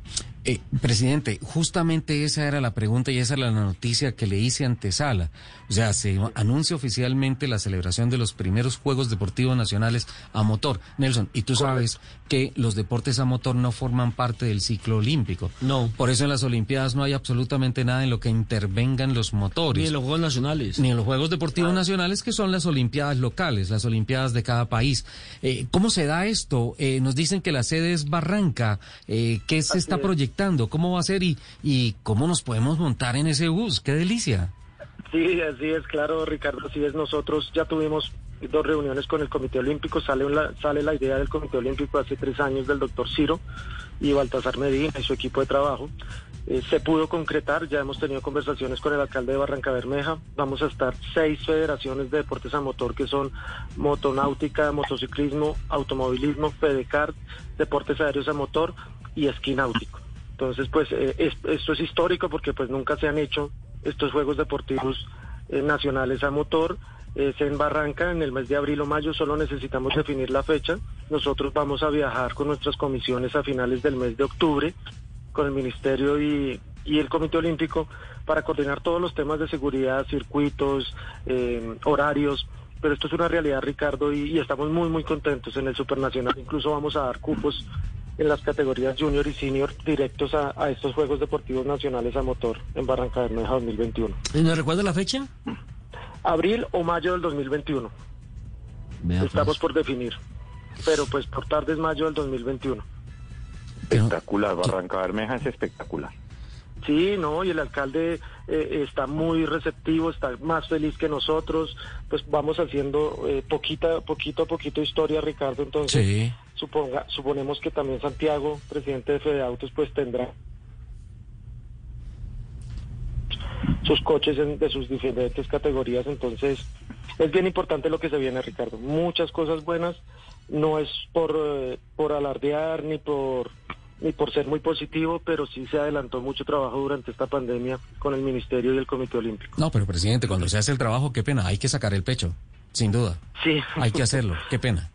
Eh, presidente, justamente esa era la pregunta y esa era la noticia que le hice antesala. O sea, se anuncia oficialmente la celebración de los primeros Juegos Deportivos Nacionales a motor. Nelson, y tú sabes que los deportes a motor no forman parte del ciclo olímpico. No. Por eso en las Olimpiadas no hay absolutamente nada en lo que intervengan los motores. Ni en los Juegos Nacionales. Ni en los Juegos Deportivos Nacionales, que son las Olimpiadas locales, las Olimpiadas de cada país. Eh, ¿Cómo se da esto? Eh, nos dicen que la sede es Barranca. Eh, ¿Qué se Así está es. proyectando? proyectando? ¿Cómo va a ser y, y cómo nos podemos montar en ese bus? ¡Qué delicia! Sí, así es, claro, Ricardo, así es. Nosotros ya tuvimos dos reuniones con el Comité Olímpico. Sale, la, sale la idea del Comité Olímpico hace tres años del doctor Ciro y Baltasar Medina y su equipo de trabajo. Eh, se pudo concretar, ya hemos tenido conversaciones con el alcalde de Barranca Bermeja. Vamos a estar seis federaciones de deportes a motor que son motonáutica, motociclismo, automovilismo, FEDECAR, deportes aéreos a motor y esquí náutico. Entonces, pues eh, es- esto es histórico porque pues nunca se han hecho estos Juegos Deportivos eh, Nacionales a motor. Es en Barranca en el mes de abril o mayo, solo necesitamos definir la fecha. Nosotros vamos a viajar con nuestras comisiones a finales del mes de octubre con el Ministerio y, el Comité Olímpico para coordinar todos los temas de seguridad, circuitos, eh, horarios. Pero esto es una realidad, Ricardo, y, y estamos muy, muy contentos en el Supernacional. Incluso vamos a dar cupos en las categorías junior y senior directos a, a estos Juegos Deportivos Nacionales a motor en Barranca Bermeja 2021. ¿Y ¿Nos recuerda la fecha? Abril o mayo del 2021. Vea, Estamos pues. por definir. Pero pues por tarde es mayo del 2021. Espectacular, Barranca Bermeja es espectacular. Sí, no, y el alcalde eh, está muy receptivo, está más feliz que nosotros, pues vamos haciendo eh, poquita, poquito a poquito historia, Ricardo, entonces Sí. Suponga, suponemos que también Santiago, presidente de Fede Autos, pues tendrá sus coches en- de sus diferentes categorías, entonces es bien importante lo que se viene, Ricardo, muchas cosas buenas, no es por, eh, por alardear ni por ni por ser muy positivo, pero sí se adelantó mucho trabajo durante esta pandemia con el Ministerio y el Comité Olímpico. No, pero presidente, cuando se hace el trabajo, qué pena, hay que sacar el pecho, sin duda. Sí. Hay que hacerlo, qué pena.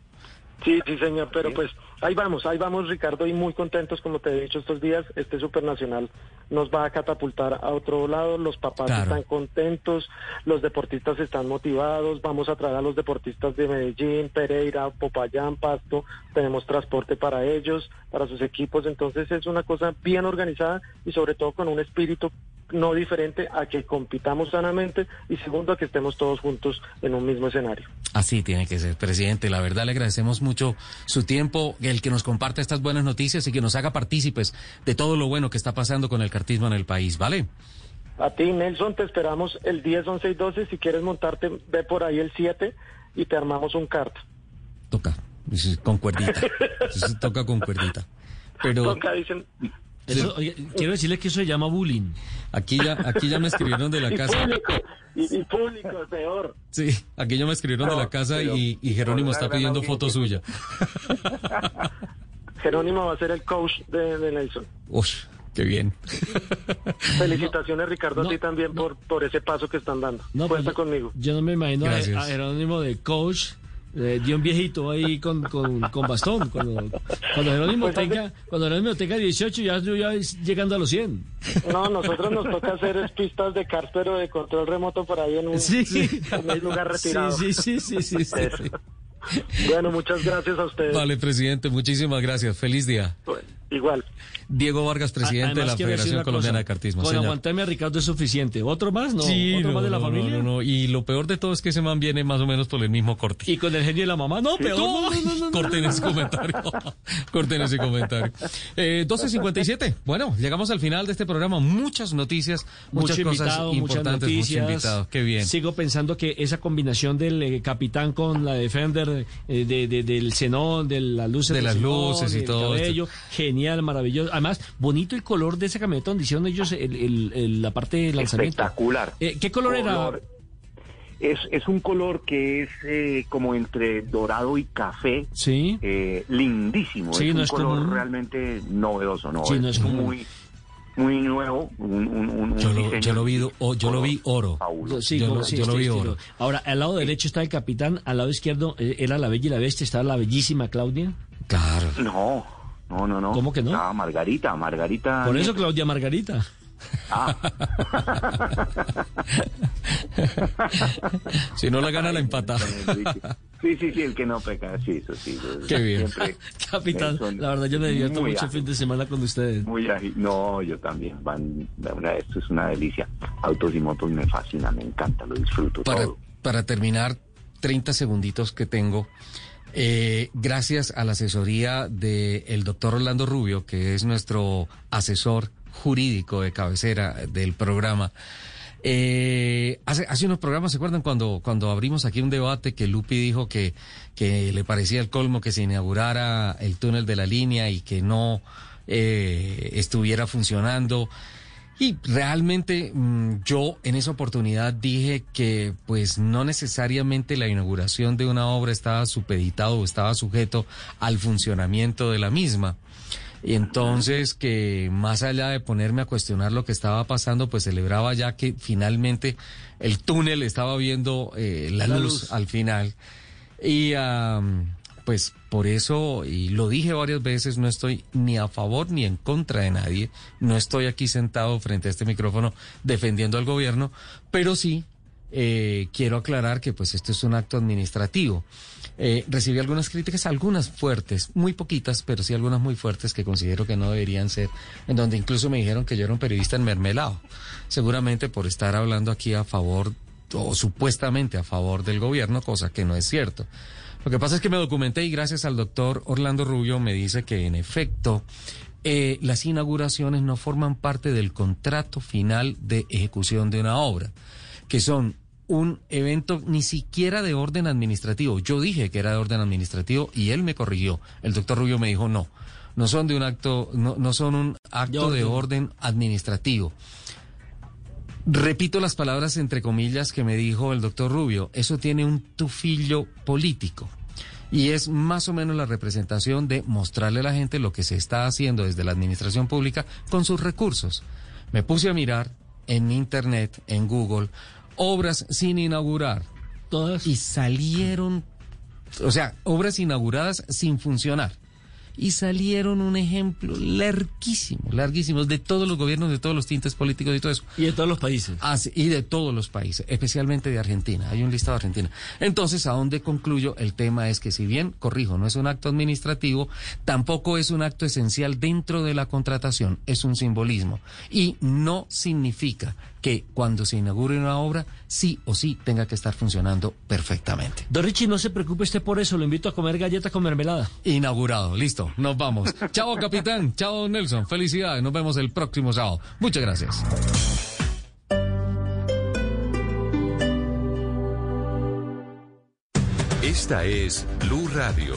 Sí, sí, señor, pero pues ahí vamos, ahí vamos, Ricardo, y muy contentos, como te he dicho estos días, este Supernacional nos va a catapultar a otro lado, los papás Claro. están contentos, los deportistas están motivados, vamos a traer a los deportistas de Medellín, Pereira, Popayán, Pasto, tenemos transporte para ellos, para sus equipos, entonces es una cosa bien organizada y sobre todo con un espíritu no diferente a que compitamos sanamente y segundo a que estemos todos juntos en un mismo escenario. Así tiene que ser, presidente. La verdad le agradecemos mucho su tiempo, el que nos comparte estas buenas noticias y que nos haga partícipes de todo lo bueno que está pasando con el cartismo en el país, ¿vale? A ti, Nelson, te esperamos el 10, 11 y 12. Si quieres montarte, ve por ahí el 7 y te armamos un kart. Toca, con cuerdita. Toca con cuerdita. Pero Toca, dicen. Eso, oye, quiero decirle que eso se llama bullying. aquí ya, aquí ya me escribieron de la Y casa. público, y, y público, peor. Sí, aquí ya me escribieron de la casa y, y Jerónimo está pidiendo foto suya. Jerónimo va a ser el coach de, de Nelson. Uy, qué bien. Felicitaciones, Ricardo, a ti también por, por ese paso que están dando. No, Cuenta pues, conmigo. Yo no me imagino a Jerónimo de coach, eh, de un viejito ahí con, con, con bastón. Cuando, cuando, Jerónimo Pues, tenga, cuando Jerónimo tenga 18, ya, yo ya es llegando a los 100. No, nosotros nos toca hacer pistas de kart, pero de control remoto por ahí en un, Sí. en un lugar retirado. Sí, sí, sí, sí, sí, sí. Eso. Bueno, muchas gracias a ustedes. Vale, presidente, muchísimas gracias. Feliz día. Igual. Diego Vargas, presidente de la Federación Colombiana cosa, de Cartismo. Con señor. aguantarme a Ricardo es suficiente. ¿Otro más? No. Sí, ¿Otro no, más de la no, familia? No, no, no. Y lo peor de todo es que ese man viene más o menos por el mismo corte. Y con el genio de la mamá, no, peor. No, no, no, no, no. Corten ese comentario. Corten ese comentario. Eh, 12.57. Bueno, llegamos al final de este programa. Muchas noticias, muchas Mucho cosas invitado, muchas importantes, noticias. muchos invitados. Qué bien. Sigo pensando que esa combinación del eh, capitán con la Defender, eh, de, de- del xenón, de las luces De las luces y todo esto. cabello, genial, maravilloso. Además, bonito el color de esa camioneta donde hicieron ellos el- el- el- la parte de lanzamiento. Espectacular. Eh, ¿Qué color, Color- Es, es un color que es eh, como entre dorado y café. Sí. Eh, lindísimo. Sí, es no un es color común. realmente novedoso, ¿no? Sí, no es común. muy, muy nuevo. Un, un- un- un Yo lo, yo lo vi, yo lo vi oro. Sí, Yo lo- sí, yo lo vi oro. Ahora, al lado derecho está el capitán, al lado izquierdo eh, era la bella y la bestia, estaba la bellísima Claudia. Claro. No, no, no, no. ¿Cómo que no? Estaba Margarita, Margarita. Por eso. Claudia Margarita. Ah. Si no la gana, la empata. Sí, sí, sí, el que no peca, sí, eso sí. yo Qué bien. Capitán, la verdad yo me divierto mucho el fin de semana con ustedes. Muy ágil. No, yo también. Van, una, esto es una delicia. Autos y motos me fascina, me encanta, lo disfruto Para, todo. para terminar, 30 segunditos que tengo. Eh, gracias a la asesoría del doctor Orlando Rubio, que es nuestro asesor jurídico de cabecera del programa. Eh, hace, hace unos programas, ¿se acuerdan cuando, cuando abrimos aquí un debate que Lupi dijo que, que le parecía el colmo que se inaugurara el túnel de la línea y que no eh, estuviera funcionando? Y realmente mm, yo en esa oportunidad dije que pues no necesariamente la inauguración de una obra estaba supeditado o estaba sujeto al funcionamiento de la misma. Y entonces que más allá de ponerme a cuestionar lo que estaba pasando, pues celebraba ya que finalmente el túnel estaba viendo eh, la, La luz, luz. al final. Y pues por eso, y lo dije varias veces, no estoy ni a favor ni en contra de nadie. No estoy aquí sentado frente a este micrófono defendiendo al gobierno, pero sí eh, quiero aclarar que pues esto es un acto administrativo. Eh, recibí algunas críticas, algunas fuertes, muy poquitas, pero sí algunas muy fuertes que considero que no deberían ser, en donde incluso me dijeron que yo era un periodista enmermelado, seguramente por estar hablando aquí a favor o supuestamente a favor del gobierno, cosa que no es cierto. Lo que pasa es que me documenté y gracias al doctor Orlando Rubio me dice que en efecto eh, las inauguraciones no forman parte del contrato final de ejecución de una obra, que son un evento ni siquiera de orden administrativo. Yo dije que era de orden administrativo y él me corrigió. El doctor Rubio me dijo no, no son de un acto, no, no son un acto de orden administrativo. Repito las palabras entre comillas que me dijo el doctor Rubio. Eso tiene un tufillo político. Y es más o menos la representación de mostrarle a la gente lo que se está haciendo desde la administración pública con sus recursos. Me puse a mirar en internet, en Google, obras sin inaugurar. Todas. Y salieron, o sea, obras inauguradas sin funcionar. Y salieron un ejemplo larguísimo, larguísimos, de todos los gobiernos, de todos los tintes políticos y todo eso. Y de todos los países. Ah, sí, y de todos los países, especialmente de Argentina. Hay un listado de Argentina. Entonces, ¿a dónde concluyo? El tema es que si bien, corrijo, no es un acto administrativo, tampoco es un acto esencial dentro de la contratación, es un simbolismo. Y no significa que cuando se inaugure una obra, sí o sí tenga que estar funcionando perfectamente. Don Richie, no se preocupe usted por eso, lo invito a comer galletas con mermelada. Inaugurado, listo, nos vamos. Chao, capitán. Chao, Nelson. Felicidades. Nos vemos el próximo sábado. Muchas gracias. Esta es Blue Radio.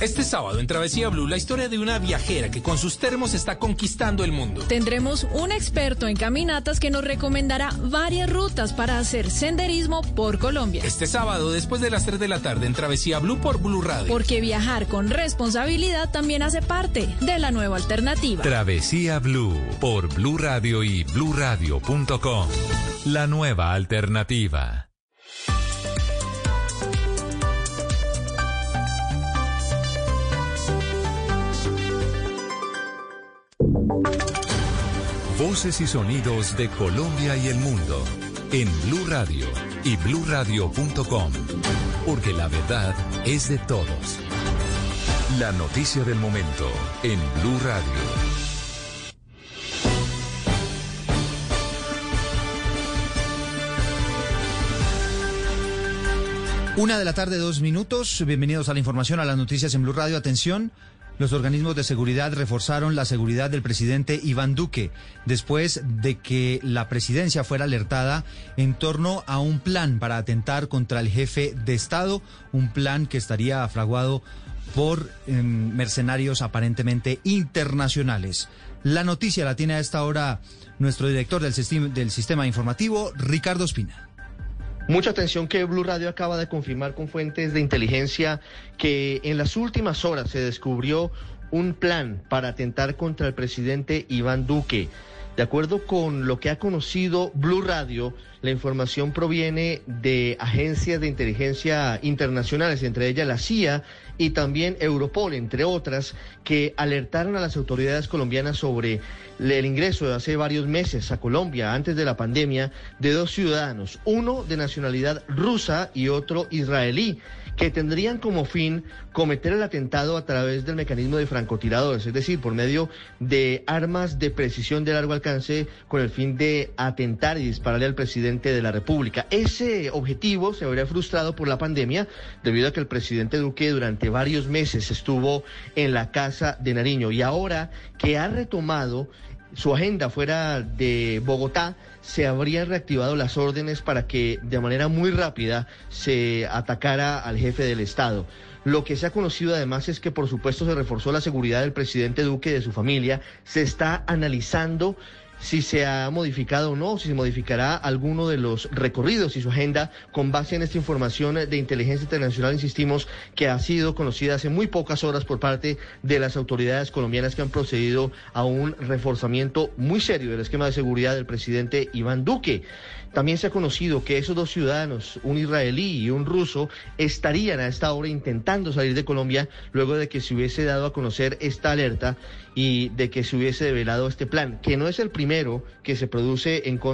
Este sábado en Travesía Blue, la historia de una viajera que con sus termos está conquistando el mundo. Tendremos un experto en caminatas que nos recomendará varias rutas para hacer senderismo por Colombia. Este sábado, después de las 3 de la tarde, en Travesía Blue por Blue Radio. Porque viajar con responsabilidad también hace parte de la nueva alternativa. Travesía Blue por Blue Radio y bluradio.com. La nueva alternativa. Voces y sonidos de Colombia y el mundo en Blue Radio y bluradio.com, porque la verdad es de todos. La noticia del momento en Blue Radio. Una de la tarde, dos minutos. Bienvenidos a la información, a las noticias en Blue Radio. Atención. Los organismos de seguridad reforzaron la seguridad del presidente Iván Duque después de que la presidencia fuera alertada en torno a un plan para atentar contra el jefe de Estado, un plan que estaría fraguado por eh, mercenarios aparentemente internacionales. La noticia la tiene a esta hora nuestro director del sistema informativo, Ricardo Espina. Mucha atención que Blue Radio acaba de confirmar con fuentes de inteligencia que en las últimas horas se descubrió un plan para atentar contra el presidente Iván Duque. De acuerdo con lo que ha conocido Blue Radio, la información proviene de agencias de inteligencia internacionales, entre ellas la CIA y también Europol, entre otras, que alertaron a las autoridades colombianas sobre el ingreso de hace varios meses a Colombia, antes de la pandemia, de dos ciudadanos, uno de nacionalidad rusa y otro israelí que tendrían como fin cometer el atentado a través del mecanismo de francotiradores, es decir, por medio de armas de precisión de largo alcance con el fin de atentar y dispararle al presidente de la República. Ese objetivo se habría frustrado por la pandemia debido a que el presidente Duque durante varios meses estuvo en la casa de Nariño y ahora que ha retomado su agenda fuera de Bogotá, se habrían reactivado las órdenes para que de manera muy rápida se atacara al jefe del Estado. Lo que se ha conocido además es que por supuesto se reforzó la seguridad del presidente Duque y de su familia. Se está analizando si se ha modificado o no, si se modificará alguno de los recorridos y su agenda con base en esta información de inteligencia internacional, insistimos, que ha sido conocida hace muy pocas horas por parte de las autoridades colombianas que han procedido a un reforzamiento muy serio del esquema de seguridad del presidente Iván Duque. También se ha conocido que esos dos ciudadanos, un israelí y un ruso, estarían a esta hora intentando salir de Colombia luego de que se hubiese dado a conocer esta alerta y de que se hubiese develado este plan, que no es el primero que se produce en contra